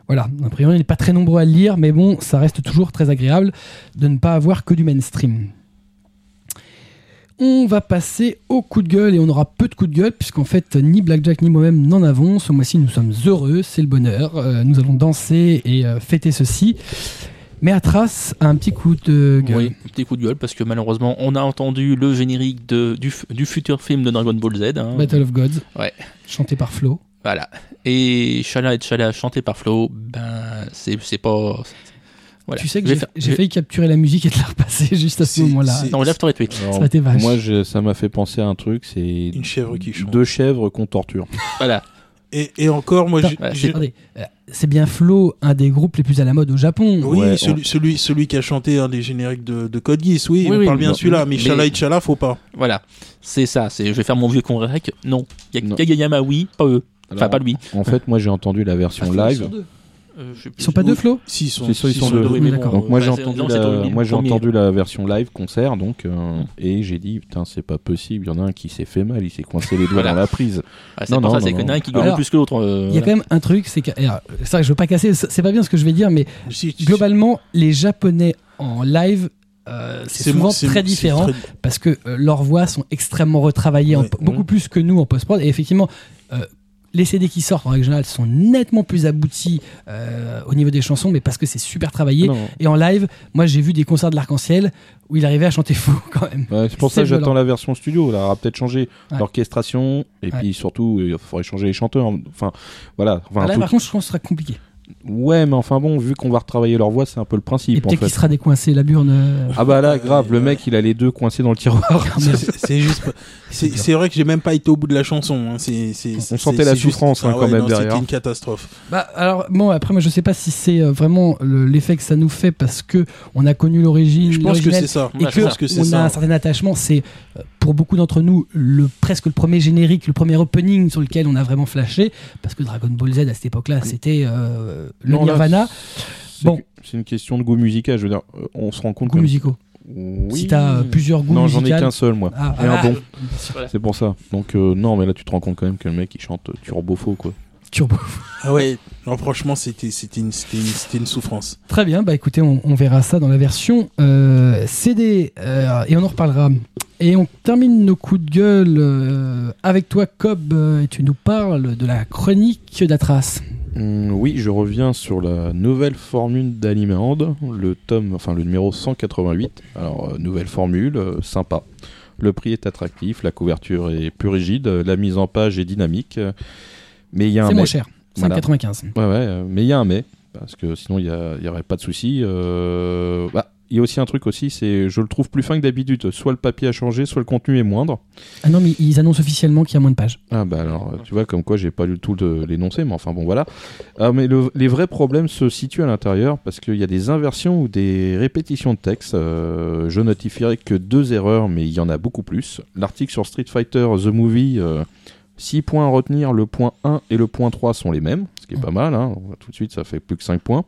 Voilà, a priori, on n'est pas très nombreux à le lire, mais bon, ça reste toujours très agréable de ne pas avoir que du mainstream. On va passer au coup de gueule et on aura peu de coups de gueule puisqu'en fait ni Blackjack ni moi-même n'en avons. Ce mois-ci nous sommes heureux, c'est le bonheur. Euh, nous allons danser et euh, fêter ceci. Mais Atras a un petit coup de gueule. Oui, petit coup de gueule parce que malheureusement on a entendu le générique de, du, futur film de Dragon Ball Z. hein. Battle of Gods, Ouais. chanté par Flo. Voilà. Et Shala et Chala chanté par Flo, ben c'est c'est pas. Voilà. Tu sais que j'ai faire- failli capturer la musique et te la repasser [laughs] juste à ce moment-là. c'est- Non, lève ton tweet. Alors, Ça aurait été vache. Moi, je- ça m'a fait penser à un truc, c'est Une chèvre qui chante. deux chèvres qu'on torture. Voilà. Et, et encore, moi, j'ai- euh, c'est bien Flo, un des groupes les plus à la mode au Japon. Oui, Ouais, celui, celui, celui qui a chanté un des génériques de, de Code Geass, oui, Oui, on oui, parle bien celui-là, mais mais- Chala et Chala, faut pas. Voilà. C'est ça. C'est je vais faire mon vieux con. Non. Y a Non. Kageyama, oui, pas eux. Enfin, pas lui. En fait, moi, j'ai entendu la version Ah, live. Euh, plus. Ils sont pas deux Flo Si, ils sont, C'est sûr, ils sont deux. oui, Oui, mais d'accord. bon, Donc moi bah, j'ai c'est- entendu, non, c'est la... Toribine, moi j'ai premier. entendu la version live concert donc euh, et j'ai dit putain c'est pas possible il y en a un qui s'est fait mal il s'est coincé les doigts dans la prise Ah, c'est Non, pour non, ça, c'est qu'il y en a un qui gueule plus que l'autre. euh, Il y a voilà. quand même un truc, c'est que. alors, ça, je veux pas casser, c'est pas bien ce que je vais dire, mais Si, si, globalement, les Japonais en live, euh, c'est souvent c'est- très c'est différent très- parce que euh, leurs voix sont extrêmement retravaillées, en- Ouais. beaucoup plus que nous en post-prod. Et effectivement, euh, les CD qui sortent en règle générale sont nettement plus aboutis euh, au niveau des chansons, mais parce que c'est super travaillé. Non. Et en live, moi j'ai vu des concerts de l'arc-en-ciel où il arrivait à chanter faux [laughs] quand même. Ouais, c'est pour ça que j'attends la version studio. Là, aura peut-être changé Ouais. l'orchestration et Ouais. puis surtout, il faudrait changer les chanteurs. Enfin, voilà. Enfin, Ah, là, tout- par contre, je pense que ce sera compliqué. Ouais, mais enfin bon, vu qu'on va retravailler leur voix, c'est un peu le principe peut-être qu'il sera décoincé, la burne. euh, Ah bah là, grave, le mec, il a les deux coincés dans le tiroir. [laughs] C'est- juste c'est vrai que j'ai même pas été au bout de la chanson hein. On sentait la juste- souffrance, hein, Ah quand ouais, même, non, derrière. c'était une catastrophe Bah alors bon après moi je sais pas si c'est euh, vraiment le- l'effet que ça nous fait parce que on a connu l'origine je pense que c'est ça et Ouais, que je pense que c'est on ça. a un certain attachement c'est euh, pour beaucoup d'entre nous le presque le premier générique le premier opening sur lequel on a vraiment flashé parce que Dragon Ball Z à cette époque-là c'était euh, le Non, là, Nirvana C'est- Bon. C'est une question de goût musical. Je veux dire, euh, on se rend compte goûts que. musicaux Oui. si t'as euh, plusieurs goûts Non, j'en ai qu'un seul, moi. ah, Et un ah, bon. [laughs] Voilà. C'est pour ça. Donc, euh, non, mais là, tu te rends compte quand même que le mec, il chante turbo faux, quoi. Turbo ah ouais non franchement c'était c'était une c'était une, une souffrance Très bien, bah écoutez, on, on verra ça dans la version euh, CD euh, et on en reparlera. Et on termine nos coups de gueule euh, avec toi, Cobb, et tu nous parles de la chronique d'Atras. Hum, oui, je reviens sur la nouvelle formule d'Animeland, le tome, enfin le numéro 188. Alors, euh, nouvelle formule, euh, sympa. Le prix est attractif, la couverture est plus rigide, la mise en page est dynamique. Euh, Mais il y a un C'est moins cher, Voilà. 5,95. Ouais, ouais, euh, mais il y a un mais, parce que sinon il n'y aurait pas de souci. euh, bah, Il y a aussi un truc aussi, c'est je le trouve plus fin que d'habitude. Soit le papier a changé, soit le contenu est moindre. Ah non, mais ils annoncent officiellement qu'il y a moins de pages. Ah bah alors, tu vois, comme quoi j'ai pas du tout de l'énoncer, mais enfin bon voilà. Ah, mais le- les vrais problèmes se situent à l'intérieur parce qu'il y a des inversions ou des répétitions de texte. Euh, je notifierai que deux erreurs, mais il y en a beaucoup plus. L'article sur Street Fighter The Movie, 6 points à retenir, le point 1 et le point 3 sont les mêmes, ce qui est pas mal, hein. tout de suite ça fait plus que 5 points.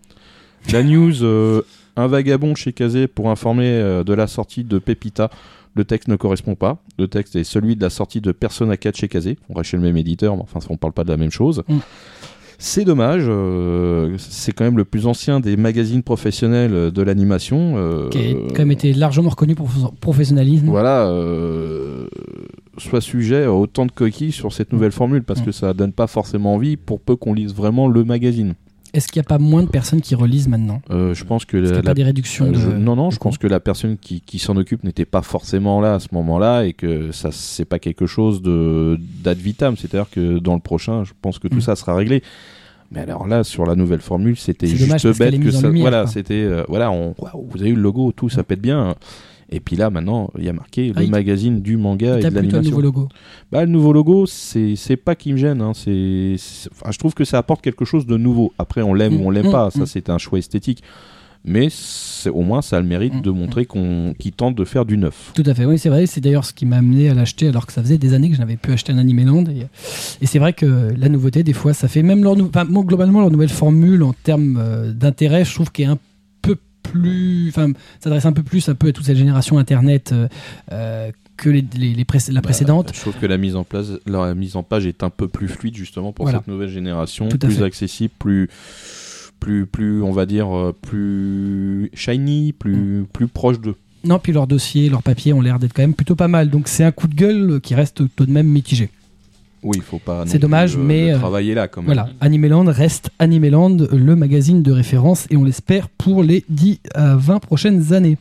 La news, euh, un vagabond chez Kazé pour informer euh, de la sortie de Pepita. Le texte ne correspond pas. Le texte est celui de la sortie de Persona 4 chez Kazé. On reste chez le même éditeur, mais enfin, on parle pas de la même chose. Mm. C'est dommage. euh, c'est quand même le plus ancien des magazines professionnels euh, de l'animation. euh, Qui a quand même été largement reconnu pour son professionnalisme. Voilà. euh, soit sujet à autant de coquilles sur cette nouvelle formule parce Mm. que ça donne pas forcément envie pour peu qu'on lise vraiment le magazine. Est-ce qu'il n'y a pas moins de personnes qui relisent maintenant? Euh, je pense que la, a pas la- des réductions Euh, de... je- non, non, je pense que la personne qui, qui s'en occupe n'était pas forcément là à ce moment-là et que ça, c'est pas quelque chose de d'ad vitam. C'est-à-dire que dans le prochain, je pense que tout Mm. ça sera réglé. Mais alors là, sur la nouvelle formule, c'était juste dommage bête que ça. lumière, voilà, c'était, euh, voilà, on, vous avez eu le logo, tout, ça pète bien. Et puis là, maintenant, il y a marqué Ah, le magazine du manga et de l'animation. nouveau logo? Bah, le nouveau logo, c'est pas qui me gêne. Hein. C'est, enfin, je trouve que ça apporte quelque chose de nouveau. Après, on l'aime Mm, ou on l'aime mm, pas. Ça, mm. c'est un choix esthétique. Mais c'est- au moins, ça a le mérite Mm, de montrer qu'on, qu'ils tentent de faire du neuf. Tout à fait, oui, c'est vrai. C'est d'ailleurs ce qui m'a amené à l'acheter alors que ça faisait des années que je n'avais pu acheter un Animeland. Et, et c'est vrai que la nouveauté, des fois, ça fait même leur, enfin, globalement leur nouvelle formule en termes euh, d'intérêt, je trouve qu'elle est un peu plus, enfin, s'adresse un peu plus un peu à toute cette génération Internet euh, euh, que les, les- les la Bah, précédente. je trouve que la mise en place, la mise en page est un peu plus fluide justement pour Voilà. cette nouvelle génération, plus fait. accessible, plus, plus, plus, on va dire, euh, plus shiny, Mm. plus, plus proche d'eux. Non, puis leurs dossiers, leurs papiers ont l'air d'être quand même plutôt pas mal. Donc c'est un coup de gueule qui reste tout de même mitigé. Oui, il faut pas. C'est dommage, mais, euh, travailler là quand même. Voilà, Animeland reste Animeland, le magazine de référence, et on l'espère pour les 10 à 20 prochaines années.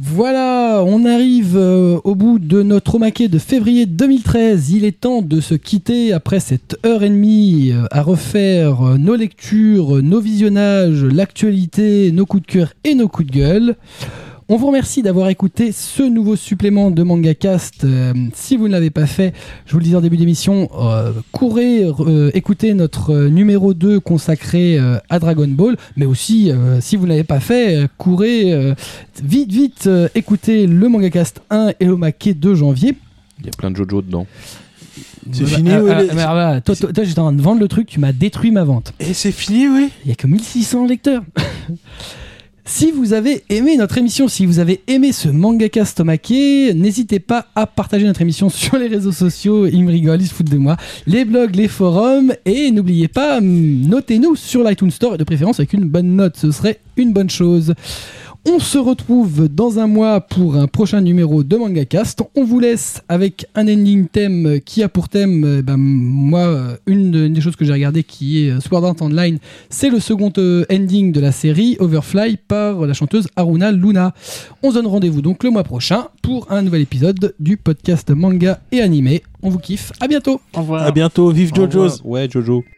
Voilà, on arrive euh, au bout de notre Omaquet de février 2013. Il est temps de se quitter après cette heure et demie euh, à refaire euh, nos lectures, nos visionnages, l'actualité, nos coups de cœur et nos coups de gueule. On vous remercie d'avoir écouté ce nouveau supplément de MangaCast. Euh, si vous ne l'avez pas fait, je vous le disais en début d'émission, euh, courez euh, écouter notre euh, numéro 2 consacré euh, à Dragon Ball, mais aussi, euh, si vous ne l'avez pas fait, courez euh, vite, vite euh, écouter le MangaCast 1 et le Maquet de janvier. Il y a plein de Jojo dedans. C'est Bah, fini, ah, ah, là, toi, toi, toi, j'étais en train de vendre le truc, tu m'as détruit ma vente. et c'est fini oui Il n'y a que 1600 lecteurs. [laughs] si vous avez aimé notre émission, si vous avez aimé ce mangaka stomaqué, n'hésitez pas à partager notre émission [laughs] sur les réseaux sociaux. Ils me rigolent, ils se foutent de moi. Les blogs, les forums. Et n'oubliez pas, hum, notez-nous sur l'iTunes Store et de préférence avec une bonne note. Ce serait une bonne chose. On se retrouve dans un mois pour un prochain numéro de MangaCast. On vous laisse avec un ending thème qui a pour thème, euh, ben, moi, euh, une de- une des choses que j'ai regardé qui est euh, Sword Art Online, c'est le second ending de la série Overfly par la chanteuse Haruna Luna. On se donne rendez-vous donc le mois prochain pour un nouvel épisode du podcast manga et animé. On vous kiffe. À bientôt. Au revoir. À bientôt, vive. JoJo's. Ouais, Jojo.「